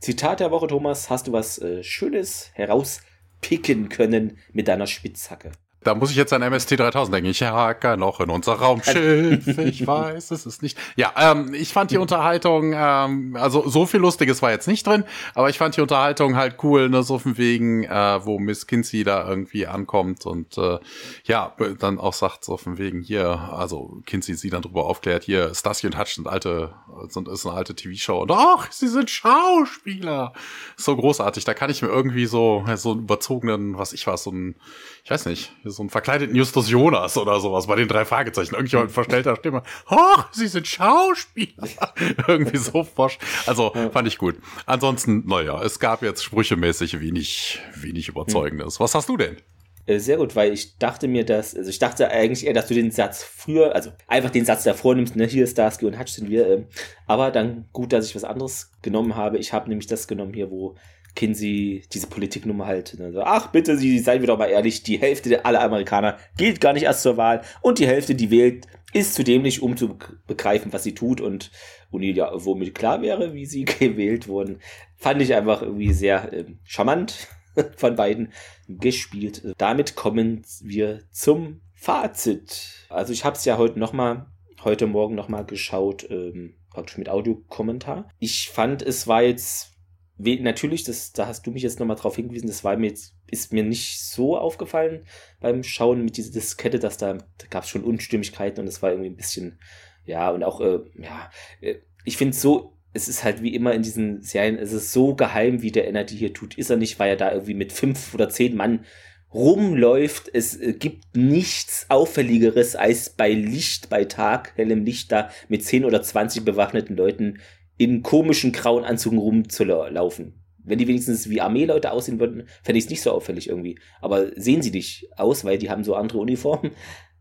Zitat der Woche, Thomas, hast du was äh, Schönes herauspicken können mit deiner Spitzhacke? Da muss ich jetzt an MST 3000 denken. Ich hacke noch in unser Raumschiff. Ich weiß, es ist nicht. Ja, ähm, ich fand die Unterhaltung, ähm, also so viel Lustiges war jetzt nicht drin, aber ich fand die Unterhaltung halt cool, ne, so von wegen, äh, wo Miss Kinsey da irgendwie ankommt und äh, ja, dann auch sagt, so von wegen hier, also Kinsey sie dann drüber aufklärt, hier, Stassi und Hutch sind alte, sind, ist eine alte TV-Show und ach, sie sind Schauspieler. So großartig, da kann ich mir irgendwie so, so einen überzogenen, was ich war, so ein, ich weiß nicht, so einen verkleideten Justus Jonas oder sowas bei den drei Fragezeichen. Irgendjemand verstellter Stimme. Hoch, Sie sind Schauspieler. Irgendwie so forsch. Also fand ich gut. Ansonsten, naja, es gab jetzt sprüchemäßig wenig, wenig Überzeugendes. Was hast du denn? Äh, sehr gut, weil ich dachte mir, dass, also ich dachte eigentlich eher, dass du den Satz früher, also einfach den Satz davor nimmst, ne, hier ist Starsky und Hutch sind wir, äh, aber dann gut, dass ich was anderes genommen habe. Ich habe nämlich das genommen hier, wo Kinsey diese Politiknummer halt. Ne, ach bitte, Sie, seien wir doch mal ehrlich, die Hälfte aller Amerikaner geht gar nicht erst zur Wahl und die Hälfte, die wählt, ist zu dämlich, um zu begreifen, was sie tut und O'Neill ja womit klar wäre, wie sie gewählt wurden. Fand ich einfach irgendwie sehr äh, charmant von beiden gespielt. Damit kommen wir zum Fazit. Also ich habe es ja heute noch mal, heute Morgen noch mal geschaut, ähm, praktisch mit Audiokommentar. Ich fand, es war jetzt natürlich, das, da hast du mich jetzt nochmal drauf hingewiesen, das war mir jetzt, ist mir nicht so aufgefallen beim Schauen mit dieser Diskette, dass da, da gab es schon Unstimmigkeiten und es war irgendwie ein bisschen, ja, und auch, äh, ja, äh, ich finde so, es ist halt wie immer in diesen Serien, es ist so geheim, wie der Energy hier tut, ist er nicht, weil er da irgendwie mit fünf oder zehn Mann rumläuft. Es äh, gibt nichts Auffälligeres als bei Licht, bei Tag, hellem Licht da mit zehn oder zwanzig bewaffneten Leuten in komischen grauen Anzügen rumzulaufen. Wenn die wenigstens wie Armeeleute aussehen würden, fände ich es nicht so auffällig irgendwie. Aber sehen sie dich aus, weil die haben so andere Uniformen.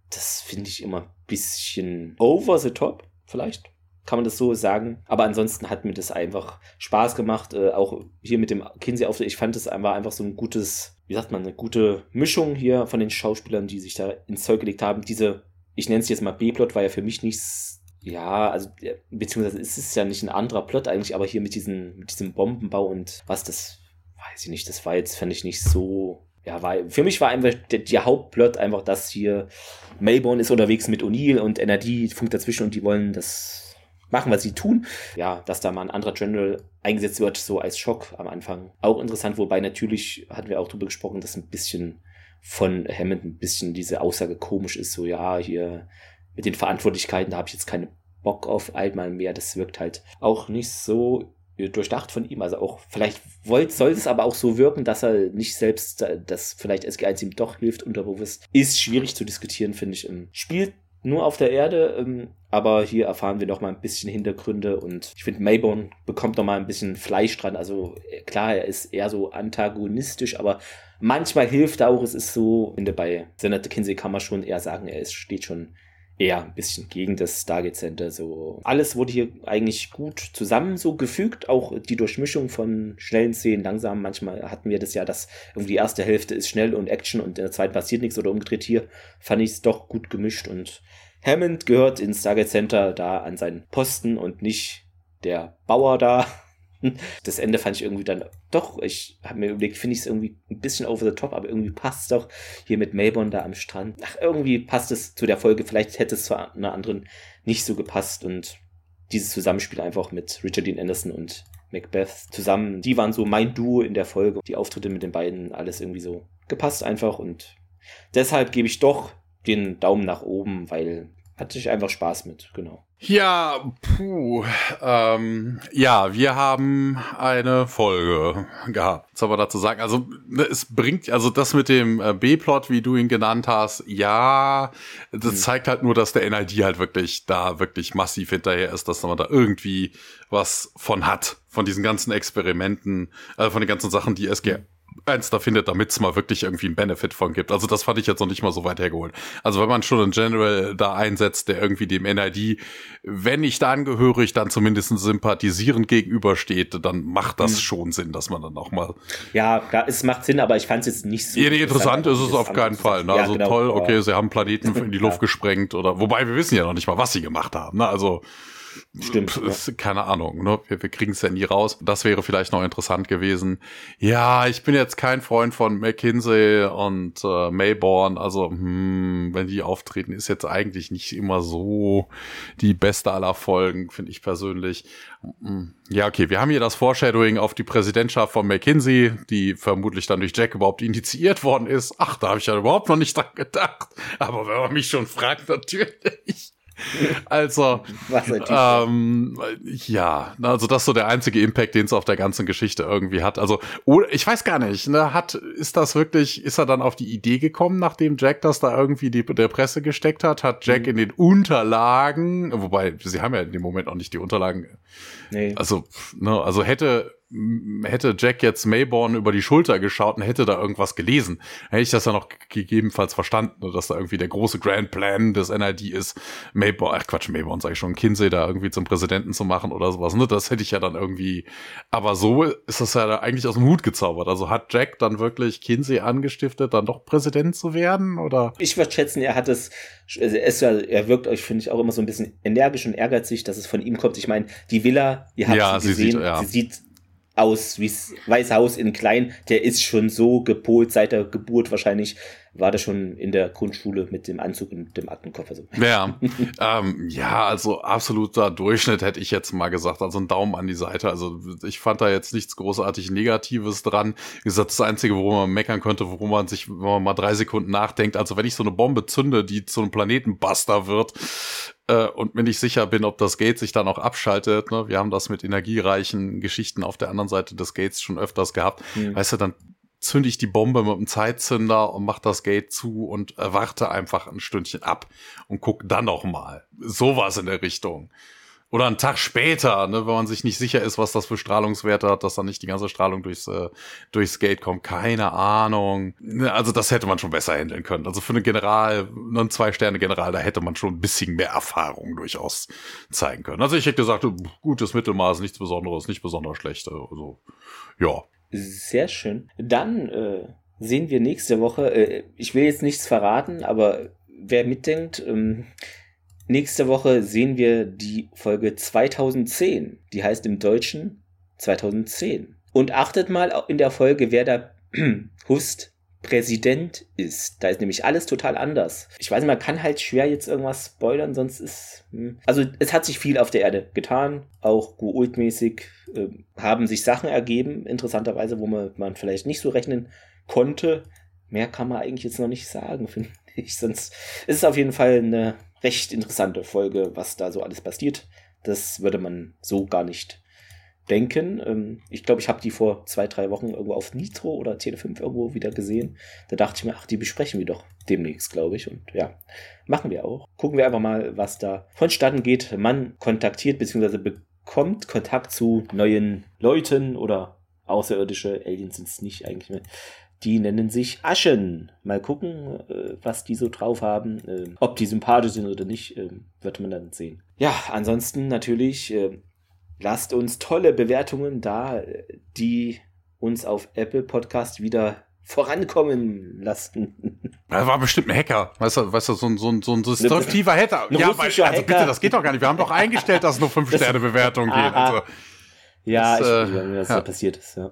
Das finde ich immer ein bisschen over the top, vielleicht. Kann man das so sagen. Aber ansonsten hat mir das einfach Spaß gemacht. Äh, auch hier mit dem Kinsey-Auftritt. Ich fand es einfach, einfach so ein gutes, wie sagt man, eine gute Mischung hier von den Schauspielern, die sich da ins Zeug gelegt haben. Diese, ich nenne es jetzt mal B-Plot, war ja für mich nichts ja, also, beziehungsweise ist es ja nicht ein anderer Plot eigentlich, aber hier mit, diesen, mit diesem Bombenbau und was, das weiß ich nicht, das war jetzt, fand ich nicht so, ja, war, für mich war einfach der, der Hauptplot einfach, dass hier Melbourne ist unterwegs mit O'Neill und NRD funkt dazwischen und die wollen das machen, was sie tun. Ja, dass da mal ein anderer General eingesetzt wird, so als Schock am Anfang. Auch interessant, wobei natürlich hatten wir auch drüber gesprochen, dass ein bisschen von Hammond ein bisschen diese Aussage komisch ist, so ja, hier mit den Verantwortlichkeiten, da habe ich jetzt keinen Bock auf einmal mehr. Das wirkt halt auch nicht so durchdacht von ihm. Also auch, vielleicht soll es aber auch so wirken, dass er nicht selbst, dass vielleicht SG1 ihm doch hilft, unterbewusst. Ist schwierig zu diskutieren, finde ich. Spielt nur auf der Erde, ähm, aber hier erfahren wir noch mal ein bisschen Hintergründe und ich finde, Mayborn bekommt noch mal ein bisschen Fleisch dran. Also äh, klar, er ist eher so antagonistisch, aber manchmal hilft er auch. Es ist so, finde bei Senator Kinsey kann man schon eher sagen, er ist, steht schon eher ein bisschen gegen das Stargate Center. So alles wurde hier eigentlich gut zusammen so gefügt, auch die Durchmischung von schnellen Szenen, langsam. Manchmal hatten wir das ja, dass irgendwie die erste Hälfte ist schnell und Action und in der zweiten passiert nichts oder umgedreht. Hier fand ich es doch gut gemischt und Hammond gehört ins Stargate Center da an seinen Posten und nicht der Bauer da. Das Ende fand ich irgendwie dann doch, ich habe mir überlegt, finde ich es irgendwie ein bisschen over the top, aber irgendwie passt es doch hier mit Melbourne da am Strand. Ach, irgendwie passt es zu der Folge. Vielleicht hätte es zu einer anderen nicht so gepasst und dieses Zusammenspiel einfach mit Richard Dean Anderson und Macbeth zusammen, die waren so mein Duo in der Folge. Die Auftritte mit den beiden, alles irgendwie so gepasst einfach und deshalb gebe ich doch den Daumen nach oben, weil hatte ich einfach Spaß mit, genau. Ja, puh. Ähm, ja, wir haben eine Folge gehabt. Was soll man dazu sagen? Also, ne, es bringt, also das mit dem äh, B-Plot, wie du ihn genannt hast, ja, das mhm. zeigt halt nur, dass der NID halt wirklich da wirklich massiv hinterher ist, dass man da irgendwie was von hat, von diesen ganzen Experimenten, äh, von den ganzen Sachen, die SG eins da findet, damit es mal wirklich irgendwie einen Benefit von gibt. Also das fand ich jetzt noch nicht mal so weit hergeholt. Also wenn man schon einen General da einsetzt, der irgendwie dem NID, wenn nicht angehörig, dann zumindest sympathisierend gegenübersteht, dann macht das mhm. schon Sinn, dass man dann auch mal. Ja, klar, es macht Sinn, aber ich fand es jetzt nicht so. Ja, nee, interessant ist es auf keinen Fall. Ne? Ja, also genau, toll, okay, sie haben Planeten in die Luft gesprengt oder wobei wir wissen ja noch nicht mal, was sie gemacht haben. Ne? Also Stimmt. Ist, ja. Keine Ahnung, ne? Wir, wir kriegen es ja nie raus. Das wäre vielleicht noch interessant gewesen. Ja, ich bin jetzt kein Freund von McKinsey und äh, Mayborn. Also, hm, wenn die auftreten, ist jetzt eigentlich nicht immer so die beste aller Folgen, finde ich persönlich. Hm, ja, okay, wir haben hier das Foreshadowing auf die Präsidentschaft von McKinsey, die vermutlich dann durch Jack überhaupt initiiert worden ist. Ach, da habe ich ja überhaupt noch nicht dran gedacht. Aber wenn man mich schon fragt, natürlich. Also, ähm, ja, also das ist so der einzige Impact, den es auf der ganzen Geschichte irgendwie hat. Also, ich weiß gar nicht, ne, hat, ist das wirklich, ist er dann auf die Idee gekommen, nachdem Jack das da irgendwie die, der Presse gesteckt hat? Hat Jack mhm. in den Unterlagen, wobei, sie haben ja in dem Moment auch nicht die Unterlagen. Nee. Also, ne, also hätte hätte Jack jetzt Mayborn über die Schulter geschaut und hätte da irgendwas gelesen, hätte ich das ja noch gegebenenfalls verstanden, dass da irgendwie der große Grand Plan des NID ist, Mayborn, ach Quatsch, Mayborn sag ich schon, Kinsey da irgendwie zum Präsidenten zu machen oder sowas. Ne? Das hätte ich ja dann irgendwie, aber so ist das ja eigentlich aus dem Hut gezaubert. Also hat Jack dann wirklich Kinsey angestiftet, dann doch Präsident zu werden oder? Ich würde schätzen, er hat es, also er, er wirkt euch, finde ich, auch immer so ein bisschen energisch und ehrgeizig, dass es von ihm kommt. Ich meine, die Villa, ihr habt ja, sie gesehen, sie sieht, ja. sie sieht aus wie Weiße Haus in klein, der ist schon so gepolt seit der Geburt wahrscheinlich, war der schon in der Grundschule mit dem Anzug und dem Aktenkoffer. Also. Ja, ähm, ja, also absoluter Durchschnitt hätte ich jetzt mal gesagt, also ein Daumen an die Seite. Also ich fand da jetzt nichts großartig Negatives dran. Wie gesagt, das Einzige, worum man meckern könnte, worum man sich, wenn man mal drei Sekunden nachdenkt, also wenn ich so eine Bombe zünde, die zu einem Planetenbuster wird, äh, und mir nicht sicher bin, ob das Gate sich dann auch abschaltet. Ne? Wir haben das mit energiereichen Geschichten auf der anderen Seite des Gates schon öfters gehabt. Mhm. Weißt du, dann zünde ich die Bombe mit einem Zeitzünder und mach das Gate zu und warte einfach ein Stündchen ab und guck dann noch mal. Sowas in der Richtung. Oder einen Tag später, ne, wenn man sich nicht sicher ist, was das für Strahlungswerte hat, dass dann nicht die ganze Strahlung durchs, äh, durchs Gate kommt. Keine Ahnung. Ne, also das hätte man schon besser handeln können. Also für einen General, einen Zwei-Sterne-General, da hätte man schon ein bisschen mehr Erfahrung durchaus zeigen können. Also ich hätte gesagt, gutes Mittelmaß, nichts Besonderes, nicht besonders schlecht. Also, ja. Sehr schön. Dann äh, sehen wir nächste Woche, äh, ich will jetzt nichts verraten, aber wer mitdenkt, ähm, Nächste Woche sehen wir die Folge 2010. Die heißt im Deutschen 2010. Und achtet mal in der Folge, wer da Hust Präsident ist. Da ist nämlich alles total anders. Ich weiß, man kann halt schwer jetzt irgendwas spoilern, sonst ist. Hm. Also es hat sich viel auf der Erde getan. Auch Guult-mäßig äh, haben sich Sachen ergeben, interessanterweise, wo man, man vielleicht nicht so rechnen konnte. Mehr kann man eigentlich jetzt noch nicht sagen, finde ich. Sonst ist es auf jeden Fall eine recht interessante Folge, was da so alles passiert. Das würde man so gar nicht denken. Ähm, ich glaube, ich habe die vor zwei, drei Wochen irgendwo auf Nitro oder Tele5 irgendwo wieder gesehen. Da dachte ich mir, ach, die besprechen wir doch demnächst, glaube ich. Und ja, machen wir auch. Gucken wir einfach mal, was da vonstatten geht. Man kontaktiert bzw. bekommt Kontakt zu neuen Leuten oder außerirdische Aliens sind es nicht eigentlich mehr. Die nennen sich Aschen. Mal gucken, äh, was die so drauf haben. Äh, ob die sympathisch sind oder nicht, äh, wird man dann sehen. Ja, ansonsten natürlich lasst uns tolle Bewertungen da, die uns auf Apple Podcast wieder vorankommen lassen. Das war bestimmt ein Hacker, weißt du, weißt du so ein, so ein, so ein destruktiver Hacker. Ja, weil, also Hacker. bitte, das geht doch gar nicht. Wir haben doch eingestellt, dass es nur 5-Sterne-Bewertung geht. Also, ja, das, ich, äh, was ja. da passiert ist, ja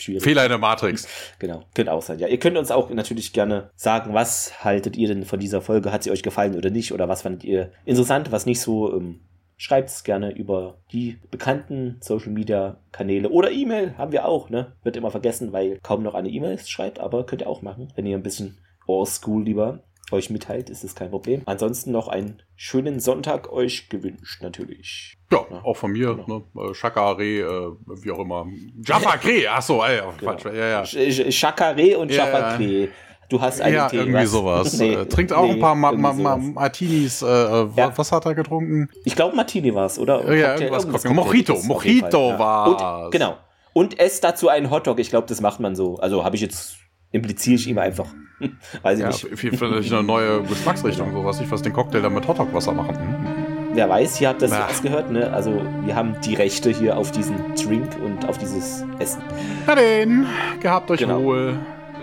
schwierig. Fehler in der Matrix. Genau, könnte auch sein. Ja, ihr könnt uns auch natürlich gerne sagen, was haltet ihr denn von dieser Folge? Hat sie euch gefallen oder nicht? Oder was fandet ihr interessant, was nicht so? Ähm, Schreibt es gerne über die bekannten Social Media Kanäle oder E-Mail haben wir auch, ne? Wird immer vergessen, weil kaum noch eine E-Mail schreibt, aber könnt ihr auch machen, wenn ihr ein bisschen Oldschool lieber euch mitteilt, ist es kein Problem. Ansonsten noch einen schönen Sonntag euch gewünscht, natürlich. Ja, ja. auch von mir, genau. ne? Chakare, äh, äh, wie auch immer. Jaffa Kree, achso, ey, genau. falsch, ja, ja. Chakare und Jaffa Kree. Du hast einen Ja, Tee, irgendwie was? sowas. nee, äh, Trinkt auch nee, ein paar Ma Ma Ma Martinis. Äh, ja. Was hat er getrunken? Ich glaube Martini war es, oder? Ja, Cocktail, irgendwas Cocktail. Mojito, Mojito war und, Genau. Und ess dazu einen Hotdog. Ich glaube, das macht man so. Also habe ich jetzt, impliziere ich ihm einfach. Weiß ich ja, nicht. Vielleicht eine neue Geschmacksrichtung, so was ich was den Cocktail dann mit Hotdog-Wasser machen. Hm. Wer weiß, ihr habt das jetzt gehört, ne? Also wir haben die Rechte hier auf diesen Drink und auf dieses Essen. Na denn, gehabt euch genau. wohl.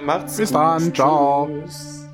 Macht's Bis gut. dann, ciao. Tschüss.